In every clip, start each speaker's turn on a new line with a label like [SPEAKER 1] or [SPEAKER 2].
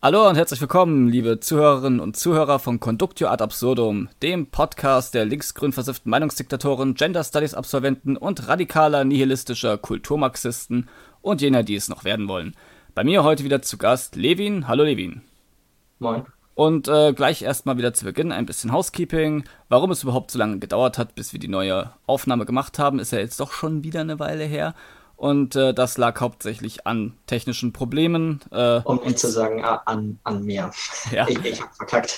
[SPEAKER 1] Hallo und herzlich willkommen, liebe Zuhörerinnen und Zuhörer von Conductio ad absurdum, dem Podcast der linksgrün versifften Meinungsdiktatoren, Gender Studies Absolventen und radikaler nihilistischer Kulturmarxisten und jener, die es noch werden wollen. Bei mir heute wieder zu Gast Levin. Hallo Levin.
[SPEAKER 2] Moin.
[SPEAKER 1] Und äh, gleich erstmal wieder zu Beginn ein bisschen Housekeeping. Warum es überhaupt so lange gedauert hat, bis wir die neue Aufnahme gemacht haben, ist ja jetzt doch schon wieder eine Weile her. Und äh, das lag hauptsächlich an technischen Problemen.
[SPEAKER 2] Äh, um nicht zu sagen, an, an mir.
[SPEAKER 1] Ja.
[SPEAKER 2] Ich, ich hab verkackt.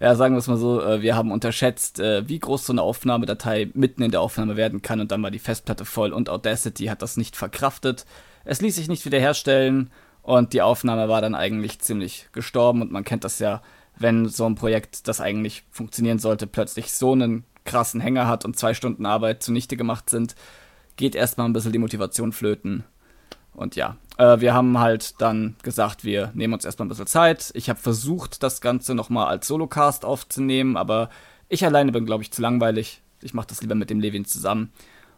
[SPEAKER 1] Ja, sagen wir es mal so, äh, wir haben unterschätzt, äh, wie groß so eine Aufnahmedatei mitten in der Aufnahme werden kann und dann war die Festplatte voll und Audacity hat das nicht verkraftet. Es ließ sich nicht wiederherstellen und die Aufnahme war dann eigentlich ziemlich gestorben und man kennt das ja, wenn so ein Projekt, das eigentlich funktionieren sollte, plötzlich so einen krassen Hänger hat und zwei Stunden Arbeit zunichte gemacht sind geht erstmal ein bisschen die Motivation flöten. Und ja, äh, wir haben halt dann gesagt, wir nehmen uns erstmal ein bisschen Zeit. Ich habe versucht, das Ganze nochmal als Solocast aufzunehmen, aber ich alleine bin, glaube ich, zu langweilig. Ich mache das lieber mit dem Levin zusammen.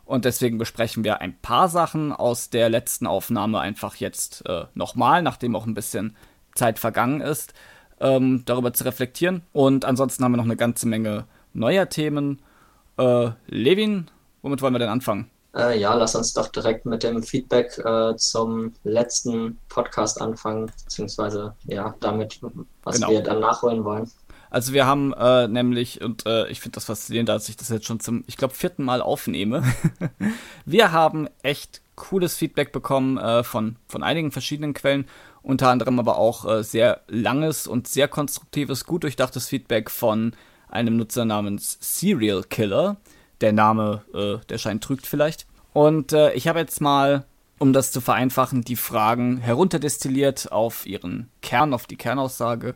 [SPEAKER 1] Und deswegen besprechen wir ein paar Sachen aus der letzten Aufnahme einfach jetzt äh, nochmal, nachdem auch ein bisschen Zeit vergangen ist, ähm, darüber zu reflektieren. Und ansonsten haben wir noch eine ganze Menge neuer Themen. Äh, Levin, womit wollen wir denn anfangen?
[SPEAKER 2] Äh, ja, lass uns doch direkt mit dem Feedback äh, zum letzten Podcast anfangen, beziehungsweise ja, damit, was genau. wir dann nachholen wollen.
[SPEAKER 1] Also wir haben äh, nämlich, und äh, ich finde das faszinierend, dass ich das jetzt schon zum, ich glaube, vierten Mal aufnehme. wir haben echt cooles Feedback bekommen äh, von, von einigen verschiedenen Quellen, unter anderem aber auch äh, sehr langes und sehr konstruktives, gut durchdachtes Feedback von einem Nutzer namens Serial Killer der Name, äh, der Schein trügt vielleicht. Und äh, ich habe jetzt mal, um das zu vereinfachen, die Fragen herunterdestilliert auf ihren Kern, auf die Kernaussage.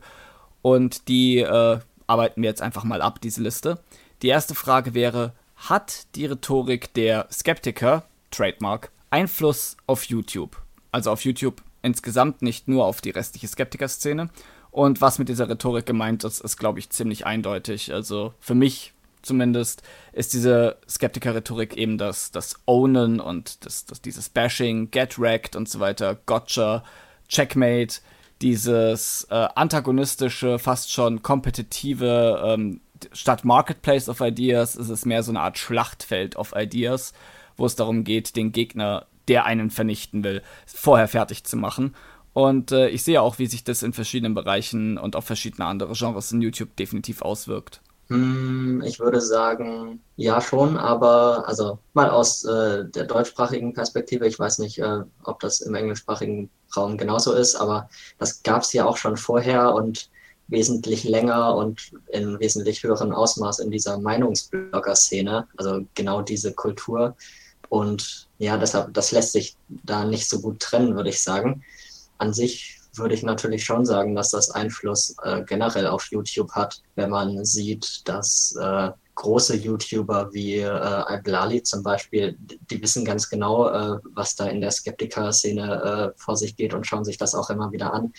[SPEAKER 1] Und die äh, arbeiten wir jetzt einfach mal ab, diese Liste. Die erste Frage wäre, hat die Rhetorik der Skeptiker, Trademark, Einfluss auf YouTube? Also auf YouTube insgesamt, nicht nur auf die restliche Skeptiker-Szene. Und was mit dieser Rhetorik gemeint ist, ist, glaube ich, ziemlich eindeutig. Also für mich zumindest, ist diese Skeptiker-Rhetorik eben das, das Ownen und das, das, dieses Bashing, Get Wrecked und so weiter, Gotcha, Checkmate, dieses äh, antagonistische, fast schon kompetitive, ähm, statt Marketplace of Ideas ist es mehr so eine Art Schlachtfeld of Ideas, wo es darum geht, den Gegner, der einen vernichten will, vorher fertig zu machen. Und äh, ich sehe auch, wie sich das in verschiedenen Bereichen und auf verschiedene andere Genres in YouTube definitiv auswirkt.
[SPEAKER 2] Hm, ich würde sagen, ja schon, aber also mal aus äh, der deutschsprachigen Perspektive, ich weiß nicht, äh, ob das im englischsprachigen Raum genauso ist, aber das gab es ja auch schon vorher und wesentlich länger und in wesentlich höherem Ausmaß in dieser Meinungsblogger-Szene, also genau diese Kultur. Und ja, deshalb, das lässt sich da nicht so gut trennen, würde ich sagen. An sich würde ich natürlich schon sagen, dass das Einfluss äh, generell auf YouTube hat, wenn man sieht, dass äh, große YouTuber wie äh, Al-Blali zum Beispiel, die wissen ganz genau, äh, was da in der Skeptiker-Szene äh, vor sich geht und schauen sich das auch immer wieder an.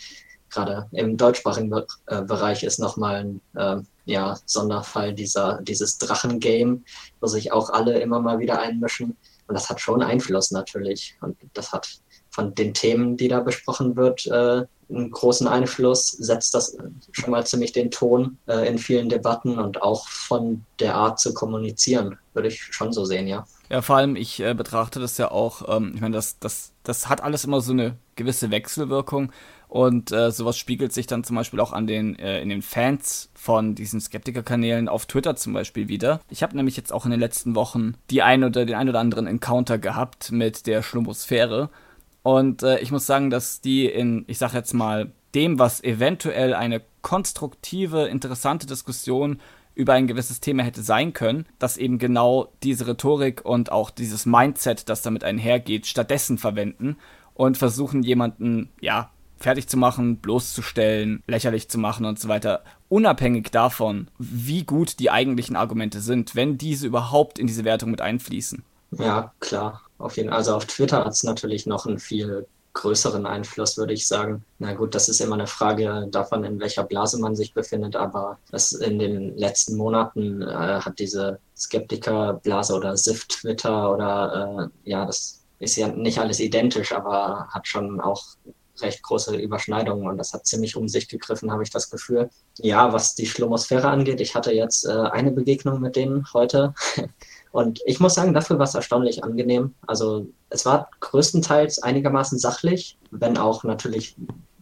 [SPEAKER 2] Gerade im deutschsprachigen Be äh, Bereich ist nochmal ein äh, ja, Sonderfall dieser, dieses Drachen-Game, wo sich auch alle immer mal wieder einmischen. Und das hat schon Einfluss natürlich. Und das hat von den Themen, die da besprochen wird, äh, einen großen Einfluss, setzt das schon mal ziemlich den Ton äh, in vielen Debatten und auch von der Art zu kommunizieren, würde ich schon so sehen, ja.
[SPEAKER 1] Ja, vor allem, ich äh, betrachte das ja auch, ähm, ich meine, das, das, das hat alles immer so eine gewisse Wechselwirkung und äh, sowas spiegelt sich dann zum Beispiel auch an den, äh, in den Fans von diesen Skeptiker-Kanälen auf Twitter zum Beispiel wieder. Ich habe nämlich jetzt auch in den letzten Wochen die ein oder den ein oder anderen Encounter gehabt mit der Schlummosphäre und äh, ich muss sagen, dass die in, ich sag jetzt mal, dem, was eventuell eine konstruktive, interessante Diskussion über ein gewisses Thema hätte sein können, dass eben genau diese Rhetorik und auch dieses Mindset, das damit einhergeht, stattdessen verwenden und versuchen jemanden, ja, fertig zu machen, bloßzustellen, lächerlich zu machen und so weiter, unabhängig davon, wie gut die eigentlichen Argumente sind, wenn diese überhaupt in diese Wertung mit einfließen.
[SPEAKER 2] Ja, klar. Auf jeden, also auf Twitter hat es natürlich noch einen viel größeren Einfluss, würde ich sagen. Na gut, das ist immer eine Frage davon, in welcher Blase man sich befindet, aber das in den letzten Monaten äh, hat diese Skeptiker-Blase oder SIF-Twitter oder äh, ja, das ist ja nicht alles identisch, aber hat schon auch recht große Überschneidungen und das hat ziemlich um sich gegriffen, habe ich das Gefühl. Ja, was die Schlumosphäre angeht, ich hatte jetzt äh, eine Begegnung mit denen heute und ich muss sagen, dafür war es erstaunlich angenehm. Also es war größtenteils einigermaßen sachlich, wenn auch natürlich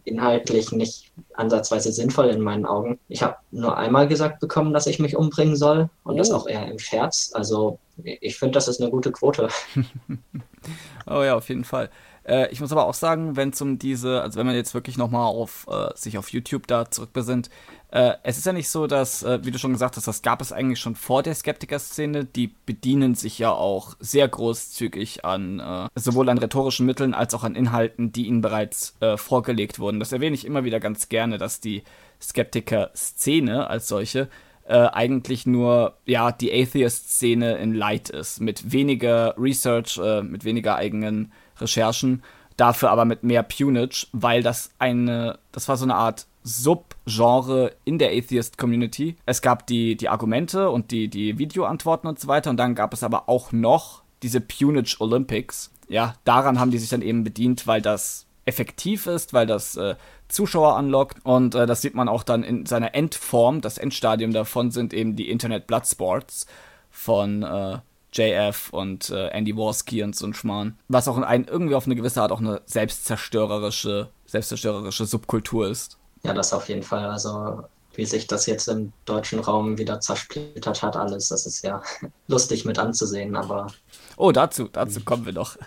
[SPEAKER 2] inhaltlich nicht ansatzweise sinnvoll in meinen Augen. Ich habe nur einmal gesagt bekommen, dass ich mich umbringen soll und oh. das auch eher im Scherz. Also ich finde, das ist eine gute Quote.
[SPEAKER 1] oh ja, auf jeden Fall. Äh, ich muss aber auch sagen, wenn es um diese, also wenn man jetzt wirklich nochmal auf äh, sich auf YouTube da zurückbesinnt, äh, es ist ja nicht so, dass, äh, wie du schon gesagt hast, das gab es eigentlich schon vor der Skeptiker-Szene. Die bedienen sich ja auch sehr großzügig an äh, sowohl an rhetorischen Mitteln als auch an Inhalten, die ihnen bereits äh, vorgelegt wurden. Das erwähne ich immer wieder ganz gerne, dass die Skeptiker-Szene als solche äh, eigentlich nur ja die Atheist-Szene in Light ist, mit weniger Research, äh, mit weniger eigenen Recherchen, dafür aber mit mehr Punage, weil das eine, das war so eine Art Subgenre in der Atheist-Community. Es gab die, die Argumente und die, die Videoantworten und so weiter und dann gab es aber auch noch diese Punage Olympics. Ja, daran haben die sich dann eben bedient, weil das effektiv ist, weil das äh, Zuschauer anlockt. Und äh, das sieht man auch dann in seiner Endform. Das Endstadium davon sind eben die Internet Bloodsports von äh, JF und äh, Andy Warski und so ein Schmarrn. Was auch in ein, irgendwie auf eine gewisse Art auch eine selbstzerstörerische, selbstzerstörerische Subkultur ist.
[SPEAKER 2] Ja, das auf jeden Fall. Also wie sich das jetzt im deutschen Raum wieder zersplittert hat, alles. Das ist ja lustig mit anzusehen, aber.
[SPEAKER 1] Oh, dazu, dazu kommen wir noch.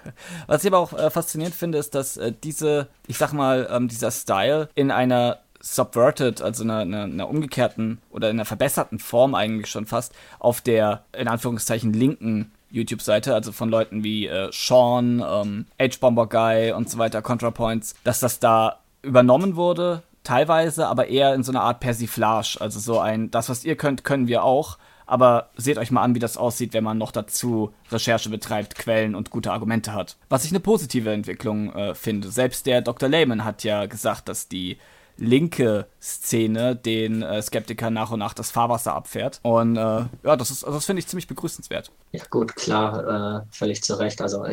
[SPEAKER 1] Was ich aber auch äh, faszinierend finde, ist, dass äh, diese, ich sag mal, ähm, dieser Style in einer subverted, also einer, einer, einer, umgekehrten oder in einer verbesserten Form eigentlich schon fast, auf der in Anführungszeichen linken YouTube-Seite, also von Leuten wie äh, Sean, ähm, H-Bomber Guy und so weiter, ContraPoints, dass das da übernommen wurde teilweise, aber eher in so einer Art Persiflage. Also so ein, das, was ihr könnt, können wir auch. Aber seht euch mal an, wie das aussieht, wenn man noch dazu Recherche betreibt, Quellen und gute Argumente hat. Was ich eine positive Entwicklung äh, finde. Selbst der Dr. Lehman hat ja gesagt, dass die linke Szene den äh, Skeptikern nach und nach das Fahrwasser abfährt. Und äh, ja, das also das finde ich ziemlich begrüßenswert.
[SPEAKER 2] Ja, gut, klar, äh, völlig zu Recht. Also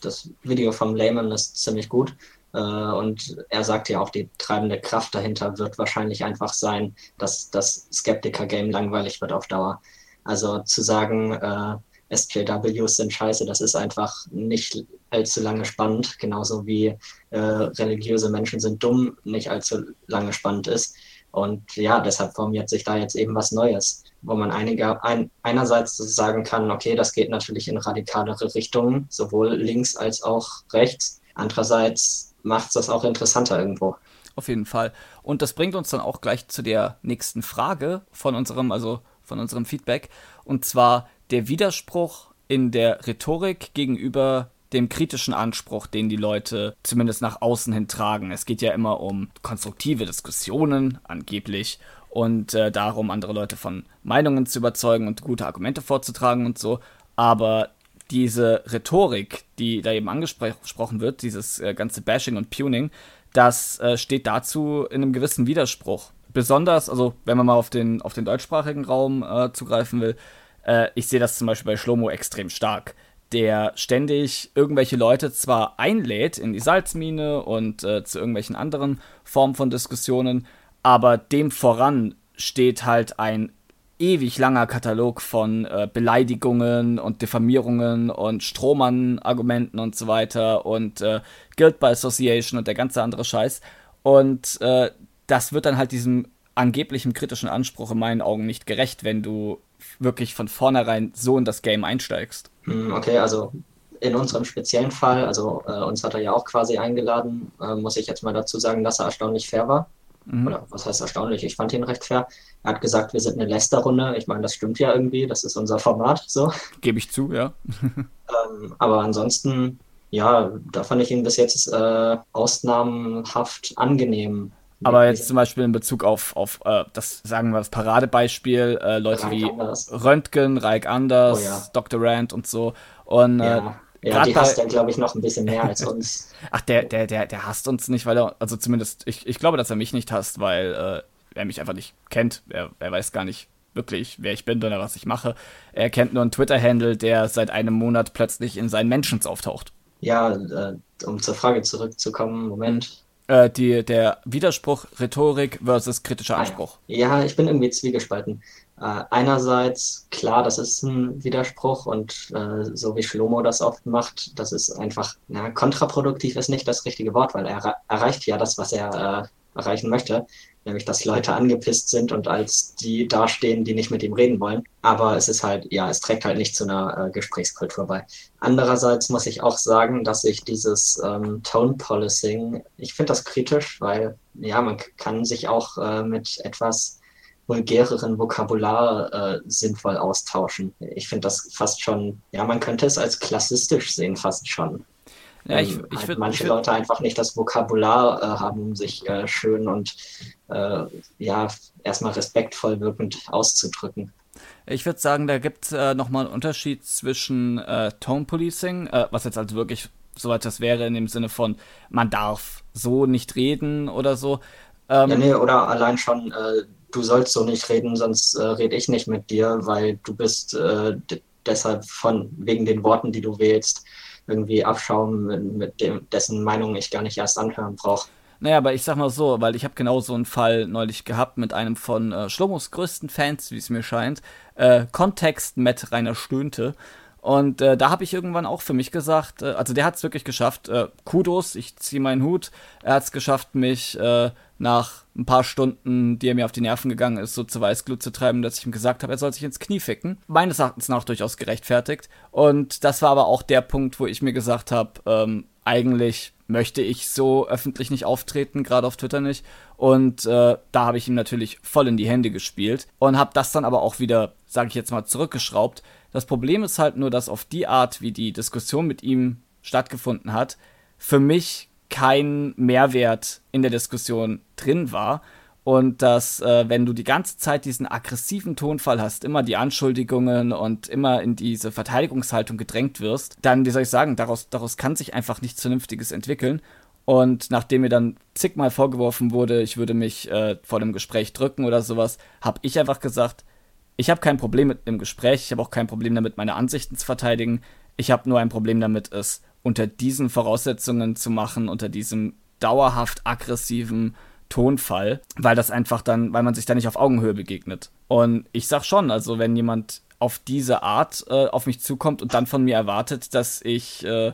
[SPEAKER 2] das Video vom Lehman ist ziemlich gut. Äh, und er sagt ja auch, die treibende Kraft dahinter wird wahrscheinlich einfach sein, dass das Skeptiker-Game langweilig wird auf Dauer. Also zu sagen, äh, SJWs sind scheiße, das ist einfach nicht allzu lange spannend, genauso wie äh, religiöse Menschen sind dumm nicht allzu lange spannend ist. Und ja, deshalb formiert sich da jetzt eben was Neues, wo man einige, ein, einerseits sagen kann, okay, das geht natürlich in radikalere Richtungen, sowohl links als auch rechts. Andererseits macht es das auch interessanter irgendwo.
[SPEAKER 1] Auf jeden Fall. Und das bringt uns dann auch gleich zu der nächsten Frage von unserem, also von unserem Feedback. Und zwar der Widerspruch in der Rhetorik gegenüber dem kritischen Anspruch, den die Leute zumindest nach außen hin tragen. Es geht ja immer um konstruktive Diskussionen, angeblich, und äh, darum, andere Leute von Meinungen zu überzeugen und gute Argumente vorzutragen und so. Aber diese Rhetorik, die da eben angesprochen wird, dieses äh, ganze Bashing und Puning, das äh, steht dazu in einem gewissen Widerspruch. Besonders, also wenn man mal auf den, auf den deutschsprachigen Raum äh, zugreifen will, äh, ich sehe das zum Beispiel bei Schlomo extrem stark, der ständig irgendwelche Leute zwar einlädt in die Salzmine und äh, zu irgendwelchen anderen Formen von Diskussionen, aber dem voran steht halt ein ewig langer Katalog von äh, Beleidigungen und Diffamierungen und Strohmann-Argumenten und so weiter und äh, Guild by Association und der ganze andere Scheiß. Und äh, das wird dann halt diesem angeblichen kritischen Anspruch in meinen Augen nicht gerecht, wenn du wirklich von vornherein so in das Game einsteigst.
[SPEAKER 2] Hm, okay, also in unserem speziellen Fall, also äh, uns hat er ja auch quasi eingeladen, äh, muss ich jetzt mal dazu sagen, dass er erstaunlich fair war. Mhm. Oder was heißt erstaunlich? Ich fand ihn recht fair. Er hat gesagt, wir sind eine Lästerrunde. Ich meine, das stimmt ja irgendwie. Das ist unser Format. So.
[SPEAKER 1] Gebe ich zu, ja.
[SPEAKER 2] ähm, aber ansonsten, ja, da fand ich ihn bis jetzt äh, ausnahmenhaft angenehm.
[SPEAKER 1] Aber jetzt zum Beispiel in Bezug auf, auf äh, das, sagen wir das Paradebeispiel, äh, Leute Reich wie Anders. Röntgen, Reich Anders, oh, ja. Dr. Rand und so. Und äh, ja.
[SPEAKER 2] Ja, die hasst er, glaube ich, noch ein bisschen mehr als uns.
[SPEAKER 1] Ach, der, der, der, der hasst uns nicht, weil er, also zumindest, ich, ich glaube, dass er mich nicht hasst, weil äh, er mich einfach nicht kennt. Er, er weiß gar nicht wirklich, wer ich bin oder was ich mache. Er kennt nur einen Twitter-Handle, der seit einem Monat plötzlich in seinen Mentions auftaucht.
[SPEAKER 2] Ja, äh, um zur Frage zurückzukommen, Moment.
[SPEAKER 1] Äh, die, der Widerspruch Rhetorik versus kritischer Anspruch.
[SPEAKER 2] Ja, ich bin irgendwie zwiegespalten. Äh, einerseits, klar, das ist ein Widerspruch und äh, so wie Schlomo das oft macht, das ist einfach, na, kontraproduktiv ist nicht das richtige Wort, weil er erreicht ja das, was er äh, erreichen möchte nämlich dass Leute angepisst sind und als die dastehen, die nicht mit ihm reden wollen. Aber es ist halt, ja, es trägt halt nicht zu einer äh, Gesprächskultur bei. Andererseits muss ich auch sagen, dass ich dieses ähm, Tone Policing, ich finde das kritisch, weil ja, man kann sich auch äh, mit etwas vulgäreren Vokabular äh, sinnvoll austauschen. Ich finde das fast schon, ja, man könnte es als klassistisch sehen, fast schon. Ja, ich, ähm, ich halt würd, manche ich würd, Leute einfach nicht das Vokabular äh, haben, um sich äh, schön und äh, ja, erstmal respektvoll wirkend auszudrücken.
[SPEAKER 1] Ich würde sagen, da gibt es äh, nochmal einen Unterschied zwischen äh, Tone Policing, äh, was jetzt also wirklich soweit das wäre, in dem Sinne von, man darf so nicht reden oder so.
[SPEAKER 2] Ähm, ja, nee, oder allein schon, äh, du sollst so nicht reden, sonst äh, rede ich nicht mit dir, weil du bist äh, deshalb von, wegen den Worten, die du wählst, irgendwie Abschaum, mit dem, dessen Meinung ich gar nicht erst anhören brauche.
[SPEAKER 1] Naja, aber ich sag mal so, weil ich habe genau so einen Fall neulich gehabt mit einem von äh, Schlomos größten Fans, wie es mir scheint. Äh, Kontext mit Rainer Stöhnte. Und äh, da habe ich irgendwann auch für mich gesagt, äh, also der hat es wirklich geschafft. Äh, Kudos, ich ziehe meinen Hut. Er hat es geschafft, mich äh, nach ein paar Stunden, die er mir auf die Nerven gegangen ist, so zu Weißglut zu treiben, dass ich ihm gesagt habe, er soll sich ins Knie ficken. Meines Erachtens nach durchaus gerechtfertigt. Und das war aber auch der Punkt, wo ich mir gesagt habe, ähm, eigentlich möchte ich so öffentlich nicht auftreten, gerade auf Twitter nicht. Und äh, da habe ich ihm natürlich voll in die Hände gespielt und habe das dann aber auch wieder, sage ich jetzt mal, zurückgeschraubt. Das Problem ist halt nur, dass auf die Art, wie die Diskussion mit ihm stattgefunden hat, für mich kein Mehrwert in der Diskussion drin war und dass, äh, wenn du die ganze Zeit diesen aggressiven Tonfall hast, immer die Anschuldigungen und immer in diese Verteidigungshaltung gedrängt wirst, dann, wie soll ich sagen, daraus, daraus kann sich einfach nichts Vernünftiges entwickeln. Und nachdem mir dann zigmal vorgeworfen wurde, ich würde mich äh, vor dem Gespräch drücken oder sowas, habe ich einfach gesagt, ich habe kein Problem mit dem Gespräch, ich habe auch kein Problem damit, meine Ansichten zu verteidigen. Ich habe nur ein Problem damit, es unter diesen Voraussetzungen zu machen, unter diesem dauerhaft aggressiven Tonfall, weil das einfach dann, weil man sich da nicht auf Augenhöhe begegnet. Und ich sag schon, also wenn jemand auf diese Art äh, auf mich zukommt und dann von mir erwartet, dass ich äh,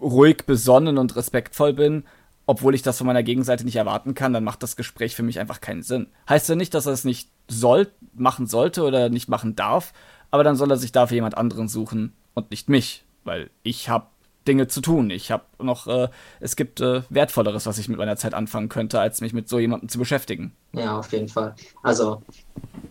[SPEAKER 1] ruhig, besonnen und respektvoll bin, obwohl ich das von meiner Gegenseite nicht erwarten kann, dann macht das Gespräch für mich einfach keinen Sinn. Heißt ja nicht, dass er es nicht soll, machen sollte oder nicht machen darf, aber dann soll er sich dafür jemand anderen suchen und nicht mich, weil ich habe Dinge zu tun. Ich habe noch, äh, es gibt äh, Wertvolleres, was ich mit meiner Zeit anfangen könnte, als mich mit so jemandem zu beschäftigen.
[SPEAKER 2] Ja, auf jeden Fall. Also,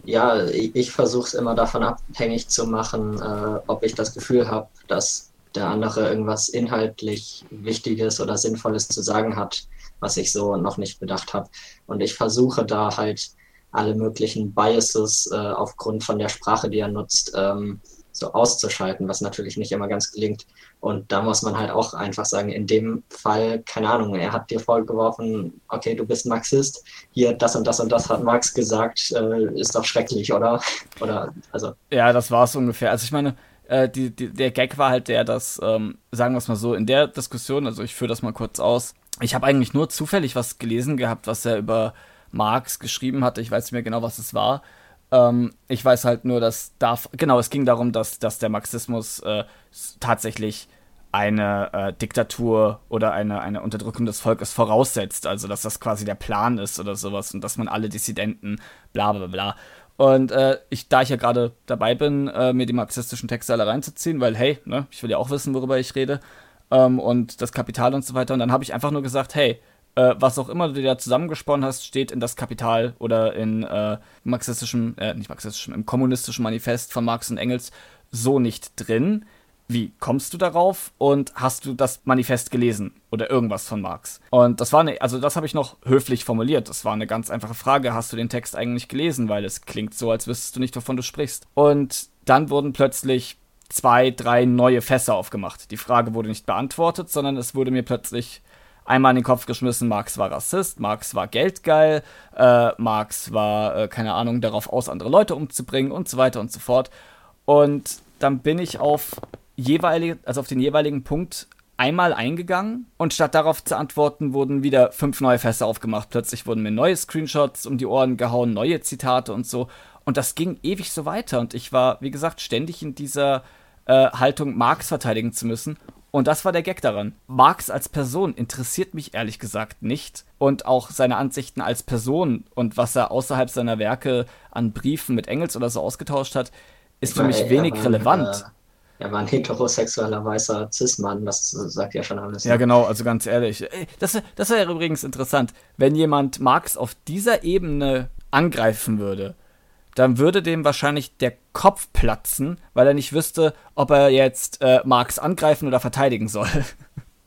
[SPEAKER 2] ja, ich, ich versuche es immer davon abhängig zu machen, äh, ob ich das Gefühl habe, dass der andere irgendwas inhaltlich Wichtiges oder Sinnvolles zu sagen hat, was ich so noch nicht bedacht habe. Und ich versuche da halt alle möglichen Biases äh, aufgrund von der Sprache, die er nutzt, ähm, so auszuschalten, was natürlich nicht immer ganz gelingt. Und da muss man halt auch einfach sagen, in dem Fall, keine Ahnung, er hat dir vorgeworfen, okay, du bist Marxist, hier das und das und das hat Marx gesagt, äh, ist doch schrecklich, oder? Oder, also.
[SPEAKER 1] Ja, das war es ungefähr. Also ich meine, äh, die, die, der Gag war halt der, dass, ähm, sagen wir es mal so, in der Diskussion, also ich führe das mal kurz aus, ich habe eigentlich nur zufällig was gelesen gehabt, was er über Marx geschrieben hatte. Ich weiß nicht mehr genau, was es war. Ähm, ich weiß halt nur, dass da, genau, es ging darum, dass, dass der Marxismus äh, tatsächlich eine äh, Diktatur oder eine, eine Unterdrückung des Volkes voraussetzt. Also, dass das quasi der Plan ist oder sowas und dass man alle Dissidenten, bla bla bla. Und äh, ich, da ich ja gerade dabei bin, äh, mir die marxistischen Texte alle reinzuziehen, weil, hey, ne, ich will ja auch wissen, worüber ich rede, ähm, und das Kapital und so weiter. Und dann habe ich einfach nur gesagt, hey, äh, was auch immer du dir da zusammengesponnen hast, steht in das Kapital oder in äh, marxistischem, äh, nicht marxistischem, im kommunistischen Manifest von Marx und Engels so nicht drin. Wie kommst du darauf und hast du das Manifest gelesen oder irgendwas von Marx? Und das war eine, also das habe ich noch höflich formuliert. Das war eine ganz einfache Frage. Hast du den Text eigentlich gelesen? Weil es klingt so, als wüsstest du nicht, wovon du sprichst. Und dann wurden plötzlich zwei, drei neue Fässer aufgemacht. Die Frage wurde nicht beantwortet, sondern es wurde mir plötzlich einmal in den Kopf geschmissen, Marx war Rassist, Marx war geldgeil, äh, Marx war, äh, keine Ahnung, darauf aus, andere Leute umzubringen und so weiter und so fort. Und dann bin ich auf jeweilige, also auf den jeweiligen Punkt einmal eingegangen und statt darauf zu antworten, wurden wieder fünf neue Fässer aufgemacht. Plötzlich wurden mir neue Screenshots um die Ohren gehauen, neue Zitate und so. Und das ging ewig so weiter. Und ich war, wie gesagt, ständig in dieser äh, Haltung, Marx verteidigen zu müssen. Und das war der Gag daran. Marx als Person interessiert mich ehrlich gesagt nicht. Und auch seine Ansichten als Person und was er außerhalb seiner Werke an Briefen mit Engels oder so ausgetauscht hat, ist für mich wenig war, relevant.
[SPEAKER 2] Äh, er war ein heterosexueller weißer Cis-Mann, das sagt ja schon alles.
[SPEAKER 1] Ja, ne? genau, also ganz ehrlich. Das, das wäre übrigens interessant, wenn jemand Marx auf dieser Ebene angreifen würde dann würde dem wahrscheinlich der Kopf platzen, weil er nicht wüsste, ob er jetzt äh, Marx angreifen oder verteidigen soll.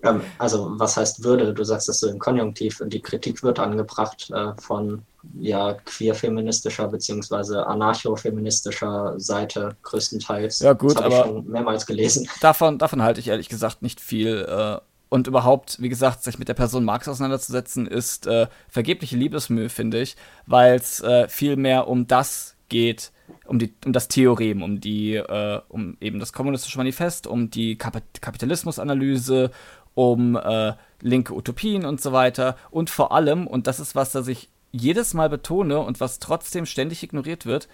[SPEAKER 2] Ähm, also, was heißt würde? Du sagst das so im Konjunktiv und die Kritik wird angebracht äh, von ja, queer-feministischer bzw. anarcho-feministischer Seite größtenteils.
[SPEAKER 1] Ja, gut,
[SPEAKER 2] das
[SPEAKER 1] aber
[SPEAKER 2] ich schon mehrmals gelesen.
[SPEAKER 1] Davon, davon halte ich ehrlich gesagt nicht viel. Äh, und überhaupt, wie gesagt, sich mit der Person Marx auseinanderzusetzen, ist äh, vergebliche Liebesmühe, finde ich, weil es äh, viel mehr um das geht um, die, um das Theorem, um die, äh, um eben das kommunistische Manifest, um die Kap Kapitalismusanalyse, um äh, linke Utopien und so weiter. Und vor allem, und das ist was, das ich jedes Mal betone und was trotzdem ständig ignoriert wird,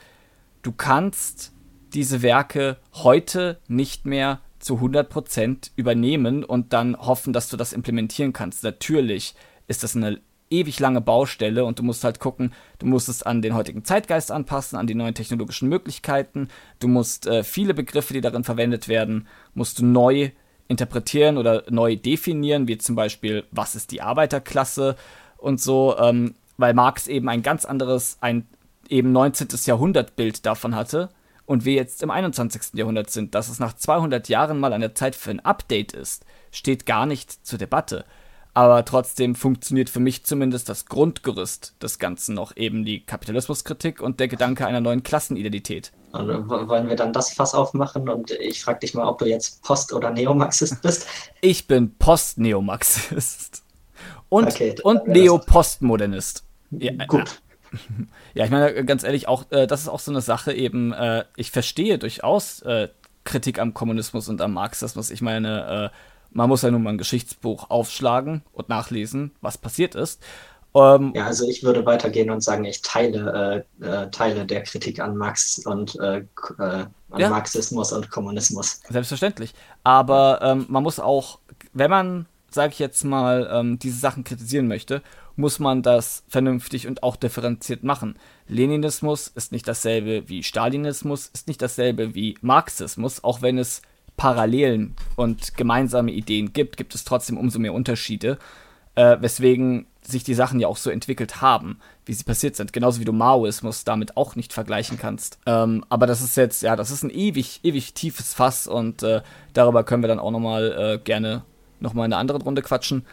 [SPEAKER 1] du kannst diese Werke heute nicht mehr zu 100% übernehmen und dann hoffen, dass du das implementieren kannst. Natürlich ist das eine ewig lange Baustelle und du musst halt gucken, du musst es an den heutigen Zeitgeist anpassen, an die neuen technologischen Möglichkeiten. Du musst äh, viele Begriffe, die darin verwendet werden, musst du neu interpretieren oder neu definieren, wie zum Beispiel, was ist die Arbeiterklasse und so, ähm, weil Marx eben ein ganz anderes, ein eben 19. Jahrhundert-Bild davon hatte und wir jetzt im 21. Jahrhundert sind, dass es nach 200 Jahren mal an der Zeit für ein Update ist, steht gar nicht zur Debatte aber trotzdem funktioniert für mich zumindest das Grundgerüst des Ganzen noch, eben die Kapitalismuskritik und der Gedanke einer neuen Klassenidentität.
[SPEAKER 2] Und wollen wir dann das Fass aufmachen und ich frage dich mal, ob du jetzt Post- oder Neomarxist bist?
[SPEAKER 1] Ich bin Post-Neomarxist. Und, okay, und Neo-Postmodernist.
[SPEAKER 2] Ja, Gut.
[SPEAKER 1] Ja, ich meine, ganz ehrlich, auch äh, das ist auch so eine Sache eben, äh, ich verstehe durchaus äh, Kritik am Kommunismus und am Marxismus. Ich meine, äh, man muss ja nun mal ein Geschichtsbuch aufschlagen und nachlesen, was passiert ist.
[SPEAKER 2] Ähm, ja, also ich würde weitergehen und sagen, ich teile, äh, äh, teile der Kritik an Marx und äh, äh an ja. Marxismus und Kommunismus.
[SPEAKER 1] Selbstverständlich. Aber ähm, man muss auch, wenn man, sage ich jetzt mal, ähm, diese Sachen kritisieren möchte, muss man das vernünftig und auch differenziert machen. Leninismus ist nicht dasselbe wie Stalinismus, ist nicht dasselbe wie Marxismus, auch wenn es Parallelen und gemeinsame Ideen gibt, gibt es trotzdem umso mehr Unterschiede, äh, weswegen sich die Sachen ja auch so entwickelt haben, wie sie passiert sind. Genauso wie du Maoismus damit auch nicht vergleichen kannst. Ähm, aber das ist jetzt, ja, das ist ein ewig, ewig tiefes Fass und äh, darüber können wir dann auch nochmal äh, gerne nochmal in einer anderen Runde quatschen.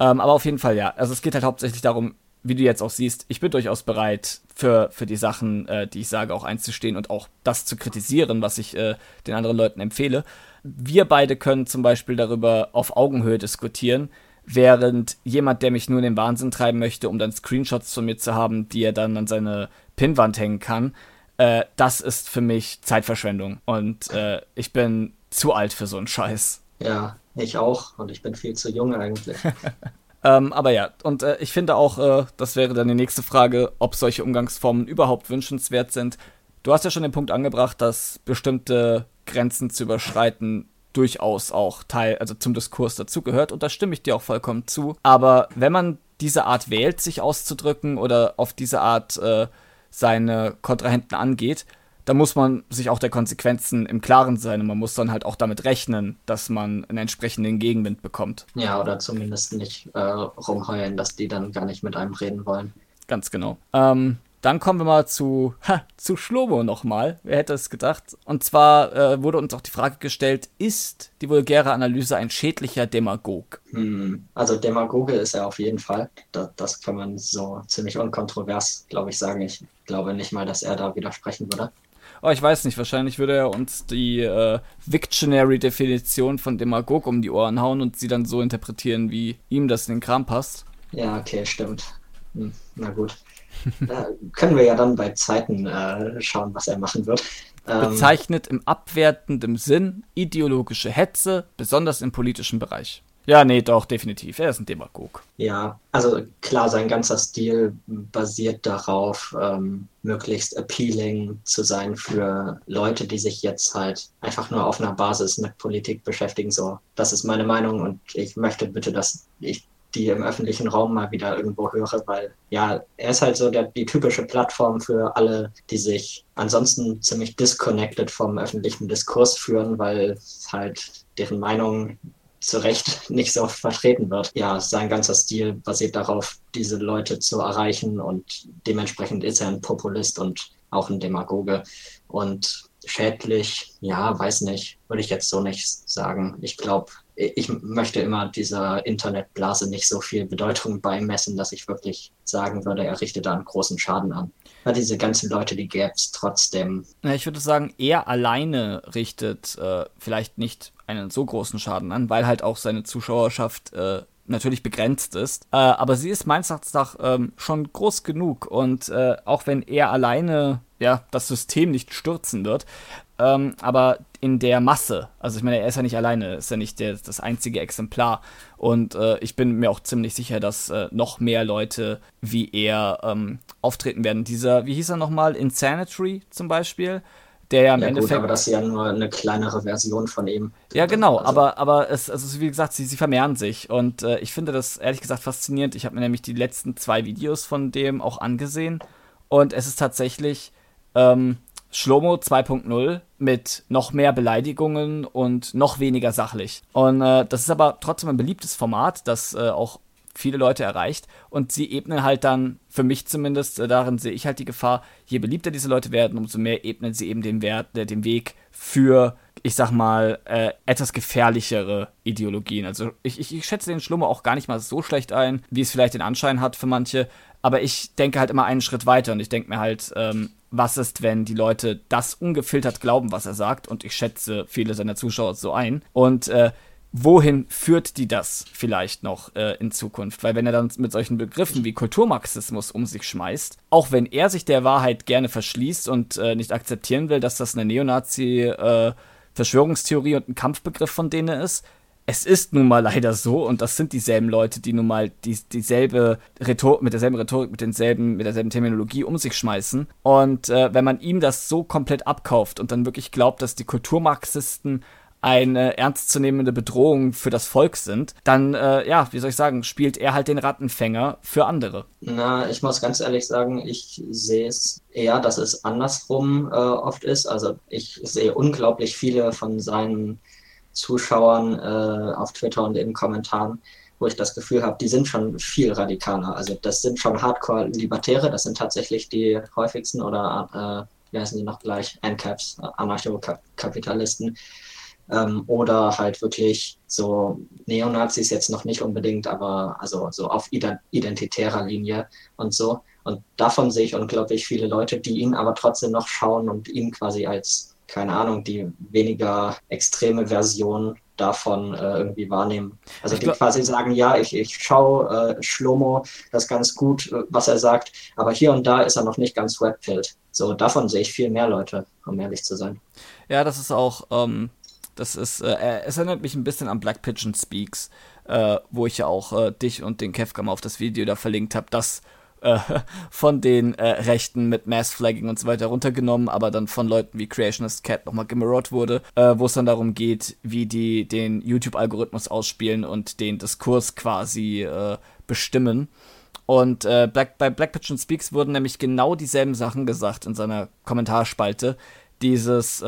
[SPEAKER 1] Ähm, aber auf jeden Fall, ja. Also es geht halt hauptsächlich darum, wie du jetzt auch siehst, ich bin durchaus bereit, für, für die Sachen, äh, die ich sage, auch einzustehen und auch das zu kritisieren, was ich äh, den anderen Leuten empfehle wir beide können zum Beispiel darüber auf Augenhöhe diskutieren, während jemand, der mich nur in den Wahnsinn treiben möchte, um dann Screenshots von mir zu haben, die er dann an seine Pinnwand hängen kann, äh, das ist für mich Zeitverschwendung. Und äh, ich bin zu alt für so einen Scheiß.
[SPEAKER 2] Ja, ich auch. Und ich bin viel zu jung eigentlich.
[SPEAKER 1] ähm, aber ja, und äh, ich finde auch, äh, das wäre dann die nächste Frage, ob solche Umgangsformen überhaupt wünschenswert sind. Du hast ja schon den Punkt angebracht, dass bestimmte Grenzen zu überschreiten durchaus auch Teil, also zum Diskurs dazugehört und da stimme ich dir auch vollkommen zu. Aber wenn man diese Art wählt, sich auszudrücken oder auf diese Art äh, seine Kontrahenten angeht, dann muss man sich auch der Konsequenzen im Klaren sein und man muss dann halt auch damit rechnen, dass man einen entsprechenden Gegenwind bekommt.
[SPEAKER 2] Ja, oder zumindest nicht äh, rumheulen, dass die dann gar nicht mit einem reden wollen.
[SPEAKER 1] Ganz genau. Ähm, dann kommen wir mal zu, ha, zu Schlomo nochmal. Wer hätte es gedacht? Und zwar äh, wurde uns auch die Frage gestellt, ist die vulgäre Analyse ein schädlicher Demagog?
[SPEAKER 2] Hm, also Demagoge ist er auf jeden Fall. Das, das kann man so ziemlich unkontrovers, glaube ich, sagen. Ich glaube nicht mal, dass er da widersprechen würde.
[SPEAKER 1] Oh, ich weiß nicht, wahrscheinlich würde er uns die äh, Victionary-Definition von Demagog um die Ohren hauen und sie dann so interpretieren, wie ihm das in den Kram passt.
[SPEAKER 2] Ja, okay, stimmt. Hm, na gut. können wir ja dann bei Zeiten äh, schauen, was er machen wird.
[SPEAKER 1] Ähm, Bezeichnet im abwertenden Sinn ideologische Hetze, besonders im politischen Bereich. Ja, nee, doch, definitiv. Er ist ein Demagog.
[SPEAKER 2] Ja, also klar, sein ganzer Stil basiert darauf, ähm, möglichst appealing zu sein für Leute, die sich jetzt halt einfach nur auf einer Basis mit Politik beschäftigen. So, das ist meine Meinung und ich möchte bitte, dass ich die im öffentlichen Raum mal wieder irgendwo höre, weil ja, er ist halt so der, die typische Plattform für alle, die sich ansonsten ziemlich disconnected vom öffentlichen Diskurs führen, weil halt deren Meinung zu Recht nicht so oft vertreten wird. Ja, sein ganzer Stil basiert darauf, diese Leute zu erreichen und dementsprechend ist er ein Populist und auch ein Demagoge. Und schädlich, ja, weiß nicht, würde ich jetzt so nicht sagen. Ich glaube, ich möchte immer dieser Internetblase nicht so viel Bedeutung beimessen, dass ich wirklich sagen würde, er richtet da einen großen Schaden an. Ja, diese ganzen Leute, die gäbe es trotzdem.
[SPEAKER 1] Ich würde sagen, er alleine richtet äh, vielleicht nicht einen so großen Schaden an, weil halt auch seine Zuschauerschaft äh, natürlich begrenzt ist. Äh, aber sie ist meines Erachtens nach ähm, schon groß genug und äh, auch wenn er alleine ja das System nicht stürzen wird, ähm, aber in der Masse, also ich meine, er ist ja nicht alleine, ist ja nicht der, das einzige Exemplar und äh, ich bin mir auch ziemlich sicher, dass äh, noch mehr Leute wie er ähm, auftreten werden. Dieser, wie hieß er nochmal, Insanity zum Beispiel, der ja im ja, Endeffekt. Gut,
[SPEAKER 2] aber das ist ja nur eine kleinere Version von ihm.
[SPEAKER 1] Ja, genau, also. aber, aber es, also wie gesagt, sie, sie vermehren sich. Und äh, ich finde das ehrlich gesagt faszinierend. Ich habe mir nämlich die letzten zwei Videos von dem auch angesehen. Und es ist tatsächlich ähm, Schlomo 2.0 mit noch mehr Beleidigungen und noch weniger sachlich. Und äh, das ist aber trotzdem ein beliebtes Format, das äh, auch viele Leute erreicht. Und sie ebnen halt dann, für mich zumindest, äh, darin sehe ich halt die Gefahr, je beliebter diese Leute werden, umso mehr ebnen sie eben den, Wert, äh, den Weg für, ich sag mal, äh, etwas gefährlichere Ideologien. Also ich, ich, ich schätze den Schlummer auch gar nicht mal so schlecht ein, wie es vielleicht den Anschein hat für manche. Aber ich denke halt immer einen Schritt weiter und ich denke mir halt, ähm, was ist, wenn die Leute das ungefiltert glauben, was er sagt? Und ich schätze viele seiner Zuschauer so ein. Und äh, wohin führt die das vielleicht noch äh, in Zukunft? Weil wenn er dann mit solchen Begriffen wie Kulturmarxismus um sich schmeißt, auch wenn er sich der Wahrheit gerne verschließt und äh, nicht akzeptieren will, dass das eine Neonazi äh, und ein Kampfbegriff von denen ist, es ist nun mal leider so, und das sind dieselben Leute, die nun mal die, dieselbe Rhetorik, mit derselben Rhetorik, mit denselben, mit derselben Terminologie um sich schmeißen. Und äh, wenn man ihm das so komplett abkauft und dann wirklich glaubt, dass die Kulturmarxisten eine ernstzunehmende Bedrohung für das Volk sind, dann, äh, ja, wie soll ich sagen, spielt er halt den Rattenfänger für andere.
[SPEAKER 2] Na, ich muss ganz ehrlich sagen, ich sehe es eher, dass es andersrum äh, oft ist. Also ich sehe unglaublich viele von seinen Zuschauern äh, auf Twitter und in Kommentaren, wo ich das Gefühl habe, die sind schon viel radikaler. Also das sind schon Hardcore-Libertäre, das sind tatsächlich die häufigsten oder äh, wie heißen die noch gleich? ANCAPs, Anarcho-Kapitalisten. -Kap ähm, oder halt wirklich so Neonazis jetzt noch nicht unbedingt, aber also so auf identitärer Linie und so. Und davon sehe ich unglaublich viele Leute, die ihn aber trotzdem noch schauen und ihn quasi als, keine Ahnung, die weniger extreme Version davon äh, irgendwie wahrnehmen. Also die quasi sagen, ja, ich, ich schaue äh, Schlomo das ganz gut, äh, was er sagt, aber hier und da ist er noch nicht ganz webfilled. So, davon sehe ich viel mehr Leute, um ehrlich zu sein.
[SPEAKER 1] Ja, das ist auch ähm, das ist, äh, es erinnert mich ein bisschen an Black Pigeon Speaks, äh, wo ich ja auch äh, dich und den Kefka mal auf das Video da verlinkt habe, das äh, von den äh, Rechten mit Mass Flagging und so weiter runtergenommen, aber dann von Leuten wie Creationist Cat nochmal gemirrored wurde, äh, wo es dann darum geht, wie die den YouTube-Algorithmus ausspielen und den Diskurs quasi bestimmen. Und Black, bei Black Pigeon Speaks wurden nämlich genau dieselben Sachen gesagt in seiner Kommentarspalte. Dieses,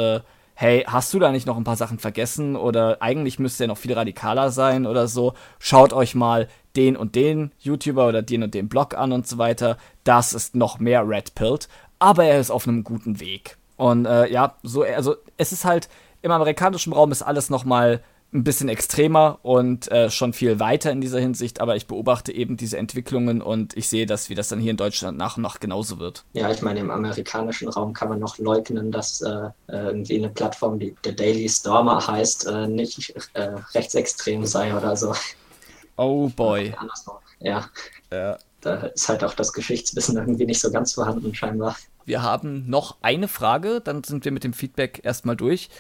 [SPEAKER 1] hey, hast du da nicht noch ein paar Sachen vergessen oder eigentlich müsste er noch viel radikaler sein oder so, schaut euch mal den und den YouTuber oder den und den Blog an und so weiter. Das ist noch mehr Red Pilled, aber er ist auf einem guten Weg. Und äh, ja, so, also es ist halt, im amerikanischen Raum ist alles noch mal ein bisschen extremer und äh, schon viel weiter in dieser Hinsicht, aber ich beobachte eben diese Entwicklungen und ich sehe, dass wie das dann hier in Deutschland nach und nach genauso wird.
[SPEAKER 2] Ja, ich meine, im amerikanischen Raum kann man noch leugnen, dass äh, irgendwie eine Plattform, die The Daily Stormer heißt, äh, nicht äh, rechtsextrem sei oder so.
[SPEAKER 1] Oh boy.
[SPEAKER 2] Ja. ja. Da ist halt auch das Geschichtswissen irgendwie nicht so ganz vorhanden, scheinbar.
[SPEAKER 1] Wir haben noch eine Frage, dann sind wir mit dem Feedback erstmal durch.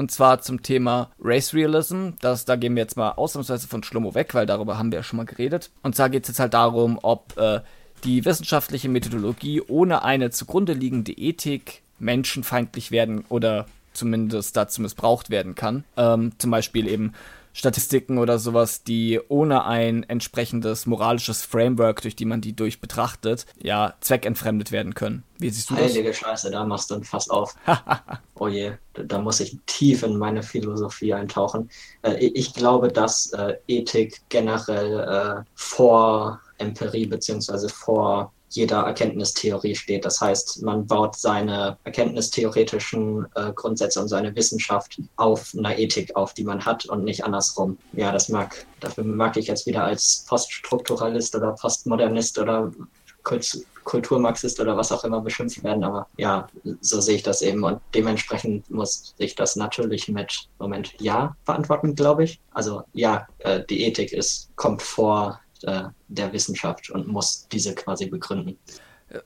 [SPEAKER 1] Und zwar zum Thema Race Realism. Das, da gehen wir jetzt mal ausnahmsweise von Schlummo weg, weil darüber haben wir ja schon mal geredet. Und zwar geht es jetzt halt darum, ob äh, die wissenschaftliche Methodologie ohne eine zugrunde liegende Ethik menschenfeindlich werden oder zumindest dazu missbraucht werden kann. Ähm, zum Beispiel eben Statistiken oder sowas, die ohne ein entsprechendes moralisches Framework, durch die man die durch betrachtet, ja, zweckentfremdet werden können. Wie siehst du
[SPEAKER 2] das? Heilige Scheiße, da machst du ein Fass auf. oh je, da muss ich tief in meine Philosophie eintauchen. Äh, ich glaube, dass äh, Ethik generell äh, vor Empirie beziehungsweise vor jeder Erkenntnistheorie steht. Das heißt, man baut seine erkenntnistheoretischen äh, Grundsätze und seine Wissenschaft auf einer Ethik auf, die man hat und nicht andersrum. Ja, das mag, dafür mag ich jetzt wieder als Poststrukturalist oder Postmodernist oder Kult Kulturmarxist oder was auch immer beschimpft werden, aber ja, so sehe ich das eben und dementsprechend muss ich das natürlich mit Moment ja beantworten, glaube ich. Also ja, äh, die Ethik ist kommt vor äh, der Wissenschaft und muss diese quasi begründen.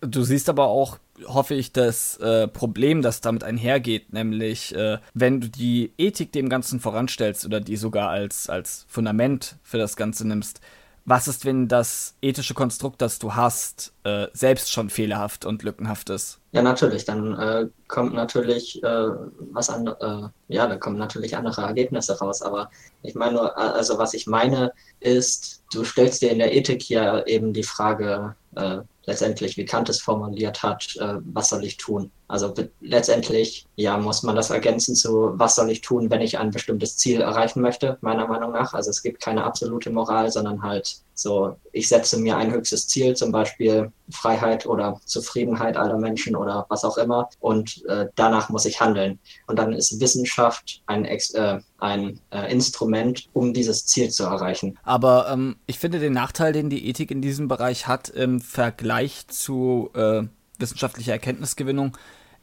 [SPEAKER 1] Du siehst aber auch, hoffe ich, das äh, Problem, das damit einhergeht, nämlich äh, wenn du die Ethik dem Ganzen voranstellst oder die sogar als, als Fundament für das Ganze nimmst, was ist, wenn das ethische Konstrukt, das du hast, äh, selbst schon fehlerhaft und lückenhaft ist?
[SPEAKER 2] Ja, natürlich. Dann äh, kommt natürlich äh, was an, äh, ja, da kommen natürlich andere Ergebnisse raus. Aber ich meine, also was ich meine, ist, du stellst dir in der Ethik ja eben die Frage, äh, letztendlich, wie Kant es formuliert hat, äh, was soll ich tun? Also letztendlich, ja, muss man das ergänzen zu, was soll ich tun, wenn ich ein bestimmtes Ziel erreichen möchte, meiner Meinung nach. Also es gibt keine absolute Moral, sondern halt so, ich setze mir ein höchstes Ziel, zum Beispiel Freiheit oder Zufriedenheit aller Menschen oder was auch immer, und äh, danach muss ich handeln. Und dann ist Wissenschaft ein, äh, ein äh, Instrument, um dieses Ziel zu erreichen.
[SPEAKER 1] Aber ähm, ich finde den Nachteil, den die Ethik in diesem Bereich hat, im Vergleich zu äh, wissenschaftlicher Erkenntnisgewinnung,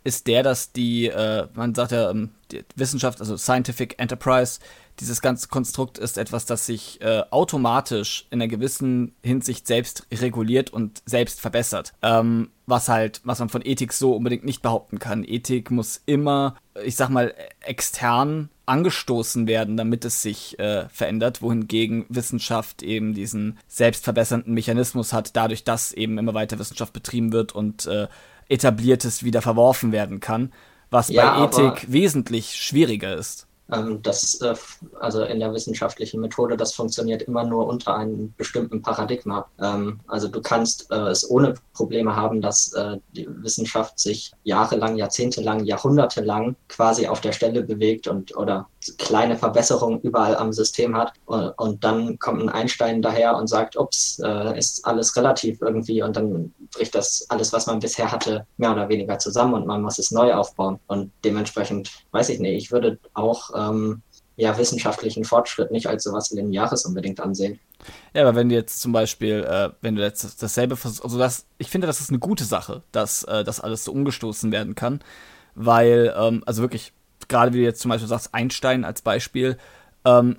[SPEAKER 1] ist der, dass die, äh, man sagt ja, ähm, die Wissenschaft, also Scientific Enterprise, dieses ganze Konstrukt ist etwas, das sich äh, automatisch in einer gewissen Hinsicht selbst reguliert und selbst verbessert. Ähm, was halt, was man von Ethik so unbedingt nicht behaupten kann. Ethik muss immer, ich sag mal, extern angestoßen werden, damit es sich äh, verändert, wohingegen Wissenschaft eben diesen selbstverbessernden Mechanismus hat, dadurch, dass eben immer weiter Wissenschaft betrieben wird und äh, etabliertes wieder verworfen werden kann, was ja, bei Ethik wesentlich schwieriger ist.
[SPEAKER 2] Ähm, das, äh, also in der wissenschaftlichen Methode, das funktioniert immer nur unter einem bestimmten Paradigma. Ähm, also du kannst äh, es ohne Probleme haben, dass äh, die Wissenschaft sich jahrelang, jahrzehntelang, jahrhundertelang quasi auf der Stelle bewegt und oder kleine Verbesserungen überall am System hat. Und, und dann kommt ein Einstein daher und sagt, ups, äh, ist alles relativ irgendwie und dann bricht das alles, was man bisher hatte, mehr oder weniger zusammen und man muss es neu aufbauen. Und dementsprechend, weiß ich nicht, ich würde auch ähm, ja, wissenschaftlichen Fortschritt nicht als sowas Lineares unbedingt ansehen.
[SPEAKER 1] Ja, aber wenn du jetzt zum Beispiel, äh, wenn du jetzt dasselbe versuchst, also das, ich finde, das ist eine gute Sache, dass äh, das alles so umgestoßen werden kann, weil, ähm, also wirklich, gerade wie du jetzt zum Beispiel sagst, Einstein als Beispiel, ähm,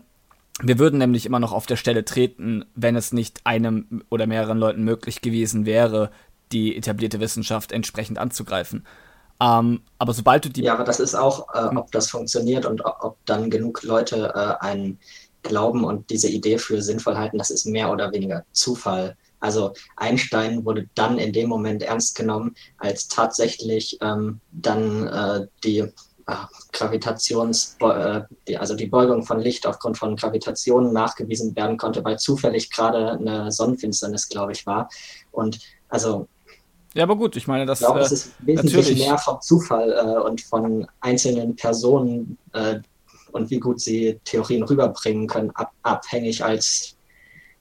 [SPEAKER 1] wir würden nämlich immer noch auf der Stelle treten, wenn es nicht einem oder mehreren Leuten möglich gewesen wäre, die etablierte Wissenschaft entsprechend anzugreifen. Ähm, aber sobald du die.
[SPEAKER 2] Ja, aber das ist auch, äh, ob das funktioniert und ob dann genug Leute äh, einen glauben und diese Idee für sinnvoll halten, das ist mehr oder weniger Zufall. Also Einstein wurde dann in dem Moment ernst genommen, als tatsächlich ähm, dann äh, die äh, Gravitations, äh, also die Beugung von Licht aufgrund von Gravitation nachgewiesen werden konnte, weil zufällig gerade eine Sonnenfinsternis, glaube ich, war. Und also
[SPEAKER 1] ja, aber gut, ich meine, das
[SPEAKER 2] ich glaube, äh, es ist wesentlich natürlich. mehr vom Zufall äh, und von einzelnen Personen äh, und wie gut sie Theorien rüberbringen können, ab, abhängig als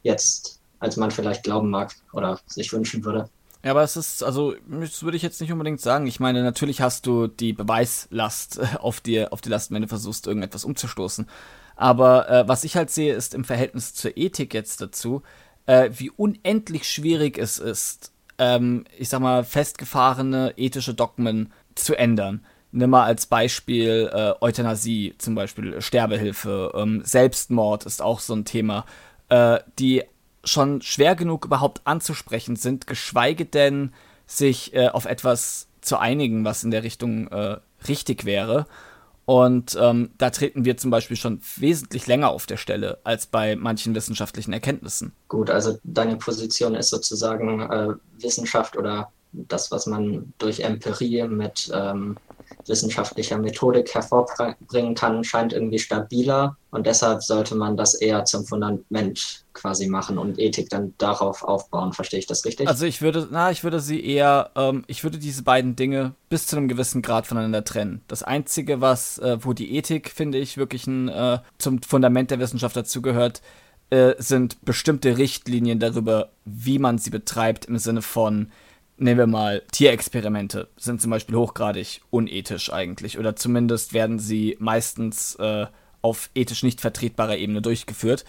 [SPEAKER 2] jetzt, als man vielleicht glauben mag oder sich wünschen würde.
[SPEAKER 1] Ja, aber es ist, also, das würde ich jetzt nicht unbedingt sagen. Ich meine, natürlich hast du die Beweislast äh, auf dir, auf die Last, wenn du versuchst, irgendetwas umzustoßen. Aber äh, was ich halt sehe, ist im Verhältnis zur Ethik jetzt dazu, äh, wie unendlich schwierig es ist, ähm, ich sag mal, festgefahrene ethische Dogmen zu ändern. Nimm mal als Beispiel äh, Euthanasie, zum Beispiel Sterbehilfe, ähm, Selbstmord ist auch so ein Thema, äh, die schon schwer genug überhaupt anzusprechen sind, geschweige denn sich äh, auf etwas zu einigen, was in der Richtung äh, richtig wäre. Und ähm, da treten wir zum Beispiel schon wesentlich länger auf der Stelle als bei manchen wissenschaftlichen Erkenntnissen.
[SPEAKER 2] Gut, also deine Position ist sozusagen äh, Wissenschaft oder das, was man durch Empirie mit ähm, wissenschaftlicher Methodik hervorbringen kann, scheint irgendwie stabiler und deshalb sollte man das eher zum Fundament quasi machen und Ethik dann darauf aufbauen. Verstehe ich das richtig?
[SPEAKER 1] Also ich würde, na, ich würde sie eher, ähm, ich würde diese beiden Dinge bis zu einem gewissen Grad voneinander trennen. Das Einzige, was, äh, wo die Ethik, finde ich, wirklich ein, äh, zum Fundament der Wissenschaft dazugehört, äh, sind bestimmte Richtlinien darüber, wie man sie betreibt, im Sinne von, nehmen wir mal Tierexperimente, sind zum Beispiel hochgradig unethisch eigentlich. Oder zumindest werden sie meistens äh, auf ethisch nicht vertretbarer Ebene durchgeführt.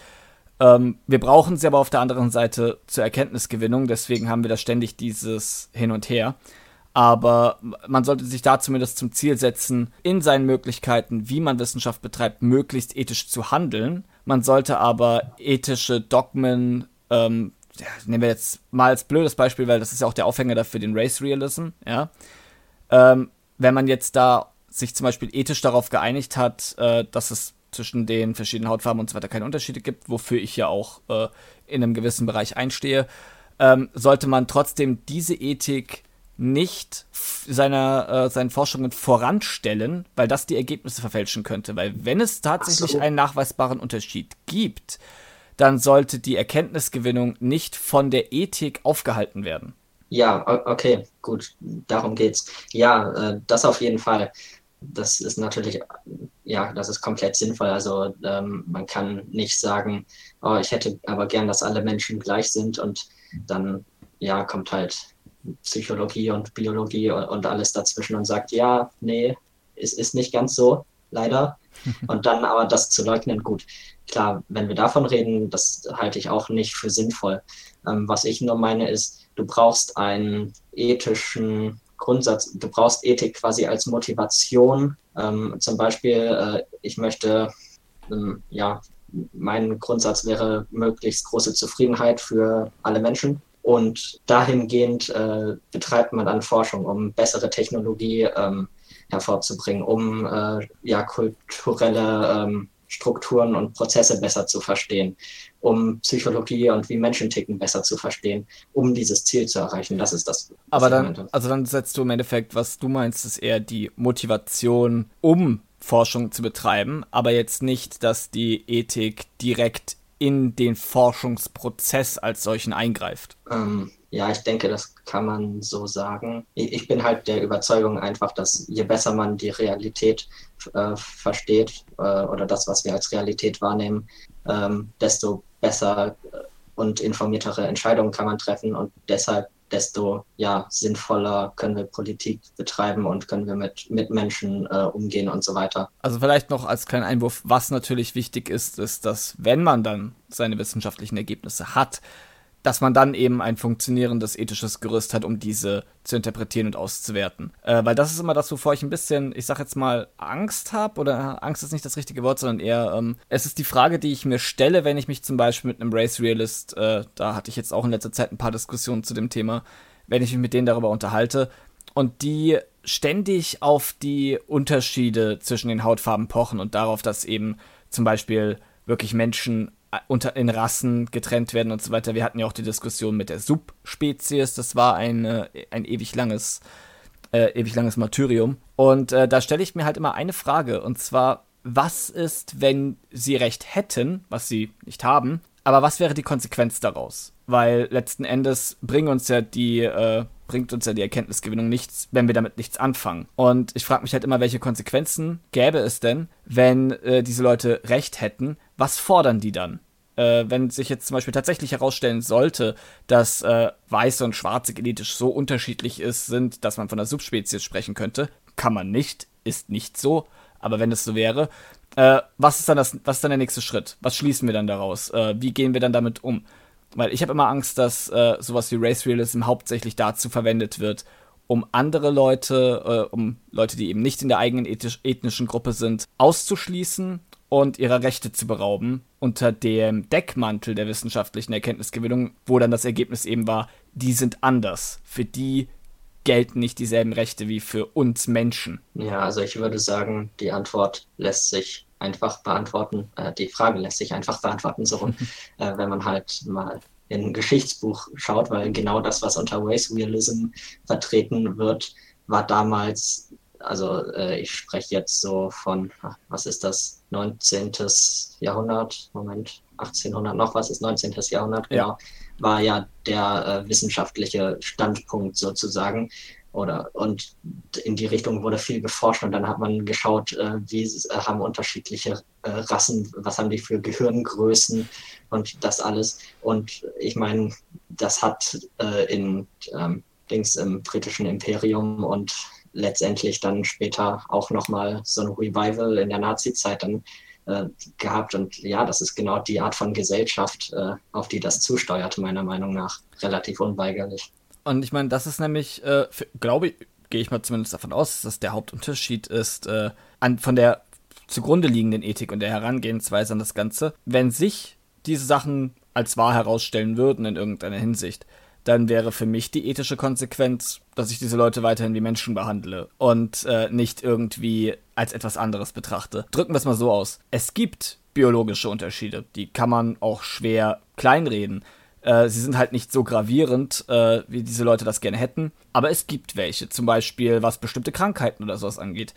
[SPEAKER 1] Ähm, wir brauchen sie aber auf der anderen Seite zur Erkenntnisgewinnung, deswegen haben wir da ständig dieses Hin und Her. Aber man sollte sich da zumindest zum Ziel setzen, in seinen Möglichkeiten, wie man Wissenschaft betreibt, möglichst ethisch zu handeln. Man sollte aber ethische Dogmen ähm, ja, nehmen wir jetzt mal als blödes Beispiel, weil das ist ja auch der Aufhänger dafür, den Race Realism, ja. Ähm, wenn man jetzt da sich zum Beispiel ethisch darauf geeinigt hat, äh, dass es zwischen den verschiedenen Hautfarben und so weiter keine Unterschiede gibt, wofür ich ja auch äh, in einem gewissen Bereich einstehe, ähm, sollte man trotzdem diese Ethik nicht seiner, äh, seinen Forschungen voranstellen, weil das die Ergebnisse verfälschen könnte. Weil wenn es tatsächlich so. einen nachweisbaren Unterschied gibt, dann sollte die Erkenntnisgewinnung nicht von der Ethik aufgehalten werden.
[SPEAKER 2] Ja, okay, gut, darum geht's. Ja, äh, das auf jeden Fall. Das ist natürlich, ja, das ist komplett sinnvoll. Also ähm, man kann nicht sagen, oh, ich hätte aber gern, dass alle Menschen gleich sind und dann, ja, kommt halt Psychologie und Biologie und, und alles dazwischen und sagt, ja, nee, es ist nicht ganz so, leider. Und dann aber das zu leugnen, gut, klar, wenn wir davon reden, das halte ich auch nicht für sinnvoll. Ähm, was ich nur meine ist, du brauchst einen ethischen Grundsatz, du brauchst Ethik quasi als Motivation. Ähm, zum Beispiel, äh, ich möchte, ähm, ja, mein Grundsatz wäre möglichst große Zufriedenheit für alle Menschen. Und dahingehend äh, betreibt man dann Forschung, um bessere Technologie ähm, hervorzubringen, um äh, ja kulturelle ähm, Strukturen und Prozesse besser zu verstehen, um Psychologie und wie Menschen ticken besser zu verstehen, um dieses Ziel zu erreichen. Das ist das.
[SPEAKER 1] Aber dann, also dann setzt du im Endeffekt, was du meinst, ist eher die Motivation, um Forschung zu betreiben, aber jetzt nicht, dass die Ethik direkt in den Forschungsprozess als solchen eingreift.
[SPEAKER 2] Ähm, ja, ich denke, das kann man so sagen. Ich bin halt der Überzeugung einfach, dass je besser man die Realität äh, versteht äh, oder das, was wir als Realität wahrnehmen, ähm, desto besser äh, und informiertere Entscheidungen kann man treffen und deshalb desto ja, sinnvoller können wir Politik betreiben und können wir mit, mit Menschen äh, umgehen und so weiter.
[SPEAKER 1] Also vielleicht noch als kleinen Einwurf, was natürlich wichtig ist, ist, dass wenn man dann seine wissenschaftlichen Ergebnisse hat, dass man dann eben ein funktionierendes ethisches Gerüst hat, um diese zu interpretieren und auszuwerten. Äh, weil das ist immer das, wovor ich ein bisschen, ich sag jetzt mal, Angst habe, oder Angst ist nicht das richtige Wort, sondern eher, ähm, es ist die Frage, die ich mir stelle, wenn ich mich zum Beispiel mit einem Race Realist, äh, da hatte ich jetzt auch in letzter Zeit ein paar Diskussionen zu dem Thema, wenn ich mich mit denen darüber unterhalte und die ständig auf die Unterschiede zwischen den Hautfarben pochen und darauf, dass eben zum Beispiel wirklich Menschen unter in Rassen getrennt werden und so weiter. Wir hatten ja auch die Diskussion mit der Subspezies. Das war ein, äh, ein ewig langes, äh, ewig langes Martyrium. Und äh, da stelle ich mir halt immer eine Frage. Und zwar, was ist, wenn sie recht hätten, was sie nicht haben, aber was wäre die Konsequenz daraus? Weil letzten Endes bringen uns ja die, äh, bringt uns ja die Erkenntnisgewinnung nichts, wenn wir damit nichts anfangen. Und ich frage mich halt immer, welche Konsequenzen gäbe es denn, wenn äh, diese Leute recht hätten? Was fordern die dann? Äh, wenn sich jetzt zum Beispiel tatsächlich herausstellen sollte, dass äh, weiße und schwarze genetisch so unterschiedlich ist, sind, dass man von einer Subspezies sprechen könnte, kann man nicht, ist nicht so. Aber wenn es so wäre, äh, was ist dann das, was ist dann der nächste Schritt? Was schließen wir dann daraus? Äh, wie gehen wir dann damit um? Weil ich habe immer Angst, dass äh, sowas wie Race Realism hauptsächlich dazu verwendet wird, um andere Leute, äh, um Leute, die eben nicht in der eigenen ethnischen Gruppe sind, auszuschließen und ihrer Rechte zu berauben, unter dem Deckmantel der wissenschaftlichen Erkenntnisgewinnung, wo dann das Ergebnis eben war, die sind anders. Für die gelten nicht dieselben Rechte wie für uns Menschen?
[SPEAKER 2] Ja, also ich würde sagen, die Antwort lässt sich einfach beantworten. Äh, die Frage lässt sich einfach beantworten, so äh, wenn man halt mal in ein Geschichtsbuch schaut, weil genau das, was unter Race Realism vertreten wird, war damals, also äh, ich spreche jetzt so von, was ist das, 19. Jahrhundert, Moment, 1800 noch was ist 19. Jahrhundert, genau, ja. war ja der äh, wissenschaftliche Standpunkt sozusagen. Oder, und in die Richtung wurde viel geforscht und dann hat man geschaut, äh, wie äh, haben unterschiedliche äh, Rassen, was haben die für Gehirngrößen und das alles. Und ich meine, das hat äh, in ähm, Dings im britischen Imperium und letztendlich dann später auch nochmal so ein Revival in der Nazi-Zeit dann äh, gehabt. Und ja, das ist genau die Art von Gesellschaft, äh, auf die das zusteuert, meiner Meinung nach. Relativ unweigerlich.
[SPEAKER 1] Und ich meine, das ist nämlich, äh, glaube ich, gehe ich mal zumindest davon aus, dass das der Hauptunterschied ist äh, an, von der zugrunde liegenden Ethik und der Herangehensweise an das Ganze. Wenn sich diese Sachen als wahr herausstellen würden in irgendeiner Hinsicht, dann wäre für mich die ethische Konsequenz, dass ich diese Leute weiterhin wie Menschen behandle und äh, nicht irgendwie als etwas anderes betrachte. Drücken wir es mal so aus. Es gibt biologische Unterschiede, die kann man auch schwer kleinreden. Äh, sie sind halt nicht so gravierend, äh, wie diese Leute das gerne hätten. Aber es gibt welche, zum Beispiel was bestimmte Krankheiten oder sowas angeht.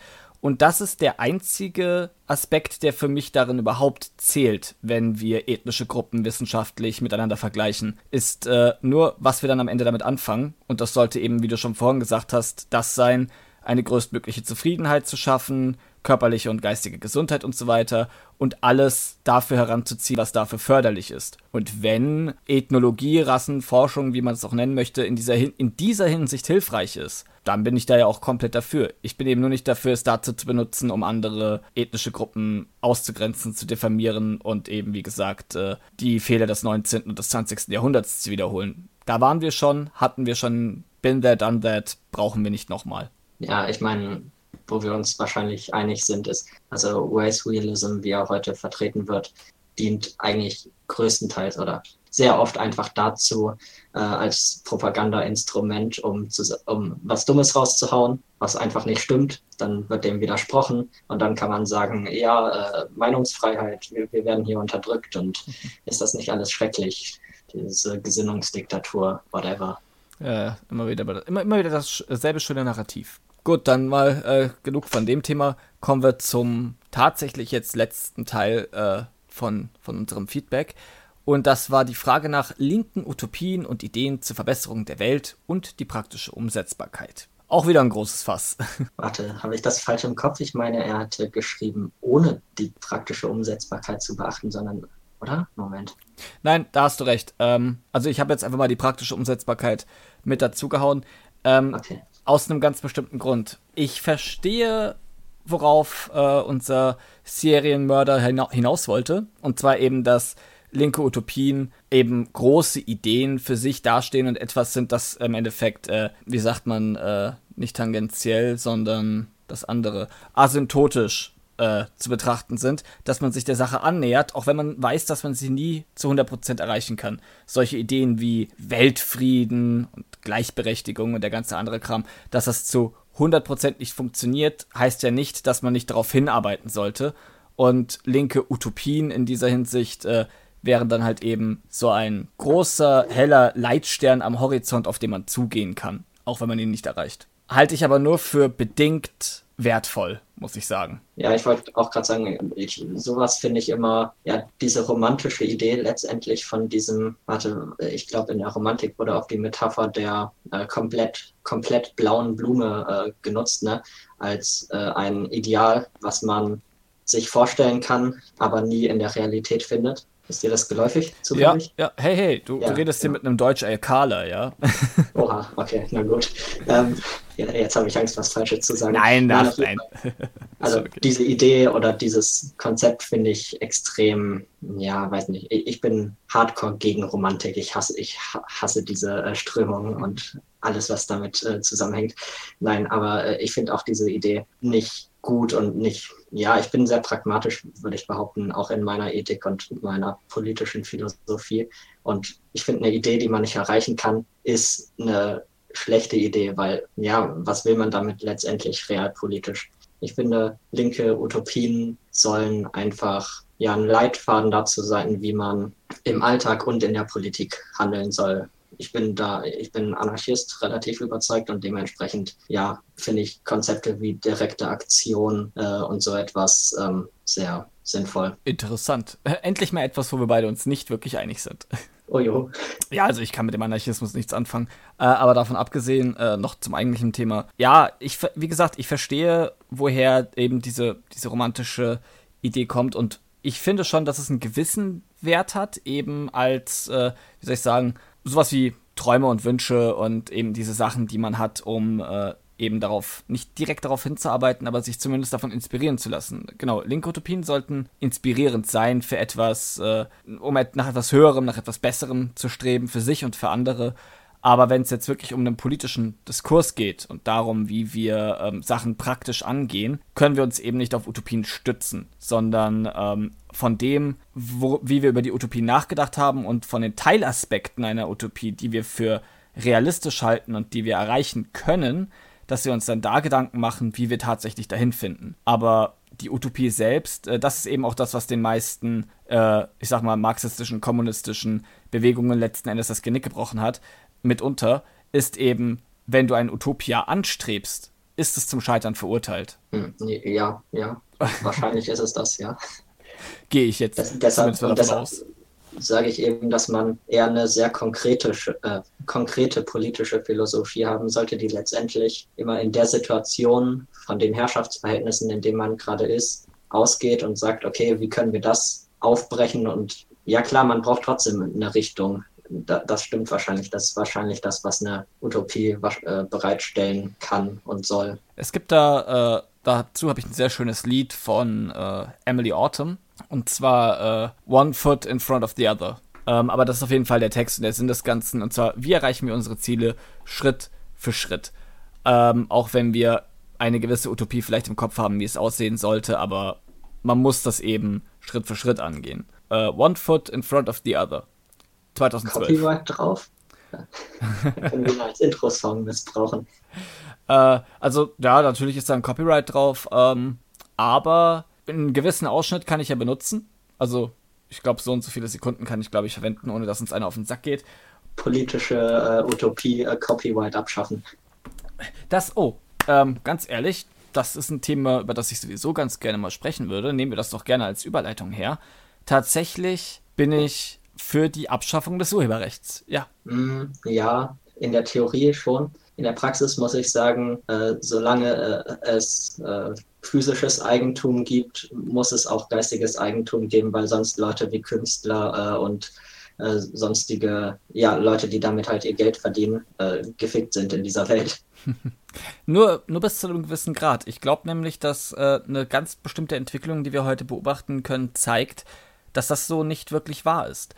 [SPEAKER 1] Und das ist der einzige Aspekt, der für mich darin überhaupt zählt, wenn wir ethnische Gruppen wissenschaftlich miteinander vergleichen, ist äh, nur, was wir dann am Ende damit anfangen. Und das sollte eben, wie du schon vorhin gesagt hast, das sein, eine größtmögliche Zufriedenheit zu schaffen, körperliche und geistige Gesundheit und so weiter und alles dafür heranzuziehen, was dafür förderlich ist. Und wenn Ethnologie, Rassenforschung, wie man es auch nennen möchte, in dieser, in dieser Hinsicht hilfreich ist, dann bin ich da ja auch komplett dafür. Ich bin eben nur nicht dafür, es dazu zu benutzen, um andere ethnische Gruppen auszugrenzen, zu diffamieren und eben, wie gesagt, äh, die Fehler des 19. und des 20. Jahrhunderts zu wiederholen. Da waren wir schon, hatten wir schon, been there, done that, brauchen wir nicht nochmal.
[SPEAKER 2] Ja, ich meine, wo wir uns wahrscheinlich einig sind, ist, also Race Realism, wie er heute vertreten wird, dient eigentlich größtenteils oder sehr oft einfach dazu, äh, als Propagandainstrument, um, zu, um was Dummes rauszuhauen, was einfach nicht stimmt. Dann wird dem widersprochen und dann kann man sagen, ja, äh, Meinungsfreiheit, wir, wir werden hier unterdrückt und ist das nicht alles schrecklich, diese Gesinnungsdiktatur, whatever.
[SPEAKER 1] Ja, immer wieder, immer, immer wieder dasselbe schöne Narrativ. Gut, dann mal äh, genug von dem Thema. Kommen wir zum tatsächlich jetzt letzten Teil äh, von, von unserem Feedback. Und das war die Frage nach linken Utopien und Ideen zur Verbesserung der Welt und die praktische Umsetzbarkeit. Auch wieder ein großes Fass.
[SPEAKER 2] Warte, habe ich das falsch im Kopf? Ich meine, er hatte geschrieben, ohne die praktische Umsetzbarkeit zu beachten, sondern, oder? Moment.
[SPEAKER 1] Nein, da hast du recht. Ähm, also ich habe jetzt einfach mal die praktische Umsetzbarkeit mit dazugehauen. Ähm, okay. Aus einem ganz bestimmten Grund. Ich verstehe, worauf äh, unser Serienmörder hina hinaus wollte. Und zwar eben, dass linke Utopien eben große Ideen für sich dastehen und etwas sind, das im Endeffekt, äh, wie sagt man, äh, nicht tangentiell, sondern das andere, asymptotisch äh, zu betrachten sind, dass man sich der Sache annähert, auch wenn man weiß, dass man sie nie zu 100% erreichen kann. Solche Ideen wie Weltfrieden und Gleichberechtigung und der ganze andere Kram, dass das zu 100% nicht funktioniert, heißt ja nicht, dass man nicht darauf hinarbeiten sollte. Und linke Utopien in dieser Hinsicht äh, wären dann halt eben so ein großer, heller Leitstern am Horizont, auf den man zugehen kann, auch wenn man ihn nicht erreicht. Halte ich aber nur für bedingt wertvoll, muss ich sagen.
[SPEAKER 2] Ja, ich wollte auch gerade sagen, ich, sowas finde ich immer, ja, diese romantische Idee letztendlich von diesem, warte, ich glaube in der Romantik wurde auch die Metapher der äh, komplett, komplett blauen Blume äh, genutzt, ne, als äh, ein Ideal, was man sich vorstellen kann, aber nie in der Realität findet. Ist dir das geläufig?
[SPEAKER 1] Zufällig? Ja, ja, hey, hey, du, ja, du redest ja. hier mit einem Deutsch-Alkala, ja?
[SPEAKER 2] Oha, okay, na gut. Ähm, ja, jetzt habe ich Angst, was Falsches zu sagen.
[SPEAKER 1] Nein, nein, nein.
[SPEAKER 2] Also okay. diese Idee oder dieses Konzept finde ich extrem, ja, weiß nicht. Ich bin hardcore gegen Romantik. Ich hasse, ich hasse diese äh, Strömung und alles, was damit äh, zusammenhängt. Nein, aber äh, ich finde auch diese Idee nicht gut und nicht, ja, ich bin sehr pragmatisch, würde ich behaupten, auch in meiner Ethik und meiner politischen Philosophie. Und ich finde, eine Idee, die man nicht erreichen kann, ist eine schlechte Idee, weil ja, was will man damit letztendlich realpolitisch? Ich finde, linke Utopien sollen einfach ja ein Leitfaden dazu sein, wie man im Alltag und in der Politik handeln soll. Ich bin da, ich bin Anarchist, relativ überzeugt und dementsprechend, ja, finde ich Konzepte wie direkte Aktion äh, und so etwas ähm, sehr sinnvoll.
[SPEAKER 1] Interessant. Endlich mal etwas, wo wir beide uns nicht wirklich einig sind.
[SPEAKER 2] Oh jo.
[SPEAKER 1] Ja, also ich kann mit dem Anarchismus nichts anfangen. Äh, aber davon abgesehen, äh, noch zum eigentlichen Thema. Ja, ich, wie gesagt, ich verstehe, woher eben diese, diese romantische Idee kommt und ich finde schon, dass es einen gewissen Wert hat, eben als, äh, wie soll ich sagen, sowas wie Träume und Wünsche und eben diese Sachen, die man hat, um äh, eben darauf, nicht direkt darauf hinzuarbeiten, aber sich zumindest davon inspirieren zu lassen. Genau, linke Utopien sollten inspirierend sein für etwas, äh, um nach etwas Höherem, nach etwas Besserem zu streben, für sich und für andere. Aber wenn es jetzt wirklich um einen politischen Diskurs geht und darum, wie wir ähm, Sachen praktisch angehen, können wir uns eben nicht auf Utopien stützen, sondern ähm, von dem, wo, wie wir über die Utopie nachgedacht haben und von den Teilaspekten einer Utopie, die wir für realistisch halten und die wir erreichen können, dass wir uns dann da Gedanken machen, wie wir tatsächlich dahin finden. Aber die Utopie selbst, äh, das ist eben auch das, was den meisten, äh, ich sag mal, marxistischen, kommunistischen Bewegungen letzten Endes das Genick gebrochen hat, mitunter, ist eben, wenn du ein Utopia anstrebst, ist es zum Scheitern verurteilt.
[SPEAKER 2] Hm, ja, ja. Wahrscheinlich ist es das, ja.
[SPEAKER 1] Gehe ich jetzt
[SPEAKER 2] das, deshalb, aus sage ich eben, dass man eher eine sehr konkrete, äh, konkrete politische Philosophie haben sollte, die letztendlich immer in der Situation von den Herrschaftsverhältnissen, in denen man gerade ist, ausgeht und sagt, okay, wie können wir das aufbrechen? Und ja klar, man braucht trotzdem eine Richtung. Da, das stimmt wahrscheinlich. Das ist wahrscheinlich das, was eine Utopie äh, bereitstellen kann und soll.
[SPEAKER 1] Es gibt da, äh, dazu habe ich ein sehr schönes Lied von äh, Emily Autumn und zwar äh, One Foot in Front of the Other. Ähm, aber das ist auf jeden Fall der Text und der Sinn des Ganzen. Und zwar, wie erreichen wir unsere Ziele Schritt für Schritt. Ähm, auch wenn wir eine gewisse Utopie vielleicht im Kopf haben, wie es aussehen sollte, aber man muss das eben Schritt für Schritt angehen. Uh, One Foot in Front of the Other. 2012.
[SPEAKER 2] Copyright drauf. Können wir als Intro-Song missbrauchen.
[SPEAKER 1] Uh, also, ja, natürlich ist da ein Copyright drauf, ähm, aber einen gewissen Ausschnitt kann ich ja benutzen. Also, ich glaube, so und so viele Sekunden kann ich, glaube ich, verwenden, ohne dass uns einer auf den Sack geht.
[SPEAKER 2] Politische äh, Utopie, äh, Copyright abschaffen.
[SPEAKER 1] Das, oh, ähm, ganz ehrlich, das ist ein Thema, über das ich sowieso ganz gerne mal sprechen würde. Nehmen wir das doch gerne als Überleitung her. Tatsächlich bin ich für die Abschaffung des Urheberrechts. Ja.
[SPEAKER 2] Mm, ja, in der Theorie schon. In der Praxis muss ich sagen, äh, solange äh, es äh, physisches Eigentum gibt, muss es auch geistiges Eigentum geben, weil sonst Leute wie Künstler äh, und äh, sonstige ja, Leute, die damit halt ihr Geld verdienen, äh, gefickt sind in dieser Welt.
[SPEAKER 1] nur, nur bis zu einem gewissen Grad. Ich glaube nämlich, dass äh, eine ganz bestimmte Entwicklung, die wir heute beobachten können, zeigt, dass das so nicht wirklich wahr ist.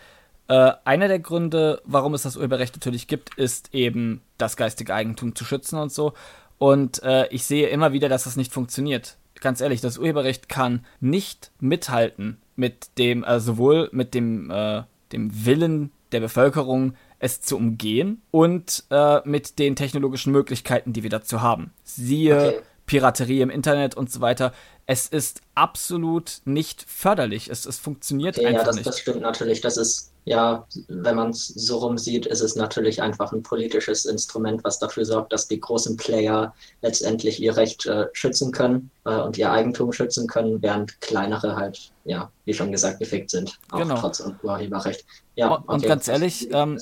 [SPEAKER 1] Äh, einer der Gründe, warum es das Urheberrecht natürlich gibt, ist eben das geistige Eigentum zu schützen und so. Und äh, ich sehe immer wieder, dass das nicht funktioniert. Ganz ehrlich, das Urheberrecht kann nicht mithalten mit dem, äh, sowohl mit dem, äh, dem Willen der Bevölkerung, es zu umgehen und äh, mit den technologischen Möglichkeiten, die wir dazu haben. Siehe okay. Piraterie im Internet und so weiter. Es ist absolut nicht förderlich. Es, es funktioniert okay, einfach
[SPEAKER 2] ja, das,
[SPEAKER 1] nicht.
[SPEAKER 2] Das stimmt natürlich. Das ist ja, wenn man es so rum sieht, ist es natürlich einfach ein politisches Instrument, was dafür sorgt, dass die großen Player letztendlich ihr Recht äh, schützen können äh, und ihr Eigentum schützen können, während kleinere halt, ja, wie schon gesagt, gefickt sind, auch genau. trotz Urheberrecht.
[SPEAKER 1] Ja, und, okay, und ganz ehrlich, ähm,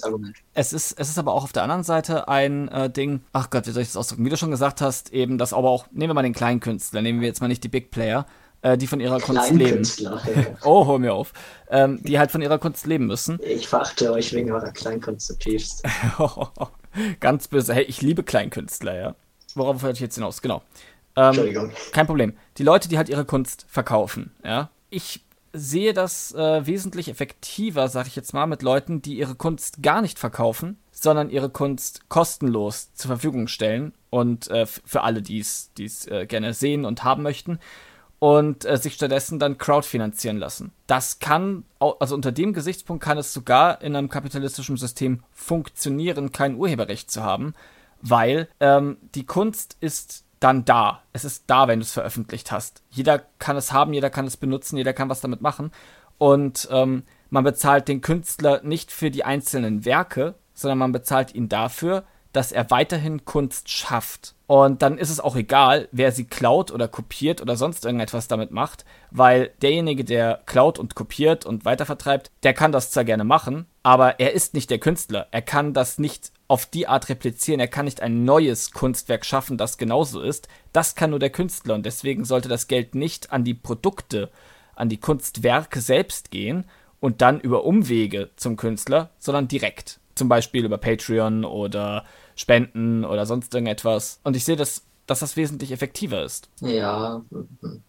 [SPEAKER 1] es, ist, es ist aber auch auf der anderen Seite ein äh, Ding, ach Gott, wie soll ich das ausdrücken? Wie du schon gesagt hast, eben das aber auch, nehmen wir mal den Kleinkünstler, nehmen wir jetzt mal nicht die Big Player, äh, die von ihrer Kunst leben. oh, hol mir auf. Ähm, die halt von ihrer Kunst leben müssen.
[SPEAKER 2] Ich verachte euch wegen eurer Kleinkunst zutiefst.
[SPEAKER 1] Ganz böse. Hey, ich liebe Kleinkünstler, ja. Worauf wollte ich jetzt hinaus? Genau. Ähm, Entschuldigung. Kein Problem. Die Leute, die halt ihre Kunst verkaufen, ja. Ich sehe das äh, wesentlich effektiver, sag ich jetzt mal, mit Leuten, die ihre Kunst gar nicht verkaufen, sondern ihre Kunst kostenlos zur Verfügung stellen und äh, für alle, die es äh, gerne sehen und haben möchten und äh, sich stattdessen dann crowdfinanzieren lassen. Das kann, also unter dem Gesichtspunkt kann es sogar in einem kapitalistischen System funktionieren, kein Urheberrecht zu haben, weil ähm, die Kunst ist dann da. Es ist da, wenn du es veröffentlicht hast. Jeder kann es haben, jeder kann es benutzen, jeder kann was damit machen. Und ähm, man bezahlt den Künstler nicht für die einzelnen Werke, sondern man bezahlt ihn dafür, dass er weiterhin Kunst schafft. Und dann ist es auch egal, wer sie klaut oder kopiert oder sonst irgendetwas damit macht, weil derjenige, der klaut und kopiert und weitervertreibt, der kann das zwar gerne machen, aber er ist nicht der Künstler. Er kann das nicht auf die Art replizieren. Er kann nicht ein neues Kunstwerk schaffen, das genauso ist. Das kann nur der Künstler und deswegen sollte das Geld nicht an die Produkte, an die Kunstwerke selbst gehen und dann über Umwege zum Künstler, sondern direkt. Zum Beispiel über Patreon oder Spenden oder sonst irgendetwas. Und ich sehe, dass, dass das wesentlich effektiver ist.
[SPEAKER 2] Ja,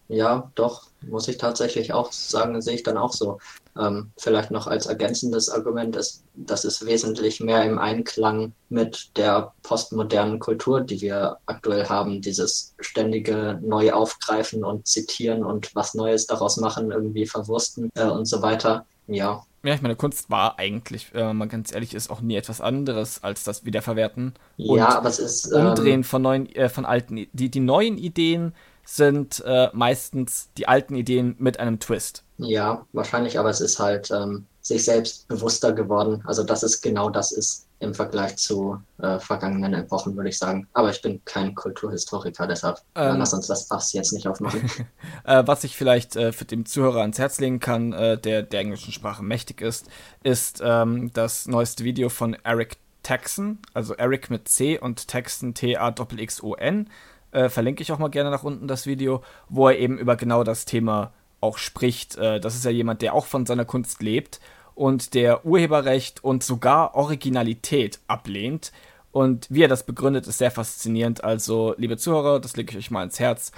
[SPEAKER 2] ja, doch, muss ich tatsächlich auch sagen, sehe ich dann auch so. Ähm, vielleicht noch als ergänzendes Argument ist, dass es wesentlich mehr im Einklang mit der postmodernen Kultur, die wir aktuell haben, dieses ständige neu aufgreifen und zitieren und was Neues daraus machen, irgendwie verwursten äh, und so weiter. Ja,
[SPEAKER 1] ja, ich meine, Kunst war eigentlich, wenn man ganz ehrlich ist, auch nie etwas anderes als das Wiederverwerten.
[SPEAKER 2] Und ja, aber es ist.
[SPEAKER 1] Ähm, Umdrehen von neuen, äh, von alten. Die, die neuen Ideen sind äh, meistens die alten Ideen mit einem Twist.
[SPEAKER 2] Ja, wahrscheinlich, aber es ist halt ähm, sich selbst bewusster geworden. Also, dass es genau das ist im Vergleich zu äh, vergangenen Epochen, würde ich sagen. Aber ich bin kein Kulturhistoriker, deshalb äh, ähm, lass uns das Fass jetzt nicht aufmachen.
[SPEAKER 1] äh, was ich vielleicht äh, für den Zuhörer ans Herz legen kann, äh, der der englischen Sprache mächtig ist, ist ähm, das neueste Video von Eric Texan, also Eric mit C und Texan T-A-X-X-O-N. Äh, verlinke ich auch mal gerne nach unten das Video, wo er eben über genau das Thema auch spricht. das ist ja jemand, der auch von seiner Kunst lebt und der Urheberrecht und sogar Originalität ablehnt. Und wie er das begründet, ist sehr faszinierend. Also, liebe Zuhörer, das lege ich euch mal ins Herz.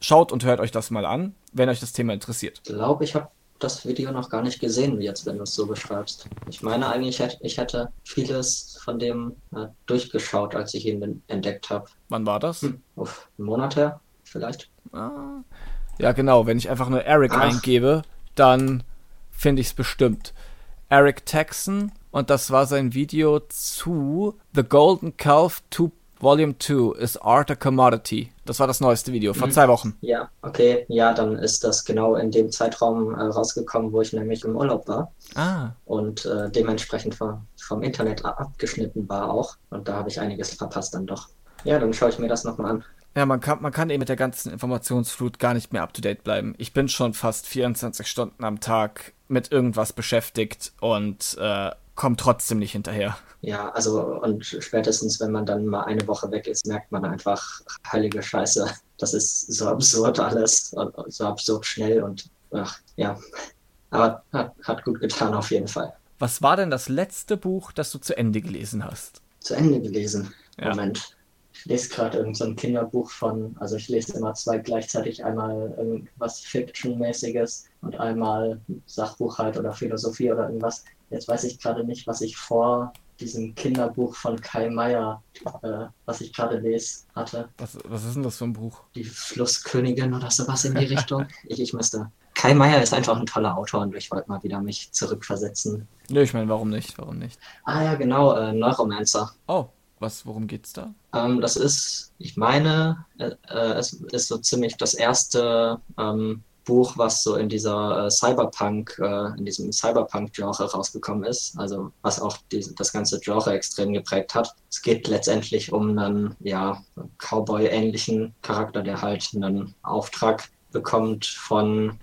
[SPEAKER 1] Schaut und hört euch das mal an, wenn euch das Thema interessiert.
[SPEAKER 2] Ich glaube, ich habe das Video noch gar nicht gesehen, jetzt, wenn du es so beschreibst. Ich meine eigentlich, ich hätte vieles von dem äh, durchgeschaut, als ich ihn entdeckt habe.
[SPEAKER 1] Wann war das? Hm,
[SPEAKER 2] auf einen Monat her, vielleicht.
[SPEAKER 1] Ah. Ja, genau. Wenn ich einfach nur Eric Ach. eingebe, dann finde ich es bestimmt. Eric Texan und das war sein Video zu The Golden Calf 2 Volume 2 is Art a Commodity. Das war das neueste Video vor mhm. zwei Wochen.
[SPEAKER 2] Ja, okay. Ja, dann ist das genau in dem Zeitraum äh, rausgekommen, wo ich nämlich im Urlaub war.
[SPEAKER 1] Ah.
[SPEAKER 2] Und äh, dementsprechend vom, vom Internet abgeschnitten war auch. Und da habe ich einiges verpasst dann doch. Ja, dann schaue ich mir das nochmal an.
[SPEAKER 1] Ja, man kann, man kann eben mit der ganzen Informationsflut gar nicht mehr up to date bleiben. Ich bin schon fast 24 Stunden am Tag mit irgendwas beschäftigt und äh, kommt trotzdem nicht hinterher.
[SPEAKER 2] Ja, also und spätestens, wenn man dann mal eine Woche weg ist, merkt man einfach, heilige Scheiße, das ist so absurd alles, so absurd schnell und ach, ja. Aber hat, hat gut getan auf jeden Fall.
[SPEAKER 1] Was war denn das letzte Buch, das du zu Ende gelesen hast?
[SPEAKER 2] Zu Ende gelesen? Ja. Moment lese gerade irgendein so Kinderbuch von, also ich lese immer zwei gleichzeitig, einmal irgendwas Fiction-mäßiges und einmal Sachbuch halt oder Philosophie oder irgendwas. Jetzt weiß ich gerade nicht, was ich vor diesem Kinderbuch von Kai Meier, äh, was ich gerade lese, hatte.
[SPEAKER 1] Was, was ist denn das für ein Buch?
[SPEAKER 2] Die Flusskönigin oder sowas in die Richtung. ich, ich müsste. Kai Meier ist einfach ein toller Autor und ich wollte mal wieder mich zurückversetzen.
[SPEAKER 1] Nö, ich meine, warum nicht? Warum nicht?
[SPEAKER 2] Ah ja, genau, äh, Neuromancer.
[SPEAKER 1] Oh, was, worum geht's da?
[SPEAKER 2] Ähm, das ist, ich meine, äh, äh, es ist so ziemlich das erste ähm, Buch, was so in dieser äh, Cyberpunk, äh, in diesem Cyberpunk-Genre rausgekommen ist, also was auch die, das ganze Genre extrem geprägt hat. Es geht letztendlich um einen, ja, Cowboy-ähnlichen Charakter, der halt einen Auftrag bekommt von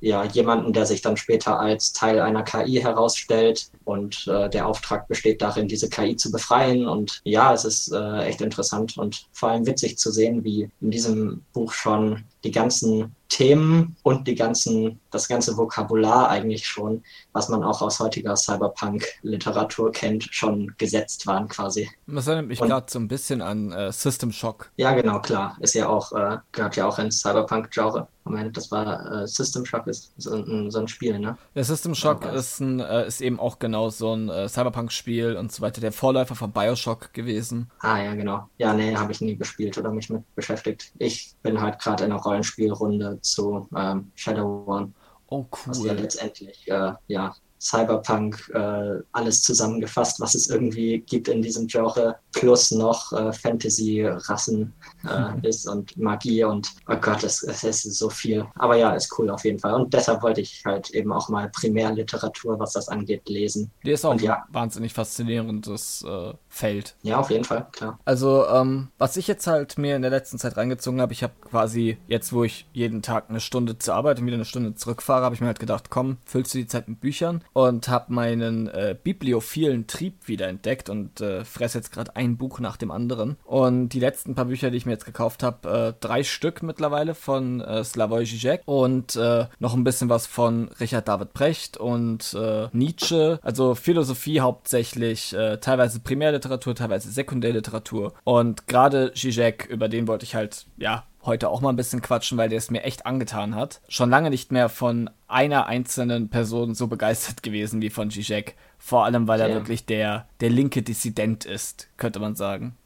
[SPEAKER 2] ja, jemanden, der sich dann später als Teil einer KI herausstellt und äh, der Auftrag besteht darin, diese KI zu befreien. Und ja, es ist äh, echt interessant und vor allem witzig zu sehen, wie in diesem Buch schon die ganzen Themen und die ganzen, das ganze Vokabular eigentlich schon, was man auch aus heutiger Cyberpunk-Literatur kennt, schon gesetzt waren quasi.
[SPEAKER 1] Das erinnert mich gerade so ein bisschen an äh, System Shock.
[SPEAKER 2] Ja, genau, klar. Ist ja auch, äh, gehört ja auch ins Cyberpunk-Genre. Moment, das war äh, System Shock ist so ein, so ein, Spiel, ne?
[SPEAKER 1] Der System Shock ja, ist, ein, äh, ist eben auch genau so ein äh, Cyberpunk-Spiel und so weiter. Der Vorläufer von Bioshock gewesen.
[SPEAKER 2] Ah, ja, genau. Ja, nee, habe ich nie gespielt oder mich mit beschäftigt. Ich bin halt gerade in einer Rollenspielrunde zu ähm, Shadow One.
[SPEAKER 1] Oh, cool.
[SPEAKER 2] Was ja letztendlich, äh, ja, Cyberpunk äh, alles zusammengefasst, was es irgendwie gibt in diesem Genre, plus noch äh, Fantasy-Rassen äh, mhm. ist und Magie und oh Gott, es, es ist so viel. Aber ja, ist cool auf jeden Fall. Und deshalb wollte ich halt eben auch mal Primärliteratur, was das angeht, lesen.
[SPEAKER 1] Die ist auch und, ja, wahnsinnig faszinierendes äh, Feld.
[SPEAKER 2] Ja, auf jeden Fall, klar.
[SPEAKER 1] Also, ähm, was ich jetzt halt mir in der letzten Zeit reingezogen habe, ich habe quasi jetzt, wo ich jeden Tag eine Stunde zur Arbeit und wieder eine Stunde zurückfahre, habe ich mir halt gedacht, komm, füllst du die Zeit mit Büchern und habe meinen äh, bibliophilen Trieb wiederentdeckt und äh, fresse jetzt gerade ein Buch nach dem anderen. Und die letzten paar Bücher, die ich mir jetzt gekauft habe, äh, drei Stück mittlerweile von äh, Slavoj Žižek und äh, noch ein bisschen was von Richard David Precht und äh, Nietzsche. Also Philosophie hauptsächlich, äh, teilweise Primärliteratur, teilweise Sekundärliteratur. Und gerade Žižek, über den wollte ich halt, ja, heute auch mal ein bisschen quatschen, weil der es mir echt angetan hat. Schon lange nicht mehr von einer einzelnen Person so begeistert gewesen wie von Zizek. Vor allem, weil er wirklich der, der linke Dissident ist, könnte man sagen.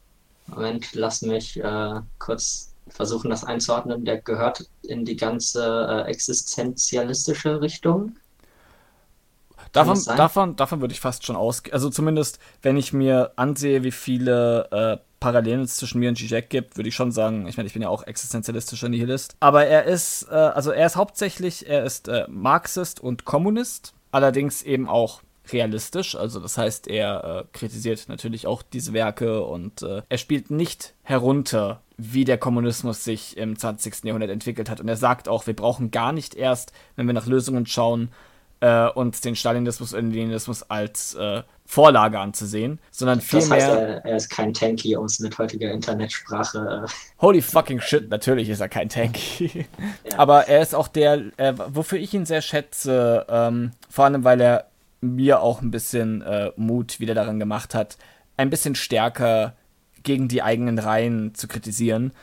[SPEAKER 2] Moment, lass mich äh, kurz versuchen, das einzuordnen. Der gehört in die ganze äh, existenzialistische Richtung.
[SPEAKER 1] Davon, davon, davon würde ich fast schon ausgehen. Also zumindest, wenn ich mir ansehe, wie viele äh, Parallelen zwischen mir und Zizek gibt, würde ich schon sagen, ich meine, ich bin ja auch existenzialistischer Nihilist. Aber er ist, äh, also er ist hauptsächlich, er ist äh, Marxist und Kommunist, allerdings eben auch realistisch. Also das heißt, er äh, kritisiert natürlich auch diese Werke und äh, er spielt nicht herunter, wie der Kommunismus sich im 20. Jahrhundert entwickelt hat. Und er sagt auch, wir brauchen gar nicht erst, wenn wir nach Lösungen schauen, äh, uns den Stalinismus und den Leninismus als äh, Vorlage anzusehen, sondern vielmehr. Das heißt,
[SPEAKER 2] er, er, ist kein Tanky, um es mit heutiger Internetsprache.
[SPEAKER 1] Äh Holy fucking shit, natürlich ist er kein Tanky. ja. Aber er ist auch der, äh, wofür ich ihn sehr schätze, ähm, vor allem weil er mir auch ein bisschen äh, Mut wieder daran gemacht hat, ein bisschen stärker gegen die eigenen Reihen zu kritisieren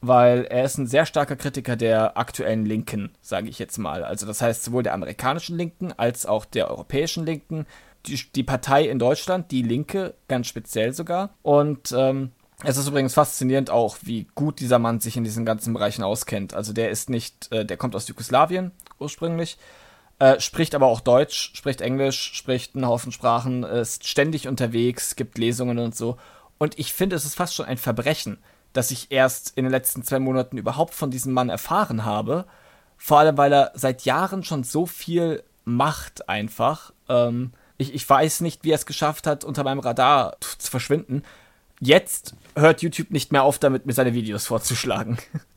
[SPEAKER 1] weil er ist ein sehr starker Kritiker der aktuellen Linken, sage ich jetzt mal. Also das heißt sowohl der amerikanischen Linken als auch der europäischen Linken. Die, die Partei in Deutschland, die Linke, ganz speziell sogar. Und ähm, es ist übrigens faszinierend auch, wie gut dieser Mann sich in diesen ganzen Bereichen auskennt. Also der ist nicht, äh, der kommt aus Jugoslawien ursprünglich, äh, spricht aber auch Deutsch, spricht Englisch, spricht einen Haufen Sprachen, ist ständig unterwegs, gibt Lesungen und so. Und ich finde, es ist fast schon ein Verbrechen, dass ich erst in den letzten zwei Monaten überhaupt von diesem Mann erfahren habe. Vor allem, weil er seit Jahren schon so viel macht einfach. Ähm, ich, ich weiß nicht, wie er es geschafft hat, unter meinem Radar zu verschwinden. Jetzt hört YouTube nicht mehr auf, damit mir seine Videos vorzuschlagen.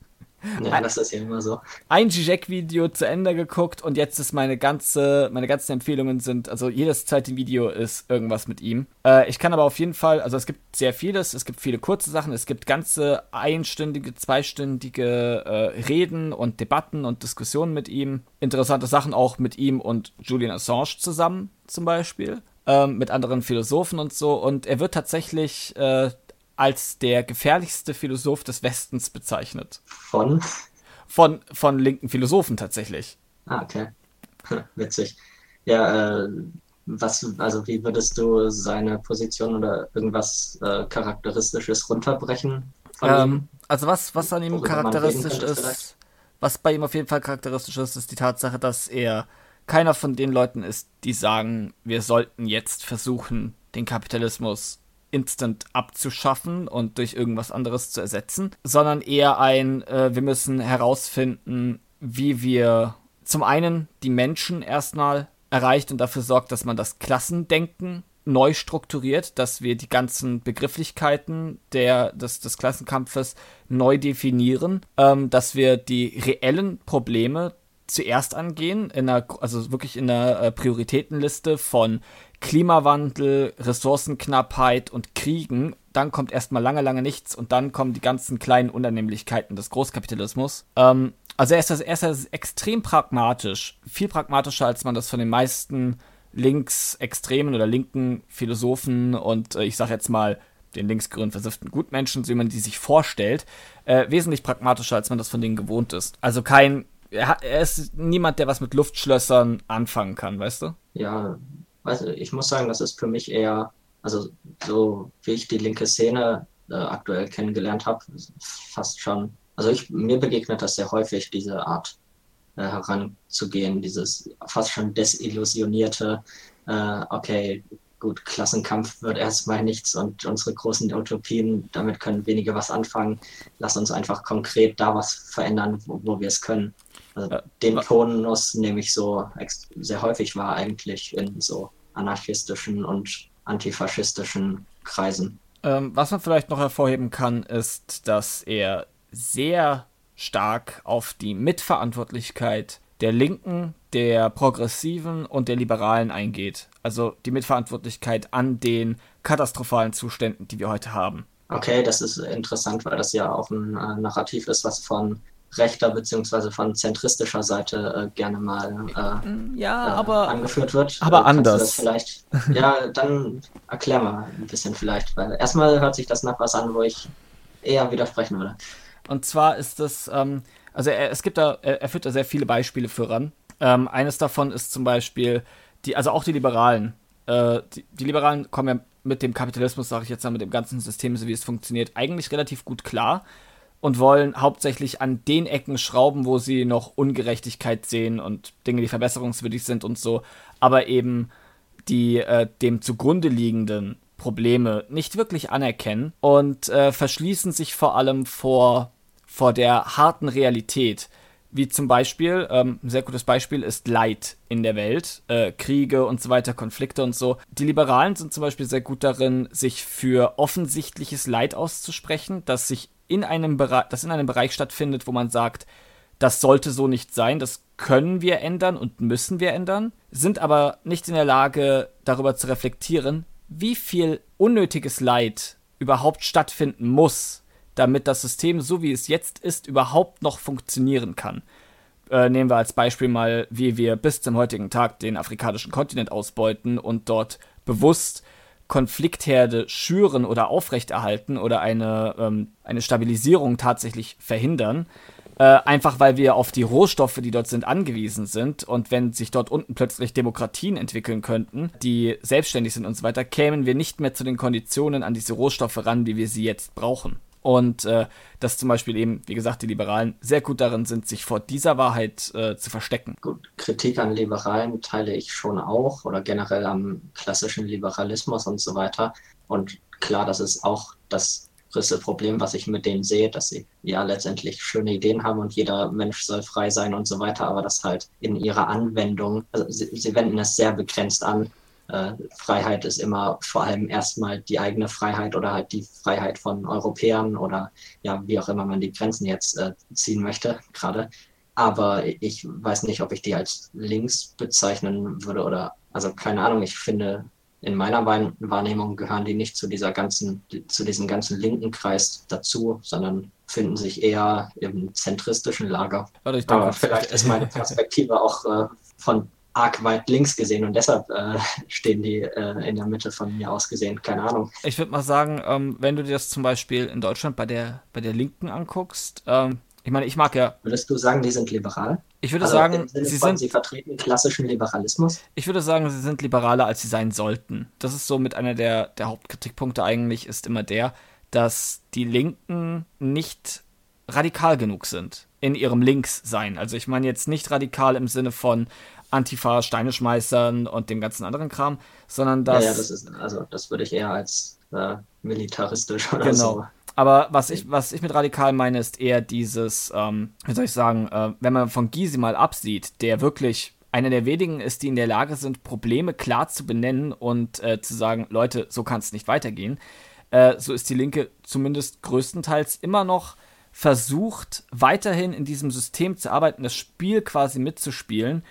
[SPEAKER 2] Ja, das ist ja immer so.
[SPEAKER 1] Ein Zizek-Video zu Ende geguckt und jetzt ist meine ganze, meine ganzen Empfehlungen sind, also jedes zweite Video ist irgendwas mit ihm. Äh, ich kann aber auf jeden Fall, also es gibt sehr vieles, es gibt viele kurze Sachen, es gibt ganze einstündige, zweistündige äh, Reden und Debatten und Diskussionen mit ihm. Interessante Sachen auch mit ihm und Julian Assange zusammen zum Beispiel. Ähm, mit anderen Philosophen und so. Und er wird tatsächlich äh, als der gefährlichste Philosoph des Westens bezeichnet.
[SPEAKER 2] Von?
[SPEAKER 1] Von, von linken Philosophen tatsächlich.
[SPEAKER 2] Ah, okay. Witzig. Ja, äh, was, also wie würdest du seine Position oder irgendwas äh, Charakteristisches runterbrechen?
[SPEAKER 1] Ähm, also was, was an ihm charakteristisch ist, was bei ihm auf jeden Fall charakteristisch ist, ist die Tatsache, dass er keiner von den Leuten ist, die sagen, wir sollten jetzt versuchen, den Kapitalismus instant abzuschaffen und durch irgendwas anderes zu ersetzen, sondern eher ein, äh, wir müssen herausfinden, wie wir zum einen die Menschen erstmal erreicht und dafür sorgt, dass man das Klassendenken neu strukturiert, dass wir die ganzen Begrifflichkeiten der, des, des Klassenkampfes neu definieren, ähm, dass wir die reellen Probleme zuerst angehen, in einer, also wirklich in einer äh, Prioritätenliste von Klimawandel, Ressourcenknappheit und Kriegen. Dann kommt erstmal lange, lange nichts und dann kommen die ganzen kleinen Unannehmlichkeiten des Großkapitalismus. Ähm, also er ist, er ist extrem pragmatisch, viel pragmatischer, als man das von den meisten linksextremen oder linken Philosophen und äh, ich sag jetzt mal den linksgrünen versifften Gutmenschen, so wie man die sich vorstellt, äh, wesentlich pragmatischer, als man das von denen gewohnt ist. Also kein, er, er ist niemand, der was mit Luftschlössern anfangen kann, weißt du?
[SPEAKER 2] Ja, also ich muss sagen, das ist für mich eher, also so wie ich die linke Szene äh, aktuell kennengelernt habe, fast schon. Also ich, mir begegnet das sehr häufig, diese Art äh, heranzugehen, dieses fast schon desillusionierte, äh, okay, gut, Klassenkampf wird erstmal nichts und unsere großen Utopien, damit können wenige was anfangen. Lass uns einfach konkret da was verändern, wo, wo wir es können. Also ja. den Tonus nehme ich so sehr häufig wahr eigentlich in so anarchistischen und antifaschistischen Kreisen.
[SPEAKER 1] Ähm, was man vielleicht noch hervorheben kann, ist, dass er sehr stark auf die Mitverantwortlichkeit der Linken, der Progressiven und der Liberalen eingeht. Also die Mitverantwortlichkeit an den katastrophalen Zuständen, die wir heute haben.
[SPEAKER 2] Okay, das ist interessant, weil das ja auch ein äh, Narrativ ist, was von rechter bzw. von zentristischer Seite äh, gerne mal äh,
[SPEAKER 1] ja, äh, aber,
[SPEAKER 2] angeführt wird.
[SPEAKER 1] Aber äh, anders.
[SPEAKER 2] vielleicht, ja, dann erklär mal ein bisschen vielleicht, weil erstmal hört sich das nach was an, wo ich eher widersprechen würde.
[SPEAKER 1] Und zwar ist das, ähm, also er, es gibt da, er, er, führt da sehr viele Beispiele für ran. Ähm, eines davon ist zum Beispiel, die, also auch die Liberalen. Äh, die, die, Liberalen kommen ja mit dem Kapitalismus, sage ich jetzt mal, mit dem ganzen System, so wie es funktioniert, eigentlich relativ gut klar und wollen hauptsächlich an den Ecken schrauben, wo sie noch Ungerechtigkeit sehen und Dinge, die verbesserungswürdig sind und so, aber eben die äh, dem zugrunde liegenden Probleme nicht wirklich anerkennen und äh, verschließen sich vor allem vor, vor der harten Realität. Wie zum Beispiel, ähm, ein sehr gutes Beispiel ist Leid in der Welt, äh, Kriege und so weiter, Konflikte und so. Die Liberalen sind zum Beispiel sehr gut darin, sich für offensichtliches Leid auszusprechen, das sich in einem Bereich, das in einem Bereich stattfindet, wo man sagt, das sollte so nicht sein, das können wir ändern und müssen wir ändern, sind aber nicht in der Lage, darüber zu reflektieren, wie viel unnötiges Leid überhaupt stattfinden muss, damit das System, so wie es jetzt ist, überhaupt noch funktionieren kann. Äh, nehmen wir als Beispiel mal, wie wir bis zum heutigen Tag den afrikanischen Kontinent ausbeuten und dort bewusst Konfliktherde schüren oder aufrechterhalten oder eine, ähm, eine Stabilisierung tatsächlich verhindern. Äh, einfach weil wir auf die Rohstoffe, die dort sind, angewiesen sind. Und wenn sich dort unten plötzlich Demokratien entwickeln könnten, die selbstständig sind und so weiter, kämen wir nicht mehr zu den Konditionen an diese Rohstoffe ran, wie wir sie jetzt brauchen. Und äh, dass zum Beispiel eben, wie gesagt, die Liberalen sehr gut darin sind, sich vor dieser Wahrheit äh, zu verstecken.
[SPEAKER 2] Gut, Kritik an Liberalen teile ich schon auch oder generell am klassischen Liberalismus und so weiter. Und klar, das ist auch das größte Problem, was ich mit denen sehe, dass sie ja letztendlich schöne Ideen haben und jeder Mensch soll frei sein und so weiter, aber das halt in ihrer Anwendung, also sie, sie wenden es sehr begrenzt an äh, Freiheit ist immer vor allem erstmal die eigene Freiheit oder halt die Freiheit von Europäern oder ja, wie auch immer man die Grenzen jetzt äh, ziehen möchte gerade. Aber ich weiß nicht, ob ich die als links bezeichnen würde oder, also keine Ahnung, ich finde, in meiner Wahrnehmung gehören die nicht zu dieser ganzen, zu diesem ganzen linken Kreis dazu, sondern finden sich eher im zentristischen Lager. Aber vielleicht ist meine Perspektive auch äh, von arg weit links gesehen und deshalb äh, stehen die äh, in der Mitte von mir aus gesehen. Keine Ahnung.
[SPEAKER 1] Ich würde mal sagen, ähm, wenn du dir das zum Beispiel in Deutschland bei der, bei der Linken anguckst, ähm, ich meine, ich mag ja.
[SPEAKER 2] Würdest du sagen, die sind liberal?
[SPEAKER 1] Ich würde also sagen,
[SPEAKER 2] sie sind. Sie vertreten klassischen Liberalismus?
[SPEAKER 1] Ich würde sagen, sie sind liberaler, als sie sein sollten. Das ist so mit einer der, der Hauptkritikpunkte eigentlich, ist immer der, dass die Linken nicht radikal genug sind in ihrem Linkssein. Also ich meine jetzt nicht radikal im Sinne von, Antifa, Steine schmeißern und dem ganzen anderen Kram, sondern dass.
[SPEAKER 2] Ja, ja das ist, also das würde ich eher als äh, militaristisch oder genau. so.
[SPEAKER 1] Aber was ich, was ich mit radikal meine, ist eher dieses, ähm, wie soll ich sagen, äh, wenn man von Gysi mal absieht, der wirklich einer der wenigen ist, die in der Lage sind, Probleme klar zu benennen und äh, zu sagen, Leute, so kann es nicht weitergehen. Äh, so ist die Linke zumindest größtenteils immer noch versucht, weiterhin in diesem System zu arbeiten, das Spiel quasi mitzuspielen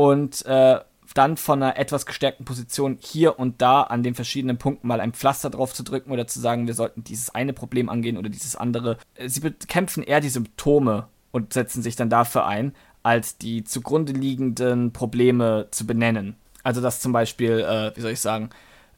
[SPEAKER 1] und äh, dann von einer etwas gestärkten Position hier und da an den verschiedenen Punkten mal ein Pflaster drauf zu drücken oder zu sagen, wir sollten dieses eine Problem angehen oder dieses andere. Sie bekämpfen eher die Symptome und setzen sich dann dafür ein, als die zugrunde liegenden Probleme zu benennen. Also dass zum Beispiel, äh, wie soll ich sagen,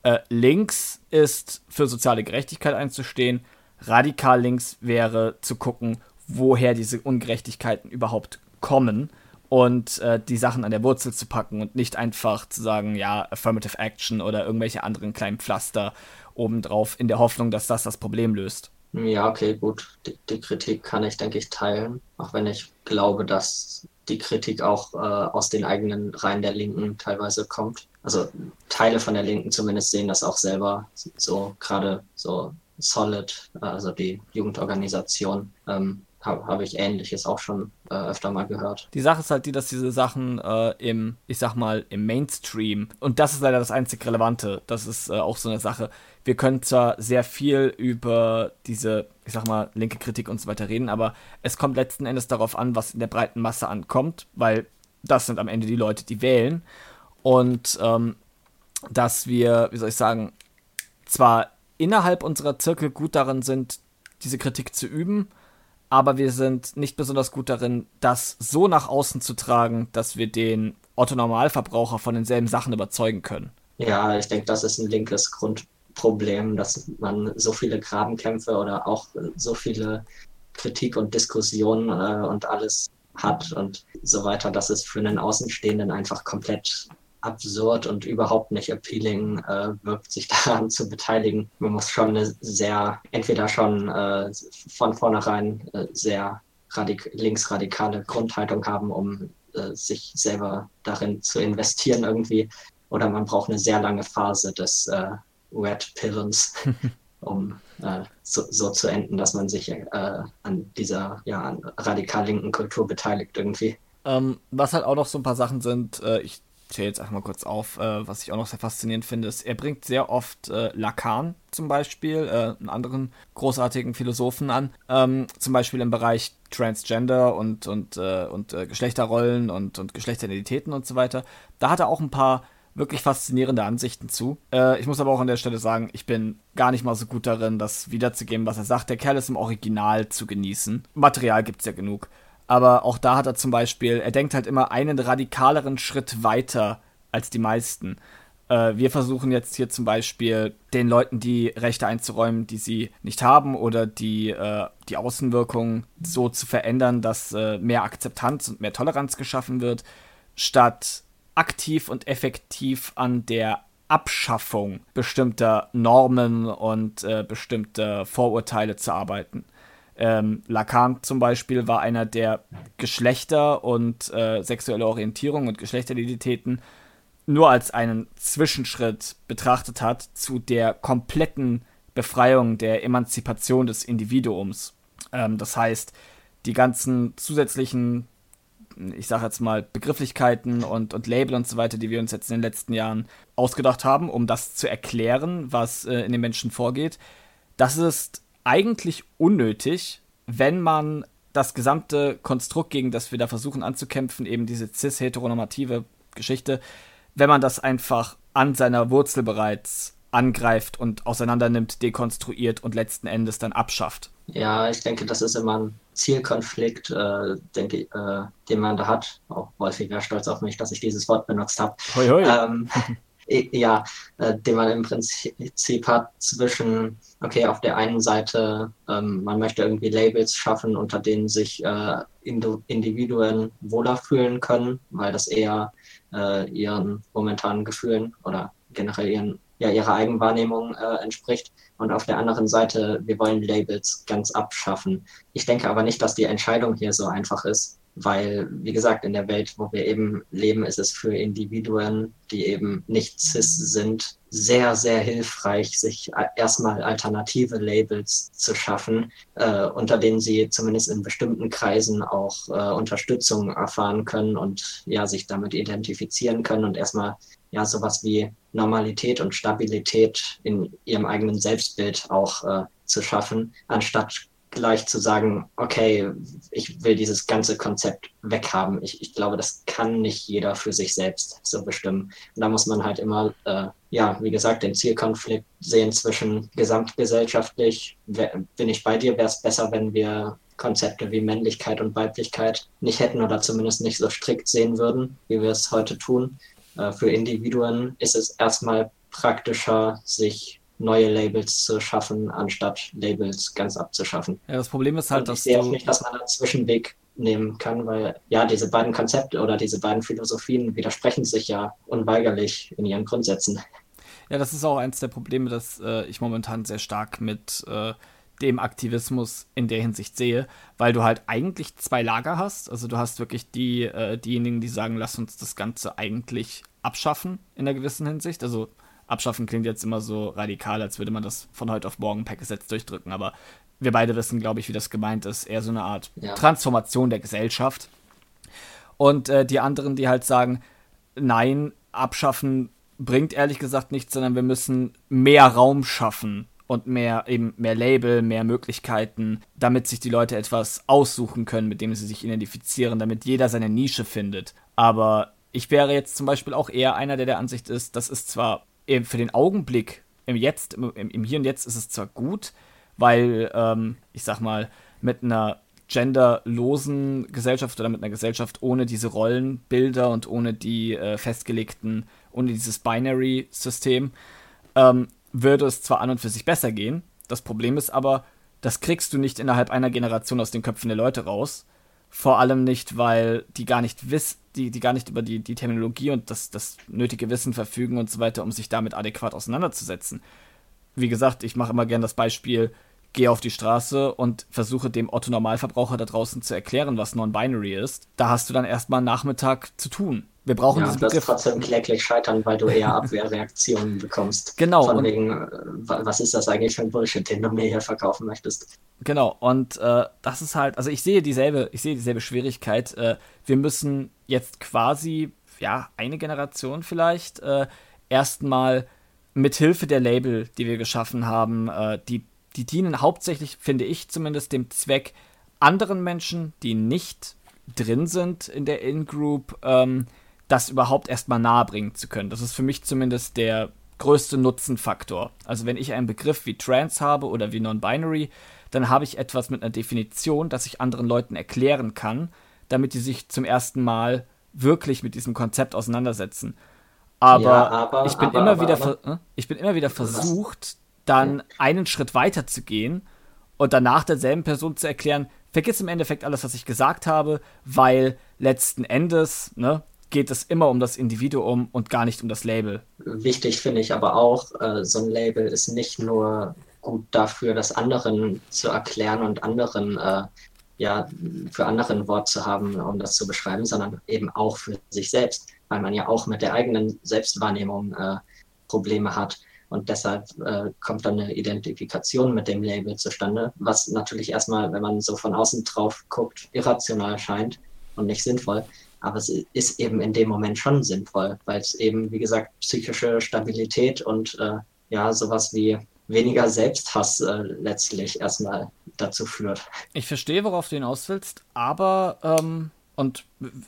[SPEAKER 1] äh, links ist für soziale Gerechtigkeit einzustehen, radikal links wäre zu gucken, woher diese Ungerechtigkeiten überhaupt kommen und äh, die Sachen an der Wurzel zu packen und nicht einfach zu sagen, ja, Affirmative Action oder irgendwelche anderen kleinen Pflaster obendrauf in der Hoffnung, dass das das Problem löst.
[SPEAKER 2] Ja, okay, gut. Die, die, Kritik kann ich, denke ich, teilen, auch wenn ich glaube, dass die Kritik auch äh, aus den eigenen Reihen der Linken teilweise kommt. Also Teile von der Linken zumindest sehen das auch selber so gerade so Solid, also die Jugendorganisation, ähm, habe hab ich Ähnliches auch schon äh, öfter mal gehört.
[SPEAKER 1] Die Sache ist halt die, dass diese Sachen äh, im, ich sag mal, im Mainstream, und das ist leider das einzig Relevante, das ist äh, auch so eine Sache. Wir können zwar sehr viel über diese, ich sag mal, linke Kritik und so weiter reden, aber es kommt letzten Endes darauf an, was in der breiten Masse ankommt, weil das sind am Ende die Leute, die wählen. Und ähm, dass wir, wie soll ich sagen, zwar innerhalb unserer Zirkel gut darin sind, diese Kritik zu üben, aber wir sind nicht besonders gut darin, das so nach außen zu tragen, dass wir den Otto-Normalverbraucher von denselben Sachen überzeugen können.
[SPEAKER 2] Ja, ich denke, das ist ein linkes Grundproblem, dass man so viele Grabenkämpfe oder auch so viele Kritik und Diskussionen äh, und alles hat und so weiter, dass es für einen Außenstehenden einfach komplett absurd und überhaupt nicht appealing äh, wirkt, sich daran zu beteiligen. Man muss schon eine sehr, entweder schon äh, von vornherein äh, sehr radik linksradikale Grundhaltung haben, um äh, sich selber darin zu investieren irgendwie, oder man braucht eine sehr lange Phase des äh, Red Pillens, um äh, so, so, zu enden, dass man sich an dieser ja, radikal linken Kultur beteiligt irgendwie.
[SPEAKER 1] Ähm, was halt auch noch so ein paar Sachen sind, ich zähle jetzt einfach mal kurz auf, äh, was ich auch noch sehr faszinierend finde, ist, er bringt sehr oft äh, Lacan zum Beispiel, äh, einen anderen großartigen Philosophen an, ähm, zum Beispiel im Bereich Transgender und, und, äh, und äh, Geschlechterrollen und, und Geschlechteridentitäten und so weiter. Da hat er auch ein paar wirklich faszinierende Ansichten zu. Äh, ich muss aber auch an der Stelle sagen, ich bin gar nicht mal so gut darin, das wiederzugeben, was er sagt. Der Kerl ist im Original zu genießen. Material gibt es ja genug. Aber auch da hat er zum Beispiel, er denkt halt immer einen radikaleren Schritt weiter als die meisten. Äh, wir versuchen jetzt hier zum Beispiel den Leuten die Rechte einzuräumen, die sie nicht haben oder die, äh, die Außenwirkung so zu verändern, dass äh, mehr Akzeptanz und mehr Toleranz geschaffen wird, statt aktiv und effektiv an der Abschaffung bestimmter Normen und äh, bestimmter Vorurteile zu arbeiten. Ähm, Lacan zum Beispiel war einer, der Geschlechter und äh, sexuelle Orientierung und Geschlechteridentitäten nur als einen Zwischenschritt betrachtet hat zu der kompletten Befreiung der Emanzipation des Individuums. Ähm, das heißt, die ganzen zusätzlichen, ich sage jetzt mal, Begrifflichkeiten und, und Label und so weiter, die wir uns jetzt in den letzten Jahren ausgedacht haben, um das zu erklären, was äh, in den Menschen vorgeht, das ist eigentlich unnötig, wenn man das gesamte Konstrukt, gegen das wir da versuchen anzukämpfen, eben diese cis-heteronormative Geschichte, wenn man das einfach an seiner Wurzel bereits angreift und auseinandernimmt, dekonstruiert und letzten Endes dann abschafft.
[SPEAKER 2] Ja, ich denke, das ist immer ein Zielkonflikt, äh, denke, äh, den man da hat. Auch Wolfi wäre stolz auf mich, dass ich dieses Wort benutzt habe. Hoi. Ähm, ja, äh, den man im Prinzip hat zwischen, okay, auf der einen Seite, ähm, man möchte irgendwie Labels schaffen, unter denen sich äh, Individuen wohler fühlen können, weil das eher äh, ihren momentanen Gefühlen oder generell ihren, ja, ihrer Eigenwahrnehmung äh, entspricht. Und auf der anderen Seite, wir wollen Labels ganz abschaffen. Ich denke aber nicht, dass die Entscheidung hier so einfach ist weil, wie gesagt, in der Welt, wo wir eben leben, ist es für Individuen, die eben nicht cis sind, sehr, sehr hilfreich, sich erstmal alternative Labels zu schaffen, äh, unter denen sie zumindest in bestimmten Kreisen auch äh, Unterstützung erfahren können und ja, sich damit identifizieren können und erstmal ja sowas wie Normalität und Stabilität in ihrem eigenen Selbstbild auch äh, zu schaffen, anstatt gleich zu sagen, okay, ich will dieses ganze Konzept weghaben. Ich, ich glaube, das kann nicht jeder für sich selbst so bestimmen. Und da muss man halt immer, äh, ja, wie gesagt, den Zielkonflikt sehen zwischen gesamtgesellschaftlich, bin ich bei dir, wäre es besser, wenn wir Konzepte wie Männlichkeit und Weiblichkeit nicht hätten oder zumindest nicht so strikt sehen würden, wie wir es heute tun. Äh, für Individuen ist es erstmal praktischer, sich neue Labels zu schaffen, anstatt Labels ganz abzuschaffen.
[SPEAKER 1] Ja, das Problem ist halt,
[SPEAKER 2] Und ich sehe auch nicht, dass man einen Zwischenweg nehmen kann, weil ja, diese beiden Konzepte oder diese beiden Philosophien widersprechen sich ja unweigerlich in ihren Grundsätzen.
[SPEAKER 1] Ja, das ist auch eins der Probleme, dass äh, ich momentan sehr stark mit äh, dem Aktivismus in der Hinsicht sehe, weil du halt eigentlich zwei Lager hast. Also du hast wirklich die, äh, diejenigen, die sagen, lass uns das Ganze eigentlich abschaffen in einer gewissen Hinsicht. Also abschaffen klingt jetzt immer so radikal, als würde man das von heute auf morgen per Gesetz durchdrücken, aber wir beide wissen, glaube ich, wie das gemeint ist. Eher so eine Art ja. Transformation der Gesellschaft. Und äh, die anderen, die halt sagen, nein, abschaffen bringt ehrlich gesagt nichts, sondern wir müssen mehr Raum schaffen und mehr eben mehr Label, mehr Möglichkeiten, damit sich die Leute etwas aussuchen können, mit dem sie sich identifizieren, damit jeder seine Nische findet. Aber ich wäre jetzt zum Beispiel auch eher einer, der der Ansicht ist, das ist zwar für den Augenblick im Jetzt, im, im Hier und Jetzt ist es zwar gut, weil ähm, ich sag mal mit einer genderlosen Gesellschaft oder mit einer Gesellschaft ohne diese Rollenbilder und ohne die äh, festgelegten, ohne dieses Binary-System, ähm, würde es zwar an und für sich besser gehen. Das Problem ist aber, das kriegst du nicht innerhalb einer Generation aus den Köpfen der Leute raus. Vor allem nicht, weil die gar nicht wissen, die, die gar nicht über die, die Terminologie und das, das nötige Wissen verfügen und so weiter, um sich damit adäquat auseinanderzusetzen. Wie gesagt, ich mache immer gern das Beispiel, gehe auf die Straße und versuche dem Otto Normalverbraucher da draußen zu erklären, was Non-Binary ist. Da hast du dann erstmal einen Nachmittag zu tun. Wir brauchen ja,
[SPEAKER 2] diesen Begriff. Das trotzdem kläglich scheitern, weil du eher Abwehrreaktionen bekommst.
[SPEAKER 1] Genau.
[SPEAKER 2] Von wegen, äh, was ist das eigentlich für ein Bullshit, den du mir hier verkaufen möchtest?
[SPEAKER 1] Genau. Und äh, das ist halt, also ich sehe dieselbe, ich sehe dieselbe Schwierigkeit. Äh, wir müssen jetzt quasi, ja, eine Generation vielleicht, äh, erstmal mit Hilfe der Label, die wir geschaffen haben, äh, die, die dienen hauptsächlich, finde ich zumindest, dem Zweck, anderen Menschen, die nicht drin sind in der In-Group, ähm, das überhaupt erstmal nahebringen zu können. Das ist für mich zumindest der größte Nutzenfaktor. Also wenn ich einen Begriff wie Trans habe oder wie Non-Binary, dann habe ich etwas mit einer Definition, das ich anderen Leuten erklären kann, damit die sich zum ersten Mal wirklich mit diesem Konzept auseinandersetzen. Aber, ja, aber ich, bin aber, immer aber, wieder äh, ich bin immer wieder versucht, dann einen Schritt weiter zu gehen und danach derselben Person zu erklären, vergiss im Endeffekt alles, was ich gesagt habe, weil letzten Endes, ne, geht es immer um das Individuum und gar nicht um das Label.
[SPEAKER 2] Wichtig finde ich aber auch, äh, so ein Label ist nicht nur gut dafür, das anderen zu erklären und anderen äh, ja für anderen Wort zu haben, um das zu beschreiben, sondern eben auch für sich selbst, weil man ja auch mit der eigenen Selbstwahrnehmung äh, Probleme hat. Und deshalb äh, kommt dann eine Identifikation mit dem Label zustande, was natürlich erstmal, wenn man so von außen drauf guckt, irrational scheint und nicht sinnvoll. Aber es ist eben in dem Moment schon sinnvoll, weil es eben, wie gesagt, psychische Stabilität und äh, ja, sowas wie weniger Selbsthass äh, letztlich erstmal dazu führt.
[SPEAKER 1] Ich verstehe, worauf du hinaus willst, aber, ähm, und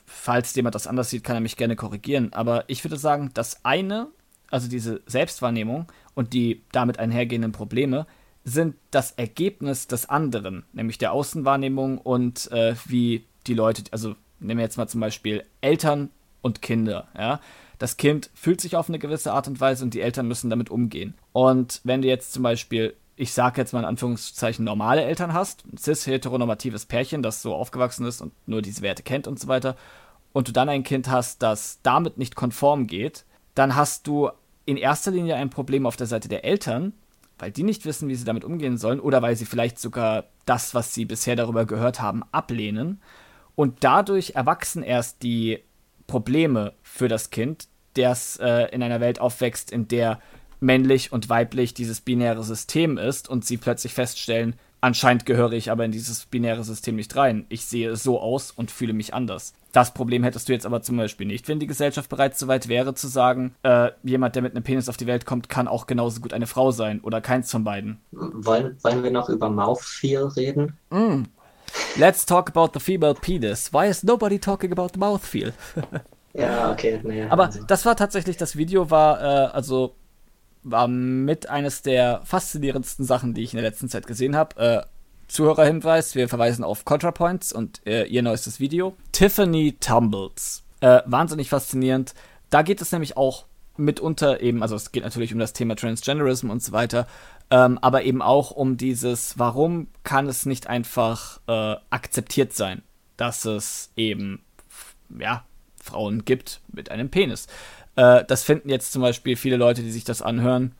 [SPEAKER 1] falls jemand das anders sieht, kann er mich gerne korrigieren, aber ich würde sagen, das eine, also diese Selbstwahrnehmung und die damit einhergehenden Probleme, sind das Ergebnis des anderen, nämlich der Außenwahrnehmung und äh, wie die Leute, also nehmen wir jetzt mal zum Beispiel Eltern und Kinder, ja. Das Kind fühlt sich auf eine gewisse Art und Weise und die Eltern müssen damit umgehen. Und wenn du jetzt zum Beispiel, ich sage jetzt mal in Anführungszeichen, normale Eltern hast, ein cis-heteronormatives Pärchen, das so aufgewachsen ist und nur diese Werte kennt und so weiter, und du dann ein Kind hast, das damit nicht konform geht, dann hast du in erster Linie ein Problem auf der Seite der Eltern, weil die nicht wissen, wie sie damit umgehen sollen oder weil sie vielleicht sogar das, was sie bisher darüber gehört haben, ablehnen. Und dadurch erwachsen erst die Probleme für das Kind, das äh, in einer Welt aufwächst, in der männlich und weiblich dieses binäre System ist und sie plötzlich feststellen, anscheinend gehöre ich aber in dieses binäre System nicht rein. Ich sehe so aus und fühle mich anders. Das Problem hättest du jetzt aber zum Beispiel nicht, wenn die Gesellschaft bereits so weit wäre zu sagen, äh, jemand, der mit einem Penis auf die Welt kommt, kann auch genauso gut eine Frau sein oder keins von beiden.
[SPEAKER 2] Wollen, wollen wir noch über Mouthfeel reden?
[SPEAKER 1] Mm, Let's talk about the female penis. Why is nobody talking about the mouthfeel?
[SPEAKER 2] ja, okay. Naja,
[SPEAKER 1] Aber also. das war tatsächlich, das Video war, äh, also, war mit eines der faszinierendsten Sachen, die ich in der letzten Zeit gesehen habe. Äh, Zuhörerhinweis, wir verweisen auf ContraPoints und äh, ihr neuestes Video. Tiffany Tumbles. Äh, wahnsinnig faszinierend. Da geht es nämlich auch mitunter eben, also es geht natürlich um das Thema Transgenderism und so weiter, ähm, aber eben auch um dieses, warum kann es nicht einfach äh, akzeptiert sein, dass es eben, ja, Frauen gibt mit einem Penis. Äh, das finden jetzt zum Beispiel viele Leute, die sich das anhören,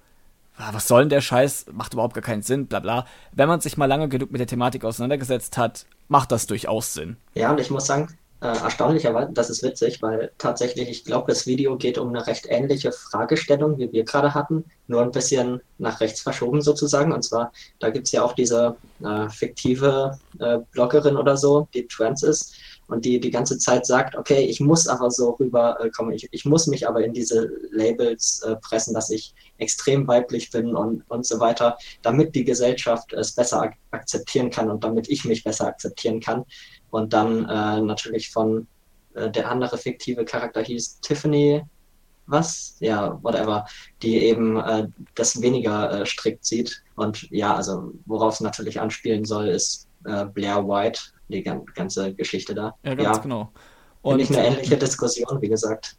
[SPEAKER 1] ah, was soll denn der Scheiß, macht überhaupt gar keinen Sinn, bla bla. Wenn man sich mal lange genug mit der Thematik auseinandergesetzt hat, macht das durchaus Sinn.
[SPEAKER 2] Ja, und ich muss sagen, äh, erstaunlicherweise, das ist witzig, weil tatsächlich, ich glaube, das Video geht um eine recht ähnliche Fragestellung, wie wir gerade hatten, nur ein bisschen nach rechts verschoben sozusagen. Und zwar, da gibt es ja auch diese äh, fiktive äh, Bloggerin oder so, die trans ist und die die ganze Zeit sagt, okay, ich muss aber so rüberkommen, ich, ich muss mich aber in diese Labels äh, pressen, dass ich extrem weiblich bin und, und so weiter, damit die Gesellschaft es besser ak akzeptieren kann und damit ich mich besser akzeptieren kann. Und dann äh, natürlich von äh, der andere fiktive Charakter hieß Tiffany, was? Ja, whatever, die eben äh, das weniger äh, strikt sieht. Und ja, also worauf es natürlich anspielen soll, ist äh, Blair White, die ganze Geschichte da.
[SPEAKER 1] Ja, ganz ja. genau.
[SPEAKER 2] Und nicht eine ähnliche Diskussion, wie gesagt.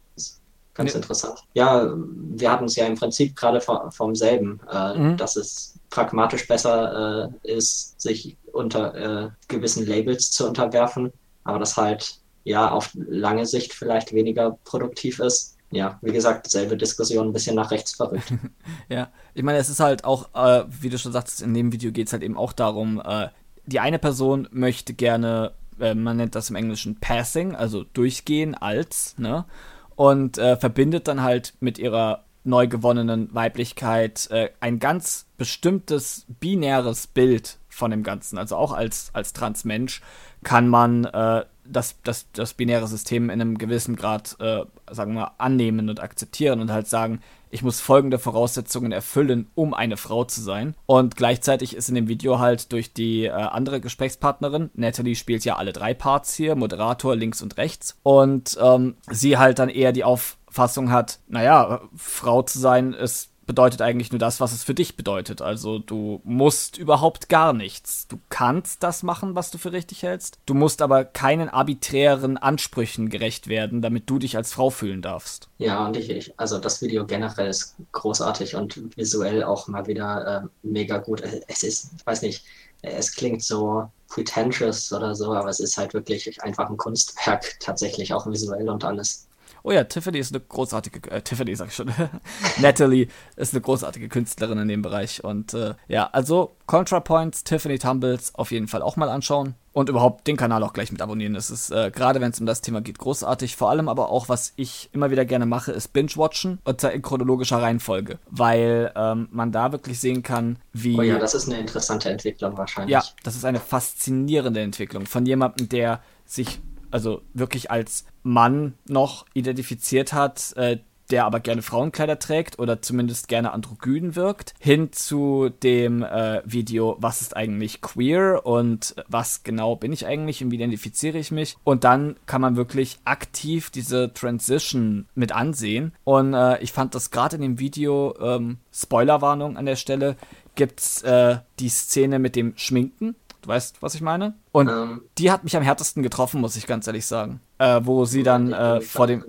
[SPEAKER 2] Ganz nee. interessant. Ja, wir hatten es ja im Prinzip gerade vom selben, äh, mhm. dass es pragmatisch besser äh, ist, sich unter äh, gewissen Labels zu unterwerfen, aber das halt ja auf lange Sicht vielleicht weniger produktiv ist. Ja, wie gesagt, selbe Diskussion, ein bisschen nach rechts verrückt.
[SPEAKER 1] ja, ich meine, es ist halt auch, äh, wie du schon sagst, in dem Video geht es halt eben auch darum, äh, die eine Person möchte gerne, äh, man nennt das im Englischen Passing, also durchgehen als, ne? Und äh, verbindet dann halt mit ihrer neu gewonnenen Weiblichkeit äh, ein ganz bestimmtes binäres Bild von dem Ganzen. Also auch als, als Transmensch kann man äh, das, das, das binäre System in einem gewissen Grad, äh, sagen wir annehmen und akzeptieren und halt sagen, ich muss folgende Voraussetzungen erfüllen, um eine Frau zu sein. Und gleichzeitig ist in dem Video halt durch die äh, andere Gesprächspartnerin, Natalie spielt ja alle drei Parts hier, Moderator links und rechts, und ähm, sie halt dann eher die Auffassung hat, naja, Frau zu sein ist bedeutet eigentlich nur das, was es für dich bedeutet. Also du musst überhaupt gar nichts. Du kannst das machen, was du für richtig hältst. Du musst aber keinen arbiträren Ansprüchen gerecht werden, damit du dich als Frau fühlen darfst.
[SPEAKER 2] Ja, und ich, ich also das Video generell ist großartig und visuell auch mal wieder äh, mega gut. Es ist, ich weiß nicht, es klingt so pretentious oder so, aber es ist halt wirklich einfach ein Kunstwerk, tatsächlich auch visuell und alles.
[SPEAKER 1] Oh ja, Tiffany ist eine großartige, äh, Tiffany sag ich schon, Natalie ist eine großartige Künstlerin in dem Bereich. Und äh, ja, also ContraPoints, Tiffany Tumbles auf jeden Fall auch mal anschauen. Und überhaupt den Kanal auch gleich mit abonnieren. Das ist, äh, gerade wenn es um das Thema geht, großartig. Vor allem aber auch, was ich immer wieder gerne mache, ist Binge-Watchen. Und zwar in chronologischer Reihenfolge. Weil ähm, man da wirklich sehen kann, wie.
[SPEAKER 2] Oh ja, das ist eine interessante Entwicklung wahrscheinlich.
[SPEAKER 1] Ja, das ist eine faszinierende Entwicklung von jemandem, der sich also wirklich als Mann noch identifiziert hat, äh, der aber gerne Frauenkleider trägt oder zumindest gerne androgyn wirkt, hin zu dem äh, Video, was ist eigentlich queer und was genau bin ich eigentlich und wie identifiziere ich mich. Und dann kann man wirklich aktiv diese Transition mit ansehen. Und äh, ich fand das gerade in dem Video, ähm, Spoilerwarnung an der Stelle, gibt's äh, die Szene mit dem Schminken Du weißt, was ich meine? Und ähm, die hat mich am härtesten getroffen, muss ich ganz ehrlich sagen. Äh, wo sie dann äh, vor dem.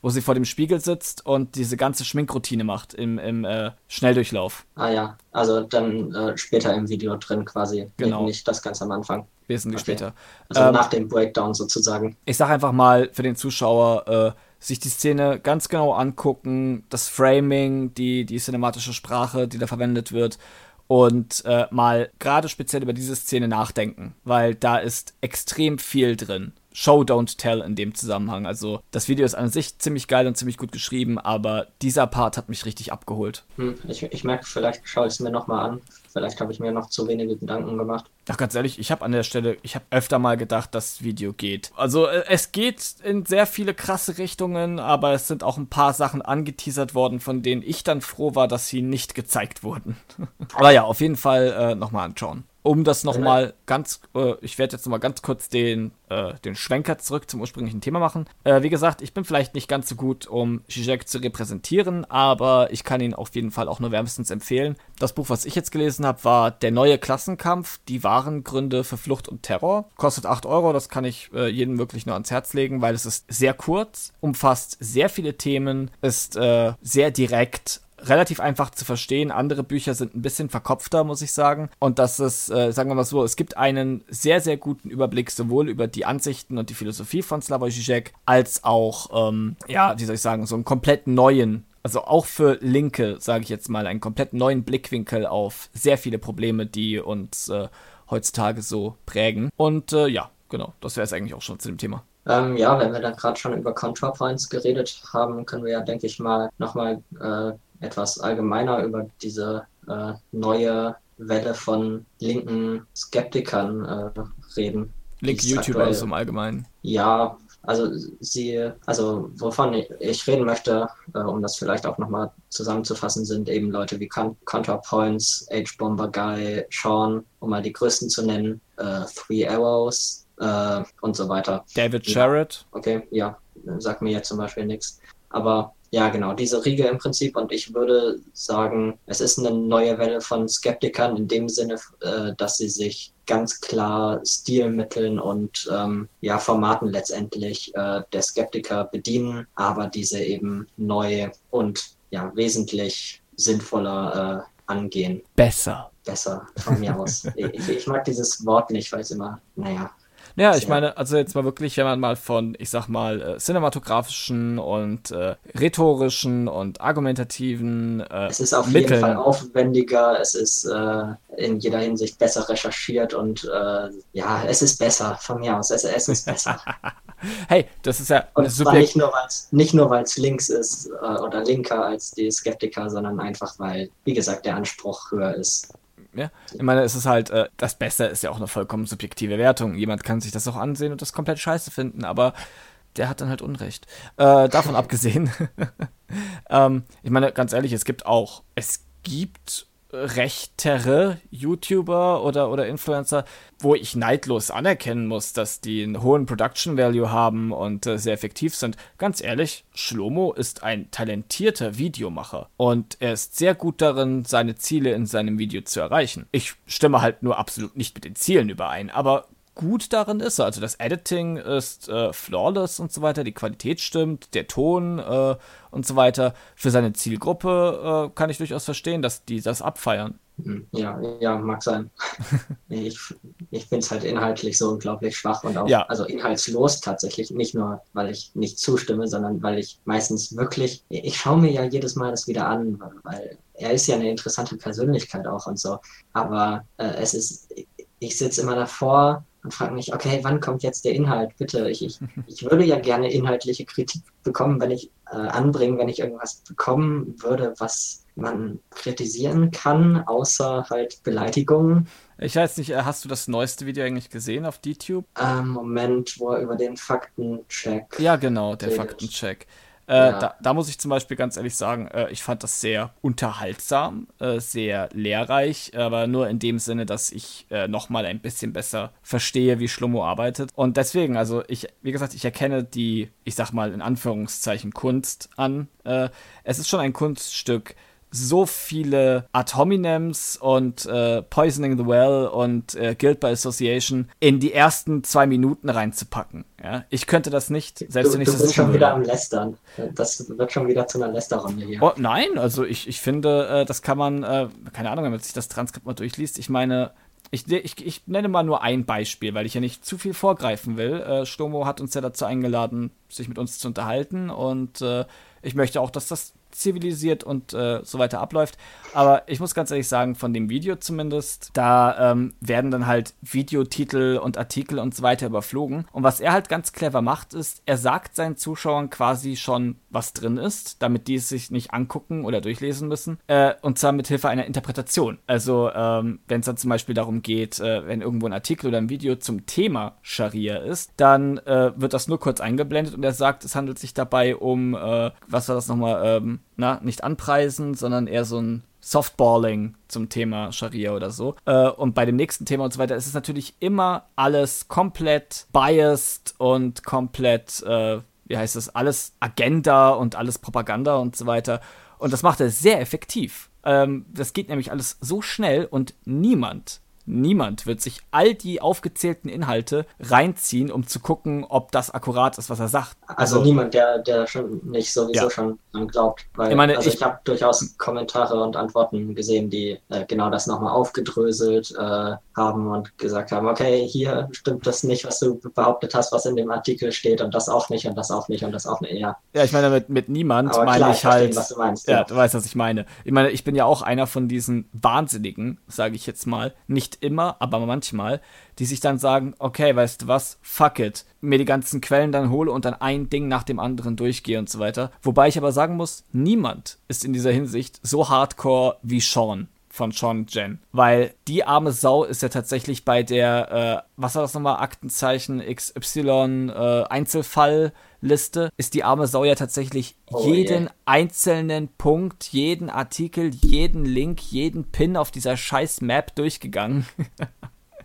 [SPEAKER 1] Wo sie vor dem Spiegel sitzt und diese ganze Schminkroutine macht im, im äh, Schnelldurchlauf.
[SPEAKER 2] Ah ja, also dann äh, später im Video drin quasi. Genau. Nicht das ganz am Anfang.
[SPEAKER 1] Wesentlich okay. später.
[SPEAKER 2] Also ähm, nach dem Breakdown sozusagen.
[SPEAKER 1] Ich sag einfach mal für den Zuschauer, äh, sich die Szene ganz genau angucken, das Framing, die, die cinematische Sprache, die da verwendet wird und äh, mal gerade speziell über diese Szene nachdenken, weil da ist extrem viel drin. Show, don't tell in dem Zusammenhang. Also das Video ist an sich ziemlich geil und ziemlich gut geschrieben, aber dieser Part hat mich richtig abgeholt.
[SPEAKER 2] Hm, ich, ich merke, vielleicht schaue ich es mir nochmal an. Vielleicht habe ich mir noch zu wenige Gedanken gemacht.
[SPEAKER 1] Ach, ganz ehrlich, ich habe an der Stelle, ich habe öfter mal gedacht, das Video geht. Also äh, es geht in sehr viele krasse Richtungen, aber es sind auch ein paar Sachen angeteasert worden, von denen ich dann froh war, dass sie nicht gezeigt wurden. aber ja, auf jeden Fall äh, nochmal anschauen um das nochmal ganz, äh, ich werde jetzt nochmal ganz kurz den, äh, den Schwenker zurück zum ursprünglichen Thema machen. Äh, wie gesagt, ich bin vielleicht nicht ganz so gut, um Zizek zu repräsentieren, aber ich kann ihn auf jeden Fall auch nur wärmstens empfehlen. Das Buch, was ich jetzt gelesen habe, war Der neue Klassenkampf, die wahren Gründe für Flucht und Terror. Kostet 8 Euro, das kann ich äh, jedem wirklich nur ans Herz legen, weil es ist sehr kurz, umfasst sehr viele Themen, ist äh, sehr direkt, relativ einfach zu verstehen. Andere Bücher sind ein bisschen verkopfter, muss ich sagen. Und das ist, äh, sagen wir mal so, es gibt einen sehr, sehr guten Überblick sowohl über die Ansichten und die Philosophie von Slavoj Žižek, als auch, ähm, ja, wie soll ich sagen, so einen komplett neuen also auch für Linke, sage ich jetzt mal, einen komplett neuen Blickwinkel auf sehr viele Probleme, die uns äh, heutzutage so prägen. Und äh, ja, genau, das wäre es eigentlich auch schon zu dem Thema.
[SPEAKER 2] Ähm, ja, wenn wir dann gerade schon über ContraPoints geredet haben, können wir ja, denke ich mal, nochmal äh, etwas allgemeiner über diese äh, neue Welle von linken Skeptikern äh, reden.
[SPEAKER 1] Linke YouTuber aktuell, im Allgemeinen.
[SPEAKER 2] Ja, also sie, also wovon ich reden möchte, äh, um das vielleicht auch nochmal zusammenzufassen, sind eben Leute wie Con ContraPoints, H-Bomber Guy, Sean, um mal die größten zu nennen, äh, Three Arrows äh, und so weiter.
[SPEAKER 1] David Jarrett.
[SPEAKER 2] Ja, okay, ja, sagt mir jetzt zum Beispiel nichts. Aber ja, genau, diese Riege im Prinzip. Und ich würde sagen, es ist eine neue Welle von Skeptikern in dem Sinne, äh, dass sie sich ganz klar Stilmitteln und ähm, ja, Formaten letztendlich äh, der Skeptiker bedienen, aber diese eben neu und ja, wesentlich sinnvoller äh, angehen.
[SPEAKER 1] Besser.
[SPEAKER 2] Besser, von mir aus. ich, ich mag dieses Wort nicht, weil es immer, naja,
[SPEAKER 1] ja, ich meine, also jetzt mal wirklich, wenn man mal von, ich sag mal, äh, cinematografischen und äh, rhetorischen und argumentativen äh,
[SPEAKER 2] Es ist auf Mitteln. jeden Fall aufwendiger, es ist äh, in jeder Hinsicht besser recherchiert und äh, ja, es ist besser, von mir aus, es, es ist besser.
[SPEAKER 1] hey, das ist ja
[SPEAKER 2] und zwar nicht nur, weil's, nicht nur, weil es links ist äh, oder linker als die Skeptiker, sondern einfach, weil, wie gesagt, der Anspruch höher ist.
[SPEAKER 1] Ja, ich meine, es ist halt, äh, das Beste ist ja auch eine vollkommen subjektive Wertung. Jemand kann sich das auch ansehen und das komplett scheiße finden, aber der hat dann halt Unrecht. Äh, davon abgesehen, ähm, ich meine, ganz ehrlich, es gibt auch, es gibt rechtere YouTuber oder, oder Influencer, wo ich neidlos anerkennen muss, dass die einen hohen Production Value haben und äh, sehr effektiv sind. Ganz ehrlich, Schlomo ist ein talentierter Videomacher und er ist sehr gut darin, seine Ziele in seinem Video zu erreichen. Ich stimme halt nur absolut nicht mit den Zielen überein, aber gut darin ist. Also das Editing ist äh, flawless und so weiter, die Qualität stimmt, der Ton äh, und so weiter. Für seine Zielgruppe äh, kann ich durchaus verstehen, dass die das abfeiern.
[SPEAKER 2] Hm, ja, ja, mag sein. ich ich finde es halt inhaltlich so unglaublich schwach und auch, ja. also inhaltslos tatsächlich. Nicht nur, weil ich nicht zustimme, sondern weil ich meistens wirklich, ich schaue mir ja jedes Mal das wieder an, weil er ist ja eine interessante Persönlichkeit auch und so. Aber äh, es ist, ich sitze immer davor und frage mich, okay, wann kommt jetzt der Inhalt? Bitte, ich, ich, ich würde ja gerne inhaltliche Kritik bekommen, wenn ich äh, anbringen, wenn ich irgendwas bekommen würde, was man kritisieren kann, außer halt Beleidigungen.
[SPEAKER 1] Ich weiß nicht, äh, hast du das neueste Video eigentlich gesehen auf YouTube?
[SPEAKER 2] Ähm, Moment, wo er über den Faktencheck.
[SPEAKER 1] Ja, genau, der redet. Faktencheck. Äh, ja. da, da, muss ich zum Beispiel ganz ehrlich sagen, äh, ich fand das sehr unterhaltsam, äh, sehr lehrreich, aber nur in dem Sinne, dass ich äh, nochmal ein bisschen besser verstehe, wie Schlummo arbeitet. Und deswegen, also ich, wie gesagt, ich erkenne die, ich sag mal in Anführungszeichen Kunst an. Äh, es ist schon ein Kunststück, so viele Ad hominems und äh, Poisoning the Well und äh, Guild by Association in die ersten zwei Minuten reinzupacken. Ja? Ich könnte das nicht, selbst
[SPEAKER 2] du, wenn
[SPEAKER 1] ich das
[SPEAKER 2] Du bist schon wieder am Lästern. Das wird schon wieder zu einer Lästerrunde hier.
[SPEAKER 1] Oh, nein, also ich, ich finde, äh, das kann man, äh, keine Ahnung, wenn man sich das Transkript mal durchliest, ich meine, ich, ich, ich, nenne mal nur ein Beispiel, weil ich ja nicht zu viel vorgreifen will. Äh, Stomo hat uns ja dazu eingeladen, sich mit uns zu unterhalten und äh, ich möchte auch, dass das zivilisiert und äh, so weiter abläuft. Aber ich muss ganz ehrlich sagen, von dem Video zumindest, da ähm, werden dann halt Videotitel und Artikel und so weiter überflogen. Und was er halt ganz clever macht, ist, er sagt seinen Zuschauern quasi schon, was drin ist, damit die es sich nicht angucken oder durchlesen müssen. Äh, und zwar mit Hilfe einer Interpretation. Also, ähm, wenn es dann zum Beispiel darum geht, äh, wenn irgendwo ein Artikel oder ein Video zum Thema Scharia ist, dann äh, wird das nur kurz eingeblendet und er sagt, es handelt sich dabei um, äh, was war das nochmal, ähm, na, nicht anpreisen, sondern eher so ein Softballing zum Thema Scharia oder so. Äh, und bei dem nächsten Thema und so weiter ist es natürlich immer alles komplett biased und komplett, äh, wie heißt es, alles Agenda und alles Propaganda und so weiter. Und das macht er sehr effektiv. Ähm, das geht nämlich alles so schnell und niemand Niemand wird sich all die aufgezählten Inhalte reinziehen, um zu gucken, ob das akkurat ist, was er sagt.
[SPEAKER 2] Also, also niemand, der, der schon nicht sowieso ja. schon glaubt. Weil, ich meine, also ich, ich habe durchaus Kommentare und Antworten gesehen, die äh, genau das nochmal aufgedröselt äh, haben und gesagt haben, okay, hier stimmt das nicht, was du behauptet hast, was in dem Artikel steht und das auch nicht und das auch nicht und das auch nicht. Ja,
[SPEAKER 1] ja ich meine, mit, mit niemand
[SPEAKER 2] Aber
[SPEAKER 1] meine
[SPEAKER 2] klar,
[SPEAKER 1] ich halt.
[SPEAKER 2] verstehe, was du meinst.
[SPEAKER 1] Ja, du weißt, was ich meine. Ich meine, ich bin ja auch einer von diesen Wahnsinnigen, sage ich jetzt mal. Nicht immer, aber manchmal, die sich dann sagen, okay, weißt du was, fuck it. Mir die ganzen Quellen dann hole und dann ein Ding nach dem anderen durchgehe und so weiter. Wobei ich aber sagen muss, niemand ist in dieser Hinsicht so hardcore wie Sean von Sean Jen. Weil die arme Sau ist ja tatsächlich bei der, äh, was war das nochmal, Aktenzeichen XY äh, Einzelfallliste, ist die arme Sau ja tatsächlich
[SPEAKER 2] Oh,
[SPEAKER 1] jeden
[SPEAKER 2] yeah.
[SPEAKER 1] einzelnen Punkt, jeden Artikel, jeden Link, jeden Pin auf dieser scheiß Map durchgegangen.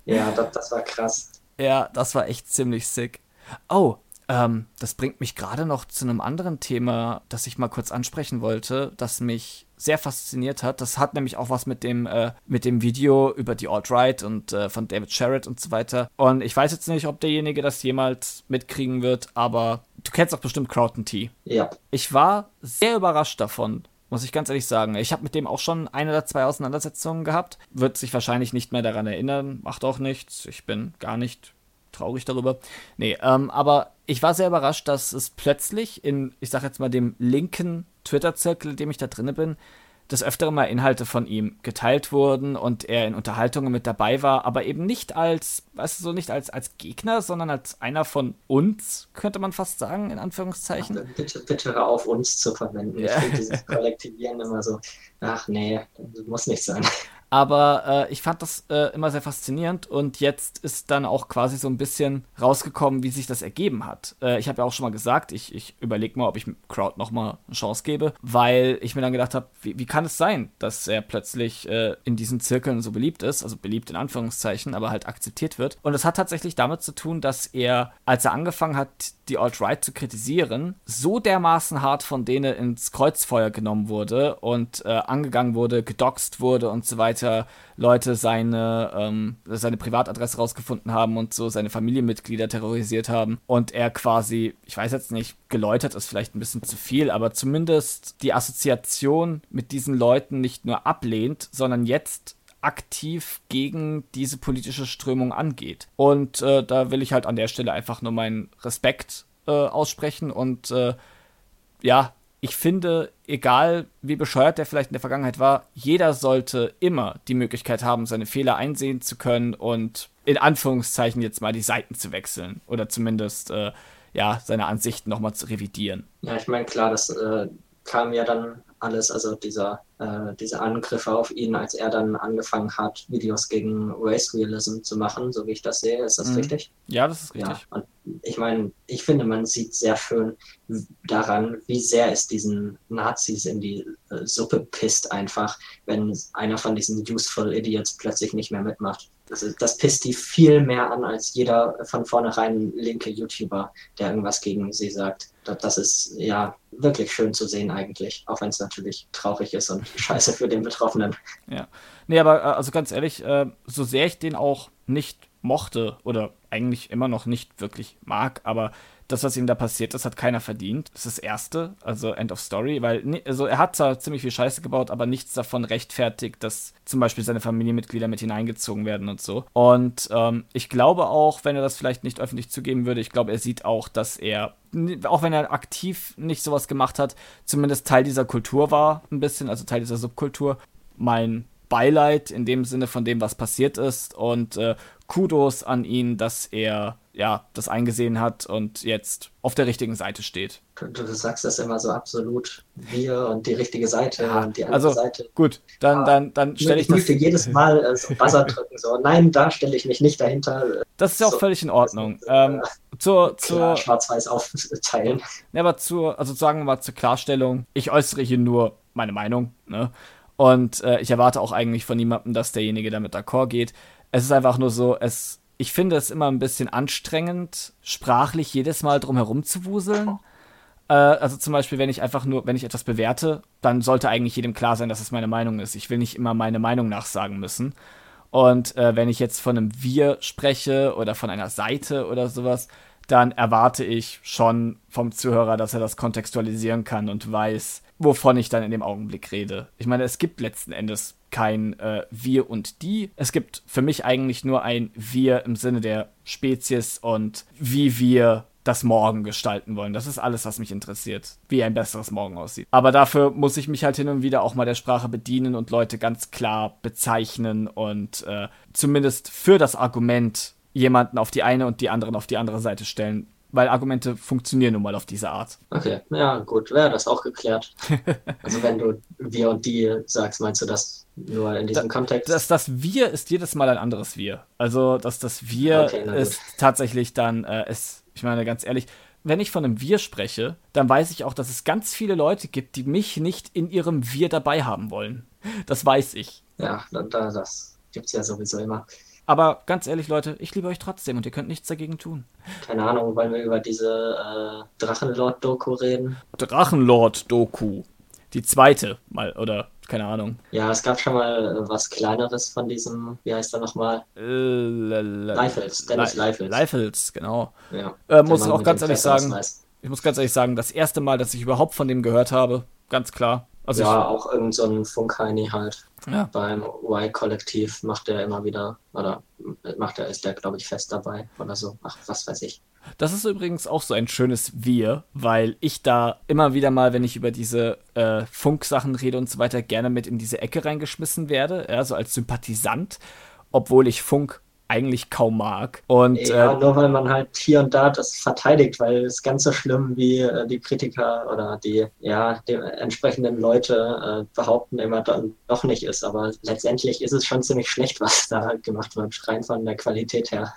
[SPEAKER 2] Ja, das, das war krass.
[SPEAKER 1] Ja, das war echt ziemlich sick. Oh, ähm, das bringt mich gerade noch zu einem anderen Thema, das ich mal kurz ansprechen wollte, das mich sehr fasziniert hat. Das hat nämlich auch was mit dem, äh, mit dem Video über die Alt-Right und äh, von David Sherritt und so weiter. Und ich weiß jetzt nicht, ob derjenige das jemals mitkriegen wird, aber du kennst doch bestimmt Crowton T.
[SPEAKER 2] Ja,
[SPEAKER 1] Ich war sehr überrascht davon, muss ich ganz ehrlich sagen. Ich habe mit dem auch schon eine oder zwei Auseinandersetzungen gehabt. Wird sich wahrscheinlich nicht mehr daran erinnern. Macht auch nichts. Ich bin gar nicht traurig darüber. Nee, ähm, aber ich war sehr überrascht, dass es plötzlich in, ich sag jetzt mal, dem linken Twitter-Zirkel, in dem ich da drinne bin, des Öfteren mal Inhalte von ihm geteilt wurden und er in Unterhaltungen mit dabei war, aber eben nicht als, weißt du, so nicht als, als Gegner, sondern als einer von uns, könnte man fast sagen, in Anführungszeichen.
[SPEAKER 2] bitte, bitte hör auf, uns zu verwenden.
[SPEAKER 1] Ja.
[SPEAKER 2] Ich finde dieses Kollektivieren immer so, ach nee, muss nicht sein.
[SPEAKER 1] Aber äh, ich fand das äh, immer sehr faszinierend und jetzt ist dann auch quasi so ein bisschen rausgekommen, wie sich das ergeben hat. Äh, ich habe ja auch schon mal gesagt, ich, ich überlege mal, ob ich Crowd nochmal eine Chance gebe, weil ich mir dann gedacht habe, wie, wie kann es sein, dass er plötzlich äh, in diesen Zirkeln so beliebt ist, also beliebt in Anführungszeichen, aber halt akzeptiert wird. Und das hat tatsächlich damit zu tun, dass er, als er angefangen hat, die Alt-Right zu kritisieren, so dermaßen hart von denen ins Kreuzfeuer genommen wurde und äh, angegangen wurde, gedoxt wurde und so weiter, Leute seine, ähm, seine Privatadresse rausgefunden haben und so seine Familienmitglieder terrorisiert haben und er quasi, ich weiß jetzt nicht, geläutert ist vielleicht ein bisschen zu viel, aber zumindest die Assoziation mit diesen Leuten nicht nur ablehnt, sondern jetzt aktiv gegen diese politische Strömung angeht. Und äh, da will ich halt an der Stelle einfach nur meinen Respekt äh, aussprechen und äh, ja, ich finde, egal wie bescheuert der vielleicht in der Vergangenheit war, jeder sollte immer die Möglichkeit haben, seine Fehler einsehen zu können und in Anführungszeichen jetzt mal die Seiten zu wechseln oder zumindest äh, ja seine Ansichten nochmal zu revidieren.
[SPEAKER 2] Ja, ich meine, klar, das äh, kam ja dann alles, also dieser, äh, diese Angriffe auf ihn, als er dann angefangen hat, Videos gegen Race Realism zu machen, so wie ich das sehe, ist das
[SPEAKER 1] Mhm.
[SPEAKER 2] richtig?
[SPEAKER 1] Ja, das ist
[SPEAKER 2] Ja,
[SPEAKER 1] richtig.
[SPEAKER 2] und ich meine, ich finde, man sieht sehr schön daran, wie sehr es diesen Nazis in die äh, Suppe pisst einfach, wenn einer von diesen Useful Idiots plötzlich nicht mehr mitmacht. Das, ist, das pisst die viel mehr an als jeder von vornherein linke YouTuber, der irgendwas gegen sie sagt. Das, das ist ja wirklich schön zu sehen eigentlich, auch wenn es natürlich traurig ist und scheiße für den Betroffenen.
[SPEAKER 1] Nee, aber äh, also ganz ehrlich, äh, so sehr ich den auch nicht mochte oder eigentlich immer noch nicht wirklich mag, aber das, was ihm da passiert ist, hat keiner verdient. Das ist das Erste, also End of Story, weil also er hat zwar ziemlich viel Scheiße gebaut, aber nichts davon rechtfertigt, dass zum Beispiel seine Familienmitglieder mit hineingezogen werden und so. Und ähm, ich glaube auch, wenn er das vielleicht nicht öffentlich zugeben würde, ich glaube, er sieht auch, dass er, auch wenn er aktiv nicht sowas gemacht hat, zumindest Teil dieser Kultur war, ein bisschen, also Teil dieser Subkultur. Mein Beileid in dem Sinne von dem, was passiert ist und äh, Kudos an ihn, dass er ja das eingesehen hat und jetzt auf der richtigen Seite steht.
[SPEAKER 2] Du, du sagst das immer so absolut, wir und die richtige Seite
[SPEAKER 1] Ja,
[SPEAKER 2] und die andere
[SPEAKER 1] also,
[SPEAKER 2] Seite.
[SPEAKER 1] Gut, dann,
[SPEAKER 2] Ah,
[SPEAKER 1] dann, dann stelle ich
[SPEAKER 2] ich möchte
[SPEAKER 1] das.
[SPEAKER 2] jedes Mal äh, so Buzzer drücken, so, nein, da stelle ich mich nicht dahinter.
[SPEAKER 1] Das ist ja auch
[SPEAKER 2] so,
[SPEAKER 1] völlig in Ordnung.
[SPEAKER 2] ist, äh,
[SPEAKER 1] Ähm, zur, zur,
[SPEAKER 2] schwarz-weiß aufteilen.
[SPEAKER 1] Ja, aber zur, also sagen wir mal zur Klarstellung, ich äußere hier nur meine Meinung, ne? Und äh, ich erwarte auch eigentlich von niemandem, dass derjenige damit d'accord geht. Es ist einfach nur so, es, ich finde es immer ein bisschen anstrengend, sprachlich jedes Mal drum herum zu wuseln. Äh, also zum Beispiel, wenn ich einfach nur, wenn ich etwas bewerte, dann sollte eigentlich jedem klar sein, dass es meine Meinung ist. Ich will nicht immer meine Meinung nachsagen müssen. Und äh, wenn ich jetzt von einem Wir spreche oder von einer Seite oder sowas, dann erwarte ich schon vom Zuhörer, dass er das kontextualisieren kann und weiß, wovon ich dann in dem Augenblick rede. Ich meine, es gibt letzten Endes kein äh, Wir und Die. Es gibt für mich eigentlich nur ein Wir im Sinne der Spezies und wie wir das Morgen gestalten wollen. Das ist alles, was mich interessiert, wie ein besseres Morgen aussieht. Aber dafür muss ich mich halt hin und wieder auch mal der Sprache bedienen und Leute ganz klar bezeichnen und äh, zumindest für das Argument jemanden auf die eine und die anderen auf die andere Seite stellen, weil Argumente funktionieren nun mal auf diese Art.
[SPEAKER 2] Okay, ja, gut, wäre das auch geklärt. also wenn du wir und die sagst, meinst du das nur in diesem
[SPEAKER 1] da,
[SPEAKER 2] Kontext?
[SPEAKER 1] Das, das Wir ist jedes Mal ein anderes Wir. Also dass das Wir okay, ist tatsächlich dann, äh, ist, ich meine ganz ehrlich, wenn ich von einem Wir spreche, dann weiß ich auch, dass es ganz viele Leute gibt, die mich nicht in ihrem Wir dabei haben wollen. Das weiß ich.
[SPEAKER 2] Ja, da, das gibt es ja sowieso immer.
[SPEAKER 1] Aber ganz ehrlich, Leute, ich liebe euch trotzdem und ihr könnt nichts dagegen tun.
[SPEAKER 2] Keine Ahnung, wollen wir über diese äh, Drachenlord-Doku reden?
[SPEAKER 1] Drachenlord-Doku. Die zweite, mal, oder keine Ahnung.
[SPEAKER 2] Ja, es gab schon mal äh, was Kleineres von diesem, wie heißt er nochmal? Äh, Leifels, Dennis Leifels.
[SPEAKER 1] Leifels, genau. Ja, äh, muss auch ganz ehrlich sagen, ich muss ganz ehrlich sagen, das erste Mal, dass ich überhaupt von dem gehört habe, ganz klar.
[SPEAKER 2] Also ja, auch irgend so ein Funkheini halt. Ja. Beim Y-Kollektiv macht er immer wieder, oder macht er, ist der, glaube ich, fest dabei oder so. Ach, was weiß ich.
[SPEAKER 1] Das ist übrigens auch so ein schönes Wir, weil ich da immer wieder mal, wenn ich über diese äh, Funksachen rede und so weiter, gerne mit in diese Ecke reingeschmissen werde, ja, so als Sympathisant, obwohl ich Funk eigentlich kaum mag. Und,
[SPEAKER 2] ja, äh, nur weil man halt hier und da das verteidigt, weil es ganz so schlimm, wie äh, die Kritiker oder die, ja, die entsprechenden Leute äh, behaupten, immer dann doch nicht ist. Aber letztendlich ist es schon ziemlich schlecht, was da gemacht wird, rein von der Qualität her.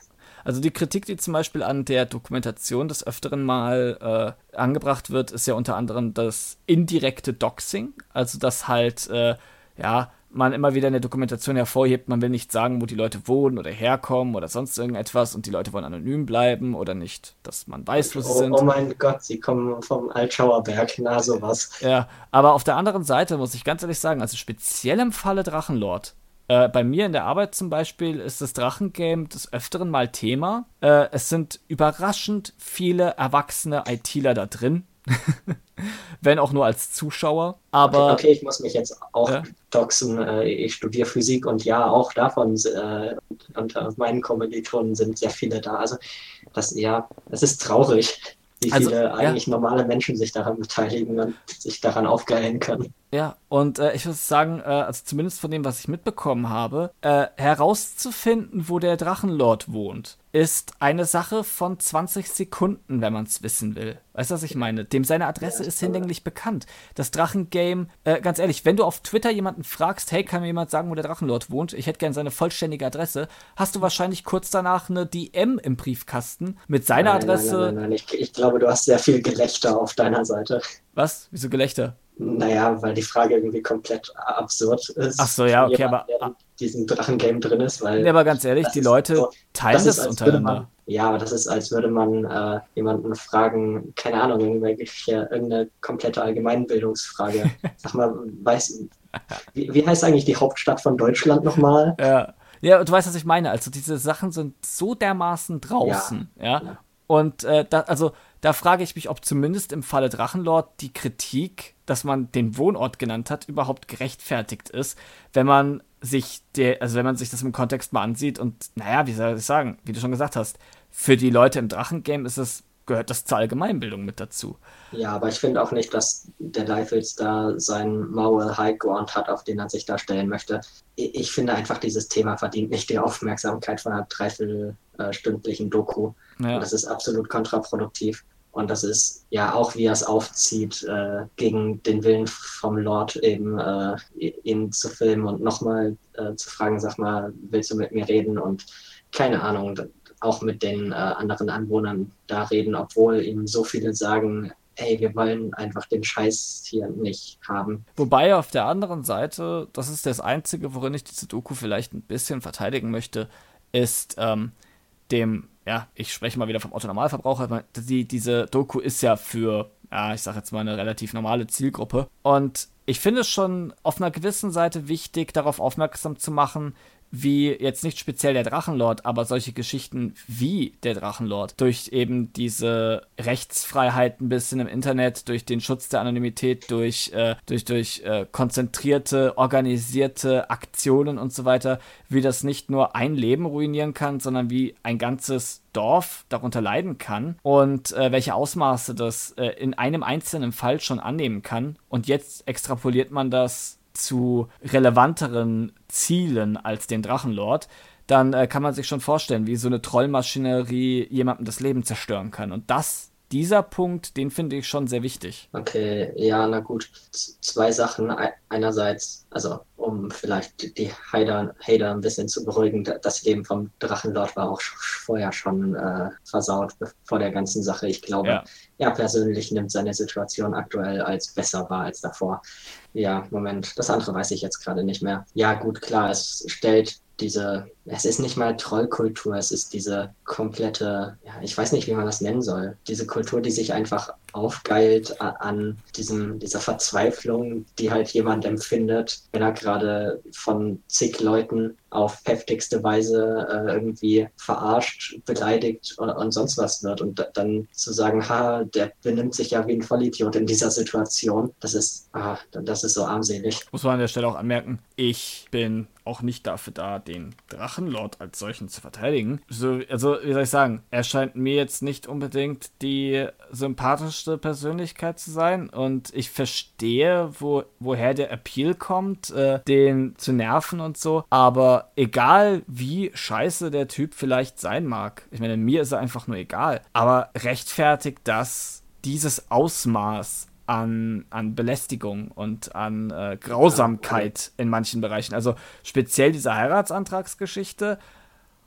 [SPEAKER 1] Also die Kritik, die zum Beispiel an der Dokumentation des Öfteren mal äh, angebracht wird, ist ja unter anderem das indirekte Doxing. Also dass halt, äh, ja, man immer wieder in der Dokumentation hervorhebt, man will nicht sagen, wo die Leute wohnen oder herkommen oder sonst irgendetwas und die Leute wollen anonym bleiben oder nicht, dass man weiß, wo sie
[SPEAKER 2] oh,
[SPEAKER 1] sind.
[SPEAKER 2] Oh mein Gott, sie kommen vom Altschauerberg, na sowas.
[SPEAKER 1] Ja, aber auf der anderen Seite muss ich ganz ehrlich sagen, also speziell im Falle Drachenlord, äh, bei mir in der Arbeit zum Beispiel ist das Drachengame des Öfteren mal Thema. Äh, es sind überraschend viele erwachsene ITler da drin. Wenn auch nur als Zuschauer. Aber.
[SPEAKER 2] Okay, okay ich muss mich jetzt auch ja? doxen. Äh, ich studiere Physik und ja, auch davon äh, unter meinen Kommilitonen sind sehr viele da. Also, das, ja, es ist traurig, wie also, viele eigentlich normale Menschen sich daran beteiligen und sich daran aufgeilen können.
[SPEAKER 1] Ja, und äh, ich muss sagen, äh, also zumindest von dem, was ich mitbekommen habe, äh, herauszufinden, wo der Drachenlord wohnt, ist eine Sache von 20 Sekunden, wenn man es wissen will. Weißt du, was ich meine? Dem seine Adresse ist hinlänglich bekannt. Das Drachengame, äh, ganz ehrlich, wenn du auf Twitter jemanden fragst, hey, kann mir jemand sagen, wo der Drachenlord wohnt? Ich hätte gerne seine vollständige Adresse, hast du wahrscheinlich kurz danach eine DM im Briefkasten mit seiner nein, Adresse.
[SPEAKER 2] Nein, nein, nein, nein. Ich, ich glaube, du hast sehr viel Gelächter auf deiner Seite.
[SPEAKER 1] Was? Wieso Gelächter?
[SPEAKER 2] Naja, weil die Frage irgendwie komplett absurd ist.
[SPEAKER 1] Ach so, ja, okay, aber.
[SPEAKER 2] Der in Drachengame drin ist, weil.
[SPEAKER 1] Ja, aber ganz ehrlich, die Leute so, teilen das, das untereinander.
[SPEAKER 2] Man, ja, aber das ist, als würde man äh, jemanden fragen, keine Ahnung, irgendwelche, irgendeine komplette Allgemeinbildungsfrage. Sag mal, weiß, wie, wie heißt eigentlich die Hauptstadt von Deutschland nochmal?
[SPEAKER 1] Ja. Ja, du weißt, was ich meine. Also diese Sachen sind so dermaßen draußen, ja. ja? Und äh, da, also da frage ich mich, ob zumindest im Falle Drachenlord die Kritik, dass man den Wohnort genannt hat, überhaupt gerechtfertigt ist, wenn man sich der, also wenn man sich das im Kontext mal ansieht und naja, wie soll ich sagen, wie du schon gesagt hast, für die Leute im Drachengame ist es, gehört das zur Allgemeinbildung mit dazu.
[SPEAKER 2] Ja, aber ich finde auch nicht, dass der Leifels da seinen Moral High Ground hat, auf den er sich da stellen möchte. Ich finde einfach, dieses Thema verdient nicht die Aufmerksamkeit von einer dreiviertelstündlichen Doku. Ja. Das ist absolut kontraproduktiv. Und das ist ja auch, wie er es aufzieht, äh, gegen den Willen vom Lord eben äh, ihn zu filmen und nochmal äh, zu fragen, sag mal, willst du mit mir reden? Und keine Ahnung, auch mit den äh, anderen Anwohnern da reden, obwohl ihm so viele sagen, hey, wir wollen einfach den Scheiß hier nicht haben.
[SPEAKER 1] Wobei auf der anderen Seite, das ist das Einzige, worin ich diese Doku vielleicht ein bisschen verteidigen möchte, ist ähm, dem ja, ich spreche mal wieder vom Otto-Normalverbraucher, die, diese Doku ist ja für, ja, ich sage jetzt mal eine relativ normale Zielgruppe. Und ich finde es schon auf einer gewissen Seite wichtig, darauf aufmerksam zu machen, wie jetzt nicht speziell der Drachenlord, aber solche Geschichten wie der Drachenlord durch eben diese Rechtsfreiheit ein bisschen im Internet, durch den Schutz der Anonymität, durch, äh, durch, durch äh, konzentrierte, organisierte Aktionen und so weiter, wie das nicht nur ein Leben ruinieren kann, sondern wie ein ganzes Dorf darunter leiden kann und äh, welche Ausmaße das äh, in einem einzelnen Fall schon annehmen kann. Und jetzt extrapoliert man das zu relevanteren Zielen als den Drachenlord, dann äh, kann man sich schon vorstellen, wie so eine Trollmaschinerie jemandem das Leben zerstören kann. Und das dieser Punkt, den finde ich schon sehr wichtig.
[SPEAKER 2] Okay, ja, na gut. Z zwei Sachen. Einerseits, also um vielleicht die Hater, Hater ein bisschen zu beruhigen, das Leben vom Drachenlord war auch vorher schon äh, versaut vor der ganzen Sache. Ich glaube, ja. er persönlich nimmt seine Situation aktuell als besser wahr als davor. Ja, Moment, das andere weiß ich jetzt gerade nicht mehr. Ja, gut, klar, es stellt diese, es ist nicht mal Trollkultur, es ist diese komplette, ja, ich weiß nicht, wie man das nennen soll, diese Kultur, die sich einfach aufgeilt an diesem, dieser Verzweiflung, die halt jemand empfindet, wenn er gerade von zig Leuten auf heftigste Weise äh, irgendwie verarscht, beleidigt und, und, sonst was wird. Und dann zu sagen, ha, der benimmt sich ja wie ein Vollidiot in dieser Situation, das ist, ah, das ist so armselig.
[SPEAKER 1] Muss man an der Stelle auch anmerken, ich bin auch nicht dafür da, den Drachenlord als solchen zu verteidigen. So, also, wie soll ich sagen, er scheint mir jetzt nicht unbedingt die sympathischste Persönlichkeit zu sein und ich verstehe, wo, woher der Appeal kommt, äh, den zu nerven und so, aber egal wie scheiße der Typ vielleicht sein mag, ich meine, mir ist er einfach nur egal, aber rechtfertigt das dieses Ausmaß an, an Belästigung und an äh, Grausamkeit in manchen Bereichen. Also speziell diese Heiratsantragsgeschichte.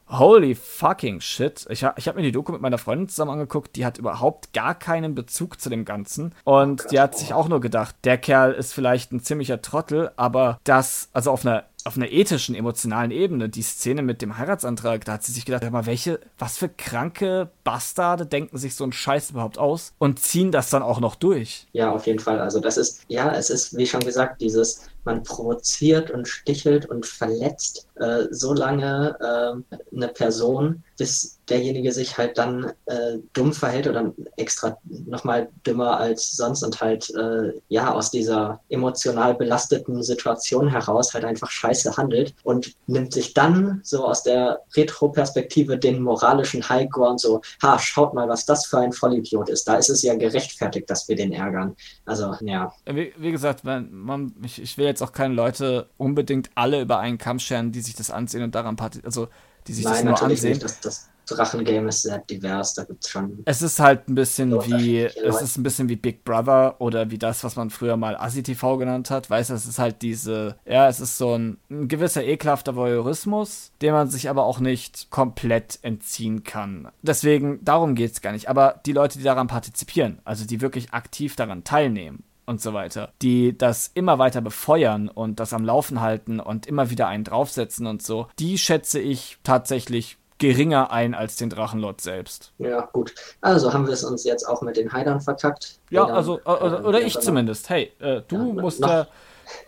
[SPEAKER 1] Holy fucking shit. Ich, ich habe mir die Doku mit meiner Freundin zusammen angeguckt, die hat überhaupt gar keinen Bezug zu dem Ganzen. Und die hat sich auch nur gedacht, der Kerl ist vielleicht ein ziemlicher Trottel, aber das, also auf einer auf einer ethischen, emotionalen Ebene, die Szene mit dem Heiratsantrag, da hat sie sich gedacht, mal, welche, was für kranke Bastarde denken sich so einen Scheiß überhaupt aus und ziehen das dann auch noch durch.
[SPEAKER 2] Ja, auf jeden Fall. Also das ist, ja, es ist, wie schon gesagt, dieses, man provoziert und stichelt und verletzt äh, so lange äh, eine Person, bis derjenige sich halt dann äh, dumm verhält oder extra nochmal dümmer als sonst und halt äh, ja aus dieser emotional belasteten Situation heraus halt einfach scheiße handelt und nimmt sich dann so aus der Retro-Perspektive den moralischen Highground so, ha, schaut mal, was das für ein Vollidiot ist. Da ist es ja gerechtfertigt, dass wir den ärgern. Also, ja.
[SPEAKER 1] Wie, wie gesagt, man, man, ich, ich will jetzt auch keine Leute unbedingt alle über einen Kamm scheren, die sich das ansehen und daran also die sich Nein, das nur ansehen. Nicht.
[SPEAKER 2] Das, das Drachengame ist sehr divers, da gibt es schon.
[SPEAKER 1] Es ist halt ein bisschen so wie, es ist ein bisschen wie Big Brother oder wie das, was man früher mal ASI-TV genannt hat. Weißt du, es ist halt diese, ja, es ist so ein, ein gewisser ekelhafter Voyeurismus, dem man sich aber auch nicht komplett entziehen kann. Deswegen, darum geht es gar nicht. Aber die Leute, die daran partizipieren, also die wirklich aktiv daran teilnehmen, und so weiter, die das immer weiter befeuern und das am Laufen halten und immer wieder einen draufsetzen und so, die schätze ich tatsächlich geringer ein als den Drachenlord selbst.
[SPEAKER 2] Ja, gut. Also haben wir es uns jetzt auch mit den Heidern verkackt.
[SPEAKER 1] Ja, also, äh, oder, oder ich zumindest. Hey, äh, du ja, musst ja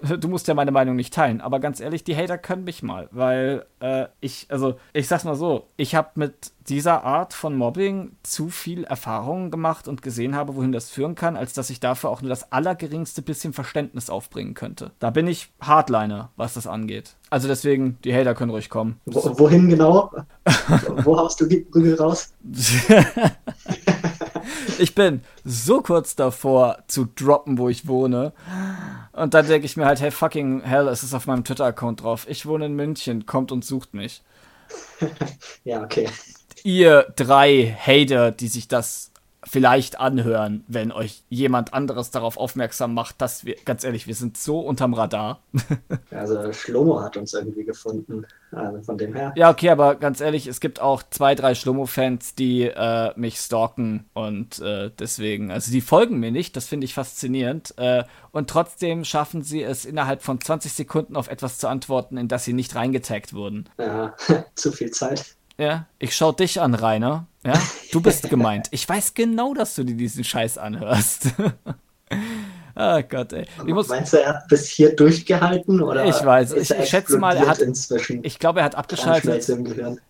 [SPEAKER 1] du musst ja meine Meinung nicht teilen, aber ganz ehrlich, die Hater können mich mal, weil äh, ich, also ich sag's mal so, ich habe mit dieser Art von Mobbing zu viel Erfahrungen gemacht und gesehen habe, wohin das führen kann, als dass ich dafür auch nur das allergeringste bisschen Verständnis aufbringen könnte. Da bin ich Hardliner, was das angeht. Also deswegen, die Hater können ruhig kommen.
[SPEAKER 2] Wo, wohin genau? Wo haust du die Prügel raus?
[SPEAKER 1] ich bin so kurz davor zu droppen, wo ich wohne. Und dann denke ich mir halt, hey, fucking hell, es ist auf meinem Twitter-Account drauf. Ich wohne in München, kommt und sucht mich.
[SPEAKER 2] ja, okay.
[SPEAKER 1] Ihr drei Hater, die sich das vielleicht anhören, wenn euch jemand anderes darauf aufmerksam macht, dass wir, ganz ehrlich, wir sind so unterm Radar.
[SPEAKER 2] also Schlomo hat uns irgendwie gefunden, also von dem her.
[SPEAKER 1] Ja, okay, aber ganz ehrlich, es gibt auch zwei, drei Schlomo-Fans, die äh, mich stalken und äh, deswegen, also die folgen mir nicht, das finde ich faszinierend äh, und trotzdem schaffen sie es innerhalb von 20 Sekunden auf etwas zu antworten, in das sie nicht reingetaggt wurden.
[SPEAKER 2] Ja, zu viel Zeit.
[SPEAKER 1] Ja, ich schau dich an, Rainer. Ja, du bist gemeint. Ich weiß genau, dass du dir diesen Scheiß anhörst. Ah Gott, ey.
[SPEAKER 2] Ich muss, Meinst du, er hat bis hier durchgehalten? Oder
[SPEAKER 1] ich weiß, ich, ich schätze mal, er hat.
[SPEAKER 2] Inzwischen
[SPEAKER 1] ich glaube, er hat abgeschaltet.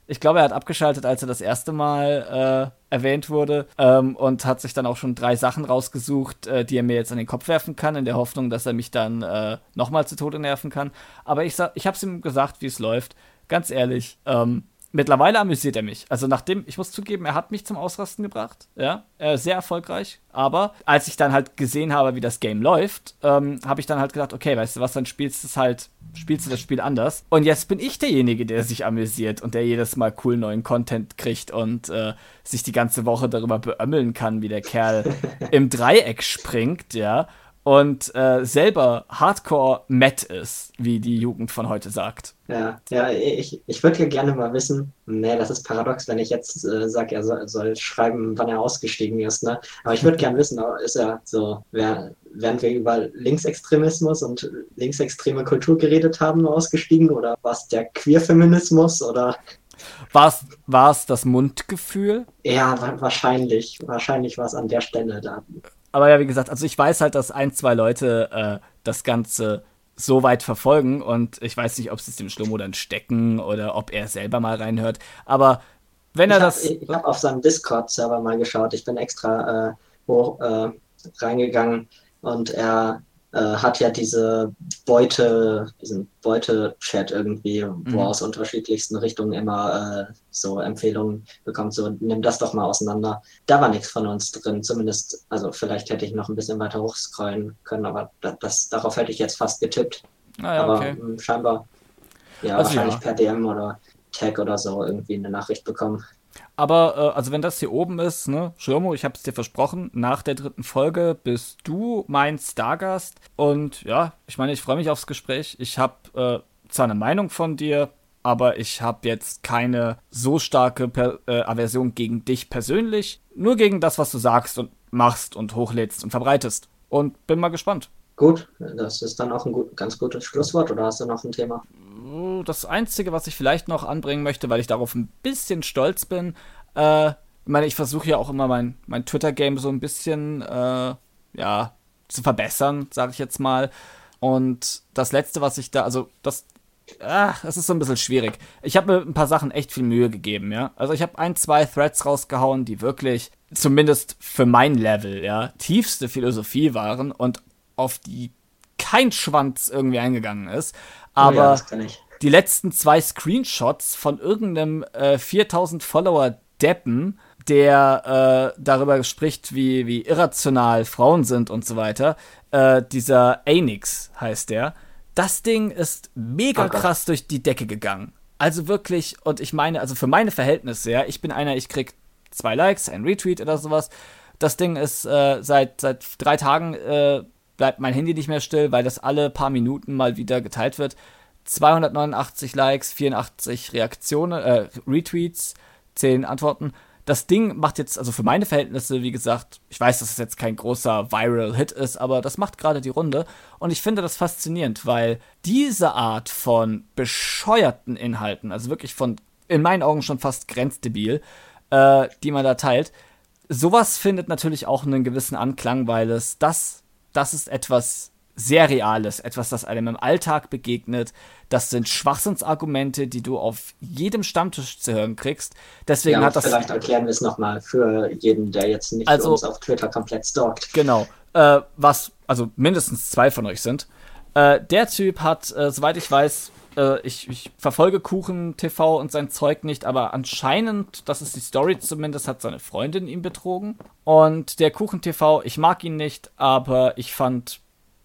[SPEAKER 1] Ich glaube, er hat abgeschaltet, als er das erste Mal äh, erwähnt wurde ähm, und hat sich dann auch schon drei Sachen rausgesucht, äh, die er mir jetzt an den Kopf werfen kann, in der Hoffnung, dass er mich dann äh, nochmal zu Tode nerven kann. Aber ich, ich habe es ihm gesagt, wie es läuft. Ganz ehrlich, ähm, mittlerweile amüsiert er mich. Also nachdem, ich muss zugeben, er hat mich zum Ausrasten gebracht. Ja, äh, sehr erfolgreich. Aber als ich dann halt gesehen habe, wie das Game läuft, ähm, habe ich dann halt gedacht, okay, weißt du was, dann spielst du es halt, spielst du das Spiel anders. Und jetzt bin ich derjenige, der sich amüsiert und der jedes Mal cool neuen Content kriegt und äh, sich die ganze Woche darüber beömmeln kann, wie der Kerl im Dreieck springt, ja und äh, selber hardcore Matt ist, wie die Jugend von heute sagt.
[SPEAKER 2] Ja, ja, ich, ich würde ja gerne mal wissen, nee, das ist paradox, wenn ich jetzt äh, sage, er soll, soll, schreiben, wann er ausgestiegen ist, ne? Aber ich würde gerne wissen, ist er so, wer, während wir über Linksextremismus und linksextreme Kultur geredet haben, ausgestiegen oder war es der Queerfeminismus oder
[SPEAKER 1] war es das Mundgefühl?
[SPEAKER 2] Ja, wahrscheinlich. Wahrscheinlich war es an der Stelle da
[SPEAKER 1] aber ja, wie gesagt, also ich weiß halt, dass ein, zwei Leute äh, das Ganze so weit verfolgen und ich weiß nicht, ob sie es dem Schlomo dann stecken oder ob er selber mal reinhört. Aber wenn er
[SPEAKER 2] ich
[SPEAKER 1] das.
[SPEAKER 2] ich habe auf seinem Discord-Server mal geschaut. Ich bin extra äh, hoch äh, reingegangen und er äh, hat ja diese Beute, diesen Beute-Chat irgendwie, mhm. wo aus unterschiedlichsten Richtungen immer äh, so Empfehlungen bekommt, so nimm das doch mal auseinander. Da war nichts von uns drin, zumindest, also vielleicht hätte ich noch ein bisschen weiter hochscrollen können, aber das, das darauf hätte ich jetzt fast getippt.
[SPEAKER 1] Ah, ja,
[SPEAKER 2] aber
[SPEAKER 1] okay.
[SPEAKER 2] mh, hm, scheinbar, ja, also, wahrscheinlich ja. per DM oder Tag oder so irgendwie eine Nachricht bekommen.
[SPEAKER 1] Aber, äh, also wenn das hier oben ist, ne, Schirmo, ich hab's dir versprochen, nach der dritten Folge bist du mein Stargast. Und ja, ich meine, ich freue mich aufs Gespräch. Ich habe äh, zwar eine Meinung von dir, aber ich habe jetzt keine so starke per äh, Aversion gegen dich persönlich. Nur gegen das, was du sagst und machst und hochlädst und verbreitest. Und bin mal gespannt.
[SPEAKER 2] Gut, das ist dann auch ein gut, ganz gutes Schlusswort oder hast du noch ein Thema?
[SPEAKER 1] Das Einzige, was ich vielleicht noch anbringen möchte, weil ich darauf ein bisschen stolz bin, äh, ich meine, ich versuche ja auch immer mein, mein Twitter-Game so ein bisschen, äh, ja, zu verbessern, sage ich jetzt mal. Und das Letzte, was ich da, also das, ach, das ist so ein bisschen schwierig. Ich habe mir ein paar Sachen echt viel Mühe gegeben, ja. Also ich habe ein, zwei Threads rausgehauen, die wirklich, zumindest für mein Level, ja, tiefste Philosophie waren und auf die kein Schwanz irgendwie eingegangen ist. Aber oh ja, die letzten zwei Screenshots von irgendeinem äh, 4000 Follower Deppen, der äh, darüber spricht, wie, wie irrational Frauen sind und so weiter. Äh, dieser Anix heißt der. Das Ding ist mega okay. krass durch die Decke gegangen. Also wirklich, und ich meine, also für meine Verhältnisse, ja, ich bin einer, ich krieg zwei Likes, ein Retweet oder sowas. Das Ding ist äh, seit, seit drei Tagen äh, bleibt mein Handy nicht mehr still, weil das alle paar Minuten mal wieder geteilt wird. 289 Likes, 84 Reaktionen, äh, Retweets, 10 Antworten. Das Ding macht jetzt, also für meine Verhältnisse, wie gesagt, ich weiß, dass es jetzt kein großer Viral-Hit ist, aber das macht gerade die Runde. Und ich finde das faszinierend, weil diese Art von bescheuerten Inhalten, also wirklich von, in meinen Augen schon fast grenzdebil, äh, die man da teilt, sowas findet natürlich auch einen gewissen Anklang, weil es das das ist etwas sehr Reales, etwas, das einem im Alltag begegnet. Das sind Schwachsinnsargumente, die du auf jedem Stammtisch zu hören kriegst. Deswegen ja, hat das.
[SPEAKER 2] Vielleicht erklären wir es nochmal für jeden, der jetzt nicht
[SPEAKER 1] also,
[SPEAKER 2] uns auf Twitter komplett stalkt.
[SPEAKER 1] Genau. Äh, was, also mindestens zwei von euch sind. Äh, der Typ hat, äh, soweit ich weiß, äh, ich, ich, verfolge Kuchen TV und sein Zeug nicht, aber anscheinend, das ist die Story zumindest, hat seine Freundin ihn betrogen. Und der Kuchen TV, ich mag ihn nicht, aber ich fand,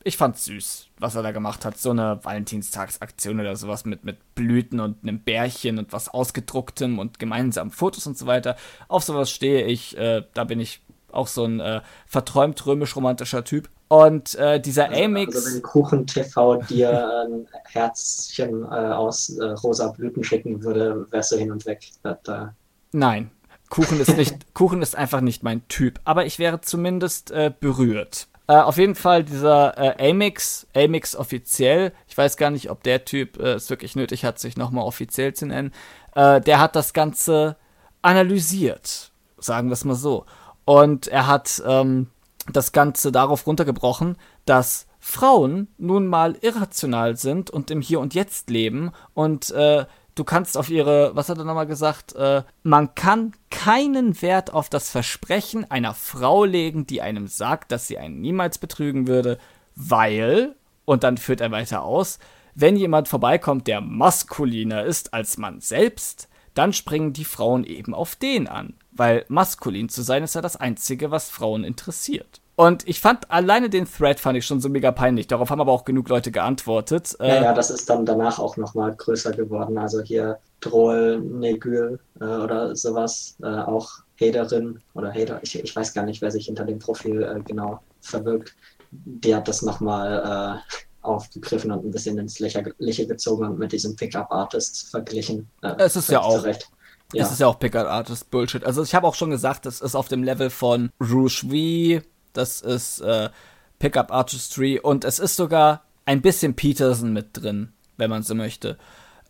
[SPEAKER 1] ich fand süß, was er da gemacht hat. So eine Valentinstagsaktion oder sowas mit, mit Blüten und einem Bärchen und was ausgedrucktem und gemeinsamen Fotos und so weiter. Auf sowas stehe ich, äh, da bin ich auch so ein äh, verträumt römisch-romantischer Typ. Und äh, dieser also, Amix.
[SPEAKER 2] Also wenn Kuchen TV dir ein Herzchen äh, aus äh, rosa Blüten schicken würde, wärst du hin und weg. Da, da.
[SPEAKER 1] Nein. Kuchen ist nicht, Kuchen ist einfach nicht mein Typ. Aber ich wäre zumindest äh, berührt. Äh, auf jeden Fall dieser äh, Amix, Amix offiziell, ich weiß gar nicht, ob der Typ es wirklich nötig hat, sich nochmal offiziell zu nennen, der hat das Ganze analysiert, sagen wir es mal so. Und er hat ähm, das Ganze darauf runtergebrochen, dass Frauen nun mal irrational sind und im Hier und Jetzt leben und äh, du kannst auf ihre, was hat er nochmal gesagt, äh, man kann keinen Wert auf das Versprechen einer Frau legen, die einem sagt, dass sie einen niemals betrügen würde, weil, und dann führt er weiter aus, wenn jemand vorbeikommt, der maskuliner ist als man selbst, dann springen die Frauen eben auf den an. Weil maskulin zu sein ist ja das Einzige, was Frauen interessiert. Und ich fand alleine den Thread fand ich schon so mega peinlich. Darauf haben aber auch genug Leute geantwortet.
[SPEAKER 2] Ja, äh, ja, das ist dann danach auch nochmal größer geworden. Also hier Droll, Negül äh, oder sowas, äh, auch Haterin oder Hater, ich, ich weiß gar nicht, wer sich hinter dem Profil äh, genau verbirgt. Die hat das nochmal äh, aufgegriffen und ein bisschen ins Lächerliche gezogen und mit diesem Pickup-Artist verglichen.
[SPEAKER 1] Äh, es ist ja auch. Zurecht. Ja. Es ist ja auch Pickup-Artist Bullshit. Also ich habe auch schon gesagt, es ist auf dem Level von Rouge V, das ist äh, Pickup Artistry und es ist sogar ein bisschen Peterson mit drin, wenn man so möchte.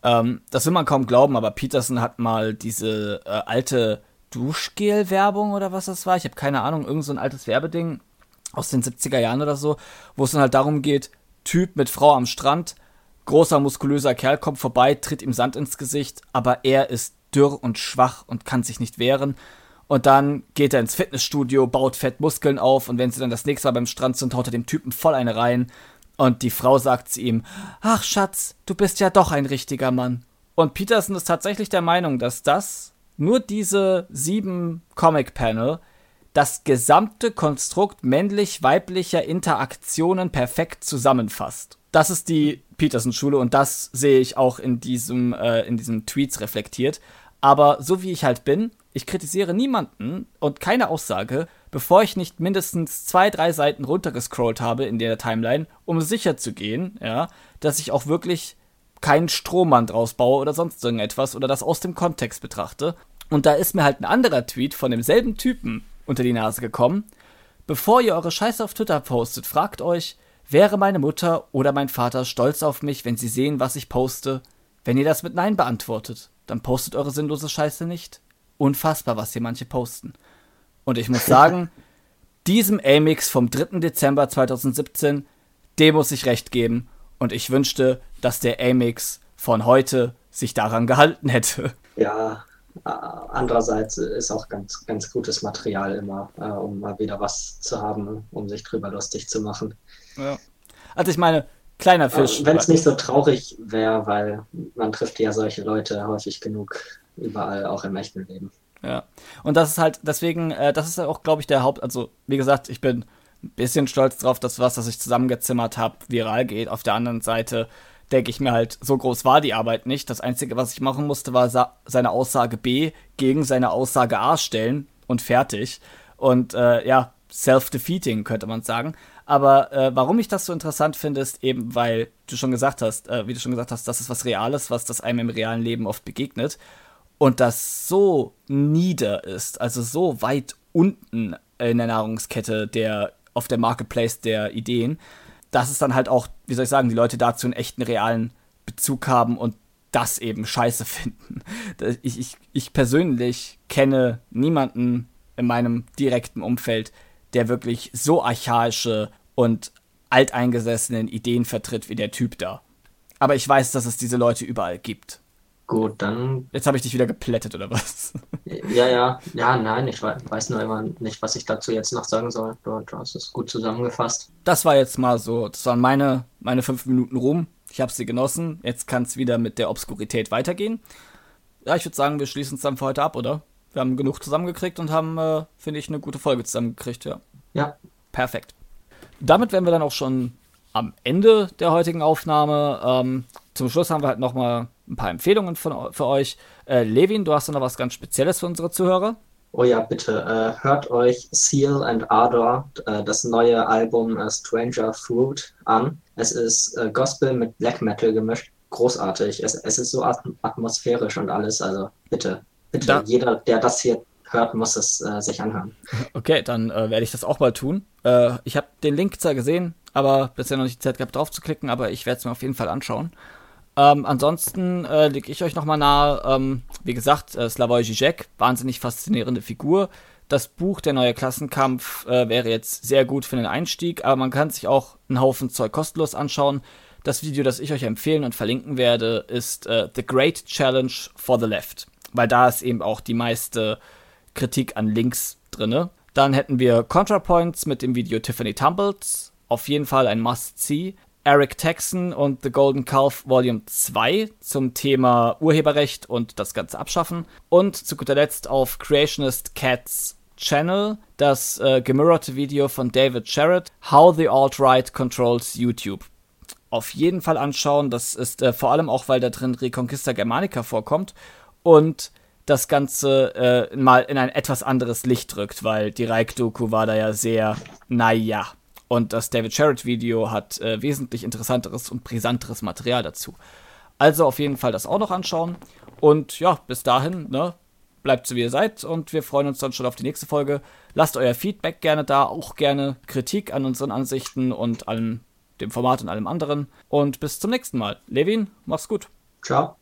[SPEAKER 1] Ähm, das will man kaum glauben, aber Peterson hat mal diese äh, alte Duschgel-Werbung oder was das war. Ich habe keine Ahnung, irgend so ein altes Werbeding aus den 70er Jahren oder so, wo es dann halt darum geht, Typ mit Frau am Strand, großer muskulöser Kerl kommt vorbei, tritt ihm Sand ins Gesicht, aber er ist dürr und schwach und kann sich nicht wehren. Und dann geht er ins Fitnessstudio, baut fett Muskeln auf und wenn sie dann das nächste Mal beim Strand sind, haut er dem Typen voll eine rein. Und die Frau sagt zu ihm, ach Schatz, du bist ja doch ein richtiger Mann. Und Peterson ist tatsächlich der Meinung, dass das, nur diese sieben Comic-Panel, das gesamte Konstrukt männlich-weiblicher Interaktionen perfekt zusammenfasst. Das ist die Peterson-Schule und das sehe ich auch in diesem, äh, in diesen Tweets reflektiert. Aber so wie ich halt bin, ich kritisiere niemanden und keine Aussage, bevor ich nicht mindestens zwei, drei Seiten runtergescrollt habe in der Timeline, um sicher zu gehen, ja, dass ich auch wirklich keinen Strohmann draus baue oder sonst irgendetwas oder das aus dem Kontext betrachte. Und da ist mir halt ein anderer Tweet von demselben Typen unter die Nase gekommen. Bevor ihr eure Scheiße auf Twitter postet, fragt euch, wäre meine Mutter oder mein Vater stolz auf mich, wenn sie sehen, was ich poste? Wenn ihr das mit Nein beantwortet, dann postet eure sinnlose Scheiße nicht unfassbar, was hier manche posten. Und ich muss sagen, diesem Amix vom 3. Dezember 2017, dem muss ich recht geben. Und ich wünschte, dass der Amix von heute sich daran gehalten hätte.
[SPEAKER 2] Ja, andererseits ist auch ganz, ganz gutes Material immer, äh, um mal wieder was zu haben, um sich drüber lustig zu machen.
[SPEAKER 1] Ja. Also ich meine, kleiner Fisch.
[SPEAKER 2] Wenn es nicht so traurig wäre, weil man trifft ja solche Leute häufig genug überall, auch im echten Leben.
[SPEAKER 1] Ja. Und das ist halt, deswegen, äh, das ist auch, glaube ich, der Haupt, also wie gesagt, ich bin ein bisschen stolz drauf, dass was, das ich zusammengezimmert habe, viral geht. Auf der anderen Seite denke ich mir halt, so groß war die Arbeit nicht. Das Einzige, was ich machen musste, war seine Aussage B gegen seine Aussage A stellen und fertig. Und äh, ja, self-defeating, könnte man sagen. Aber äh, warum ich das so interessant finde, ist eben, weil du schon gesagt hast, äh, wie du schon gesagt hast, das ist was Reales, was das einem im realen Leben oft begegnet und das so nieder ist, also so weit unten in der Nahrungskette der auf der Marketplace der Ideen, dass es dann halt auch, wie soll ich sagen, die Leute dazu einen echten realen Bezug haben und das eben scheiße finden. Ich, ich, ich persönlich kenne niemanden in meinem direkten Umfeld, der wirklich so archaische und alteingesessenen Ideen vertritt wie der Typ da. Aber ich weiß, dass es diese Leute überall gibt.
[SPEAKER 2] Gut, dann.
[SPEAKER 1] Jetzt habe ich dich wieder geplättet, oder was?
[SPEAKER 2] Ja, ja, ja, nein, ich weiß nur immer nicht, was ich dazu jetzt noch sagen soll. Du, du hast es gut zusammengefasst.
[SPEAKER 1] Das war jetzt mal so, das waren meine, meine fünf Minuten rum. Ich habe sie genossen. Jetzt kann es wieder mit der Obskurität weitergehen. Ja, ich würde sagen, wir schließen es dann für heute ab, oder? Wir haben genug zusammengekriegt und haben, äh, finde ich, eine gute Folge zusammengekriegt, ja.
[SPEAKER 2] Ja.
[SPEAKER 1] Perfekt. Damit wären wir dann auch schon am Ende der heutigen Aufnahme. Ähm, zum Schluss haben wir halt nochmal ein paar Empfehlungen von, für euch. Äh, Levin, du hast noch was ganz Spezielles für unsere Zuhörer?
[SPEAKER 2] Oh ja, bitte. Äh, hört euch Seal and Ardor, äh, das neue Album äh, Stranger Fruit, an. Es ist äh, Gospel mit Black Metal gemischt. Großartig. Es, es ist so atmosphärisch und alles. Also bitte, bitte, da jeder, der das hier hört, muss es äh, sich anhören.
[SPEAKER 1] Okay, dann werde ich das auch mal tun. ich habe den Link zwar gesehen, aber bisher noch nicht die Zeit gehabt, drauf zu klicken, aber ich werde es mir auf jeden Fall anschauen. Ähm, ansonsten äh, lege ich euch nochmal nahe, ähm, wie gesagt, äh, Slavoj Žižek, wahnsinnig faszinierende Figur. Das Buch Der neue Klassenkampf äh, wäre jetzt sehr gut für den Einstieg, aber man kann sich auch einen Haufen Zeug kostenlos anschauen. Das Video, das ich euch empfehlen und verlinken werde, ist äh, The Great Challenge for the Left, weil da ist eben auch die meiste Kritik an Links drinne. Dann hätten wir ContraPoints mit dem Video Tiffany Tumbles, auf jeden Fall ein Must-See. Eric Texan und The Golden Calf Volume 2 zum Thema Urheberrecht und das Ganze abschaffen. Und zu guter Letzt auf Creationist Cats Channel das äh, gemirrorte Video von David Sherritt, How the Alt-Right Controls YouTube. Auf jeden Fall anschauen, das ist äh, vor allem auch, weil da drin Reconquista Germanica vorkommt und das Ganze äh, mal in ein etwas anderes Licht drückt, weil die Reich-Doku war da ja sehr, naja, und das David Sherritt-Video hat äh, wesentlich interessanteres und brisanteres Material dazu. Also auf jeden Fall das auch noch anschauen. Und ja, bis dahin, ne, bleibt so wie ihr seid und wir freuen uns dann schon auf die nächste Folge. Lasst euer Feedback gerne da, auch gerne Kritik an unseren Ansichten und an dem Format und allem anderen. Und bis zum nächsten Mal. Levin, mach's gut.
[SPEAKER 2] Ciao.